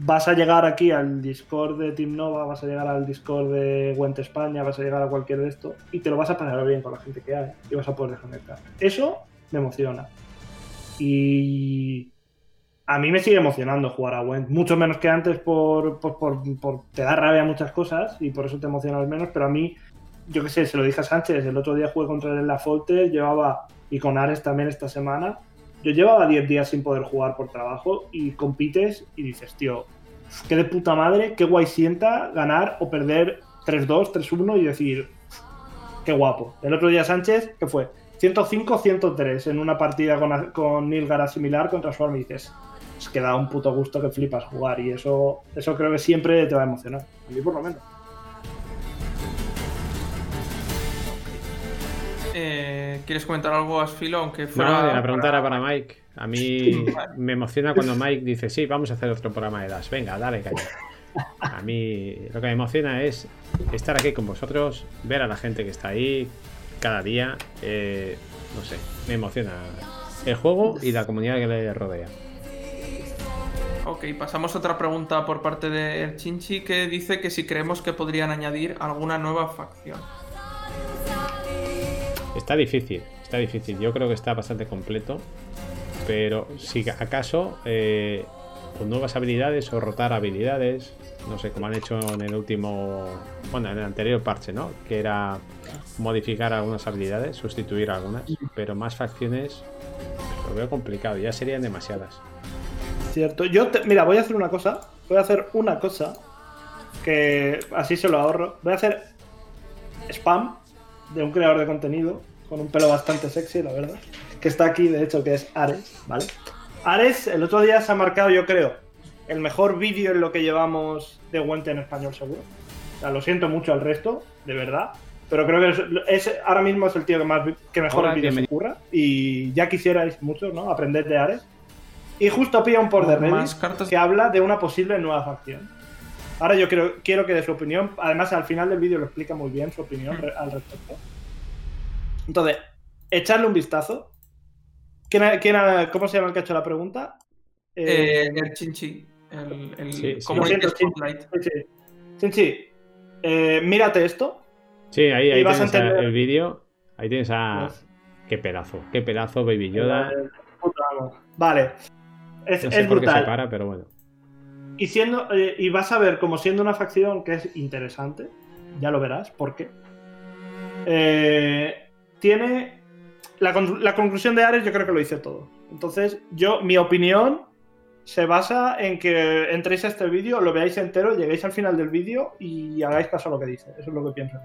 vas a llegar aquí al Discord de Team Nova, vas a llegar al Discord de Went España, vas a llegar a cualquier de esto y te lo vas a pasar bien con la gente que hay y vas a poder desconectar. Eso me emociona. Y a mí me sigue emocionando jugar a Went, mucho menos que antes por, por, te da rabia muchas cosas y por eso te emocionas menos, pero a mí yo qué sé, se lo dije a Sánchez, el otro día jugué contra él en la Folter, llevaba, y con Ares también esta semana, yo llevaba 10 días sin poder jugar por trabajo y compites y dices, tío, qué de puta madre, qué guay sienta ganar o perder 3-2, 3-1 y decir, qué guapo. El otro día Sánchez, ¿qué fue? 105-103 en una partida con, con Nilgara similar contra Swarm y dices, es que da un puto gusto que flipas jugar y eso, eso creo que siempre te va a emocionar. A mí por lo menos. Eh, ¿Quieres comentar algo, Asfilo? Aunque fuera no, la pregunta era para Mike. A mí me emociona cuando Mike dice, sí, vamos a hacer otro programa de Dash. Venga, dale, caña. A mí lo que me emociona es estar aquí con vosotros, ver a la gente que está ahí cada día. Eh, no sé, me emociona el juego y la comunidad que le rodea. Ok, pasamos a otra pregunta por parte de El Chinchi que dice que si creemos que podrían añadir alguna nueva facción. Está difícil, está difícil. Yo creo que está bastante completo. Pero si acaso eh, con nuevas habilidades o rotar habilidades, no sé, como han hecho en el último, bueno, en el anterior parche, ¿no? Que era modificar algunas habilidades, sustituir algunas, pero más facciones lo veo complicado, ya serían demasiadas. Cierto, yo, mira, voy a hacer una cosa, voy a hacer una cosa que así se lo ahorro. Voy a hacer spam de un creador de contenido con un pelo bastante sexy, la verdad, que está aquí, de hecho, que es Ares, ¿vale? Ares, el otro día se ha marcado, yo creo, el mejor vídeo en lo que llevamos de Wente en español, seguro. O sea, lo siento mucho al resto, de verdad. Pero creo que es, ahora mismo es el tío que, más, que mejor vídeo se ocurra. Y ya quisierais mucho, ¿no? Aprender de Ares. Y justo pilla un por de Reddit que habla de una posible nueva facción. Ahora yo quiero, quiero que dé su opinión. Además, al final del vídeo lo explica muy bien su opinión al respecto. Entonces, echarle un vistazo. ¿Quién, quién ¿Cómo se llama el que ha hecho la pregunta? Eh, el Chinchi. El, el sí, sí. Chinchi, eh, mírate esto. Sí, ahí, ahí tienes el vídeo. Ahí tienes a. Qué pedazo, qué pedazo, Baby Yoda. Vale. Es, no sé por brutal. Qué se para, pero bueno. Y, siendo, eh, y vas a ver como siendo una facción que es interesante, ya lo verás, porque eh, tiene la, la, conclusión de Ares yo creo que lo dice todo. Entonces, yo, mi opinión se basa en que entréis a este vídeo, lo veáis entero, lleguéis al final del vídeo y hagáis caso a lo que dice. Eso es lo que pienso.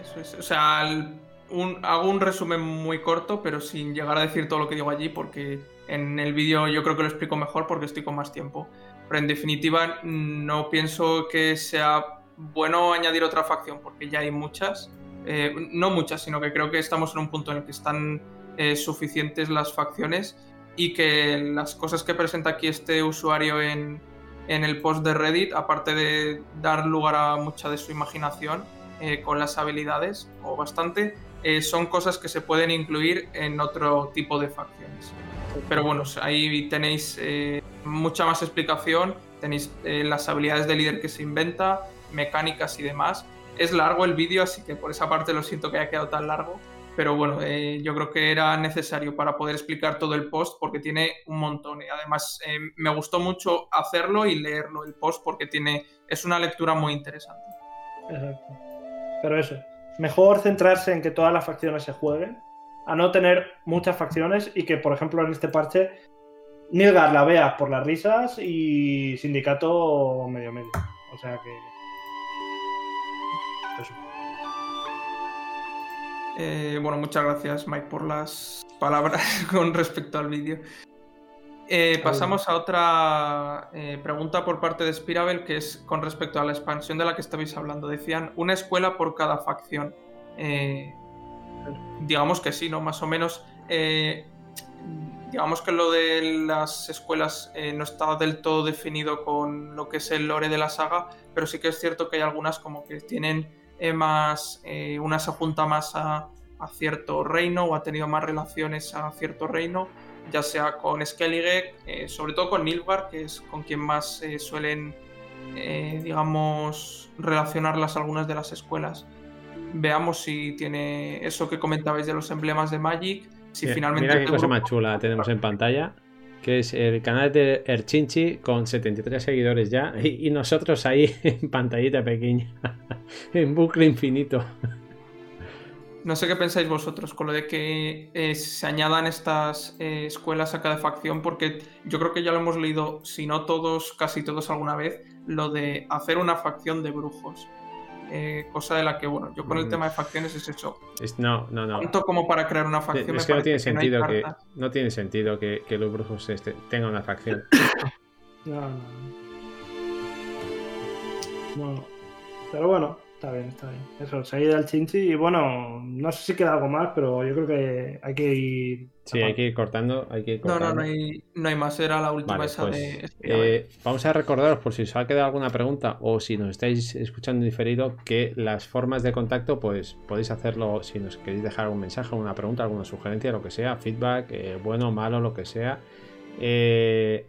Eso es. O sea, hago un resumen muy corto, pero sin llegar a decir todo lo que digo allí, porque en el vídeo yo creo que lo explico mejor porque estoy con más tiempo. Pero en definitiva, no pienso que sea bueno añadir otra facción, porque ya hay muchas. Eh, no muchas, sino que creo que estamos en un punto en el que están eh, suficientes las facciones y que las cosas que presenta aquí este usuario en, el post de Reddit, aparte de dar lugar a mucha de su imaginación eh, con las habilidades, o bastante, eh, son cosas que se pueden incluir en otro tipo de facciones. Pero bueno, ahí tenéis eh, mucha más explicación, tenéis las habilidades de líder que se inventa, mecánicas y demás. Es largo el vídeo, así que por esa parte lo siento que haya quedado tan largo, pero bueno, eh, yo creo que era necesario para poder explicar todo el post porque tiene un montón. Y además, eh, me gustó mucho hacerlo y leerlo el post porque tiene, es una lectura muy interesante. Exacto. Pero eso, mejor centrarse en que todas las facciones se jueguen, a no tener muchas facciones y que, por ejemplo, en este parche, Nilgar la vea por las risas y Sindicato medio medio. O sea que. Eh, bueno, muchas gracias Mike por las palabras con respecto al vídeo. Eh, pasamos a otra eh, pregunta por parte de Spirabel, que es con respecto a la expansión de la que estabais hablando. Decían, una escuela por cada facción. digamos que sí, ¿no? Más o menos. digamos que lo de las escuelas no está del todo definido con lo que es el lore de la saga, pero sí que es cierto que hay algunas como que tienen eh, más, eh, una se apunta más a, cierto reino o ha tenido más relaciones a cierto reino, ya sea con Skellige, eh, sobre todo con Nilfgaard, que es con quien más suelen, digamos, relacionarlas algunas de las escuelas. Veamos si tiene eso que comentabais de los emblemas de Magic, si finalmente... Mira qué cosa más chula tenemos en pantalla que es el canal de Erchinchi con 73 seguidores ya y, nosotros ahí en pantallita pequeña. en bucle infinito. No sé qué pensáis vosotros con lo de que eh, se añadan estas eh, escuelas a cada facción, porque yo creo que ya lo hemos leído, si no todos, casi todos alguna vez, lo de hacer una facción de brujos. Eh, cosa de la que, bueno, yo con el mm. tema de facciones es eso. no, no, no. Tanto como para crear una facción. Es que no tiene sentido que, no tiene sentido que, los brujos este, tengan una facción. no, no. No. Pero bueno, Está bien, está bien. Eso, seguir al chinchi y bueno, no sé si queda algo más, pero yo creo que hay que ir. Sí, hay que ir cortando, hay que ir cortando. No, no, no hay, no hay más, era la última esa pues, de. Eh, vamos a recordaros, por si os ha quedado alguna pregunta o si nos estáis escuchando diferido, que las formas de contacto, pues podéis hacerlo si nos queréis dejar algún mensaje, una pregunta, alguna sugerencia, lo que sea, feedback, eh, bueno, malo, lo que sea. Eh,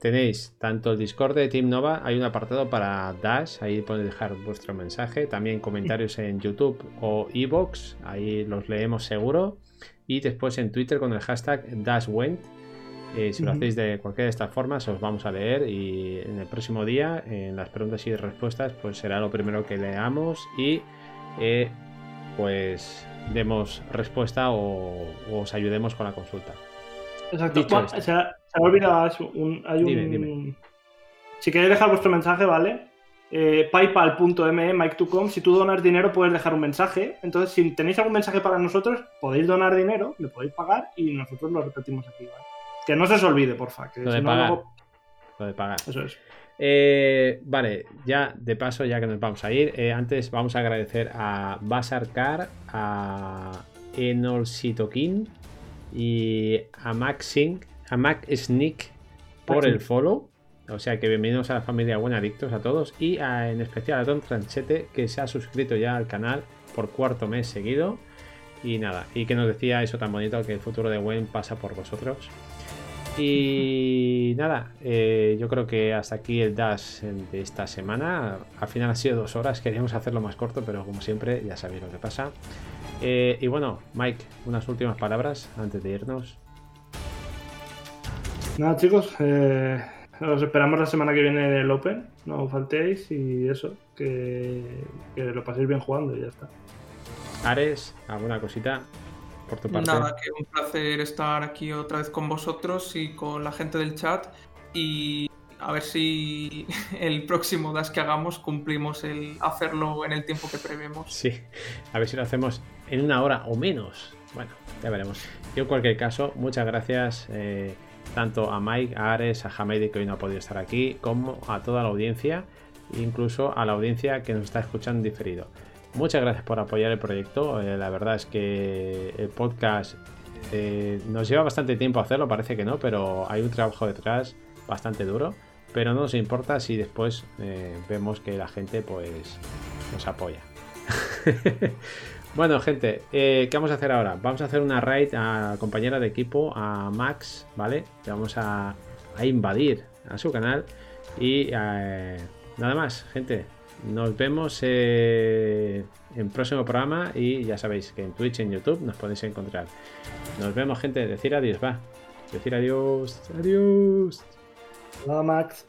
Tenéis tanto el Discord de Team Nova, hay un apartado para Dash, ahí podéis dejar vuestro mensaje, también comentarios en YouTube o Evox, ahí los leemos seguro, y después en Twitter con el hashtag DashWent. Eh, si lo hacéis de cualquiera de estas formas, os vamos a leer y en el próximo día, en las preguntas y respuestas, pues será lo primero que leamos y eh, pues demos respuesta o, os ayudemos con la consulta. Exacto. Se me ha olvidado Un, hay un... Si queréis dejar vuestro mensaje, ¿vale? Eh, paypal.me, mike2com, si tú donas dinero puedes dejar un mensaje. Entonces, si tenéis algún mensaje para nosotros, podéis donar dinero, le podéis pagar y nosotros lo repetimos aquí, ¿vale? Que no se os olvide, porfa. Que lo, de pagar. lo de pagar. Eso es. Eh, vale, ya de paso, ya que nos vamos a ir, eh, antes vamos a agradecer a Basarkar, a Enolsitokin y a Maxing a Mac Sneak por el follow. O sea que bienvenidos a la familia Buena Adictos a todos. Y en especial a Don Tranchete, que se ha suscrito ya al canal por cuarto mes seguido. Y nada, y que nos decía eso tan bonito que el futuro de Gwen pasa por vosotros. Y nada, eh, yo creo que hasta aquí el Dash de esta semana. Al final ha sido dos horas, queríamos hacerlo más corto, pero como siempre ya sabéis lo que pasa. Eh, y bueno, Mike, unas últimas palabras antes de irnos. Nada, chicos, eh, os esperamos la semana que viene en el Open. No faltéis y eso, que, lo paséis bien jugando y ya está. Ares, ¿alguna cosita por tu parte? Nada, que un placer estar aquí otra vez con vosotros y con la gente del chat. Y a ver si el próximo Dash que hagamos cumplimos el hacerlo en el tiempo que prevemos. Sí, a ver si lo hacemos en una hora o menos. Bueno, ya veremos. Yo en cualquier caso, muchas gracias. Eh, tanto a Mike, a Ares, a Hamedi que hoy no ha podido estar aquí, como a toda la audiencia, incluso a la audiencia que nos está escuchando diferido. Muchas gracias por apoyar el proyecto. Eh, la verdad es que el podcast eh, nos lleva bastante tiempo hacerlo, parece que no, pero hay un trabajo detrás bastante duro. Pero no nos importa si después eh, vemos que la gente pues nos apoya. Bueno, gente, ¿qué vamos a hacer ahora? Vamos a hacer una raid a compañera de equipo, a Max, ¿vale? Le vamos a, invadir a su canal. Y nada más, gente. Nos vemos eh, en próximo programa y ya sabéis que en Twitch, en YouTube nos podéis encontrar. Nos vemos, gente. Decir adiós, va. Decir adiós. Adiós. Hola, Max.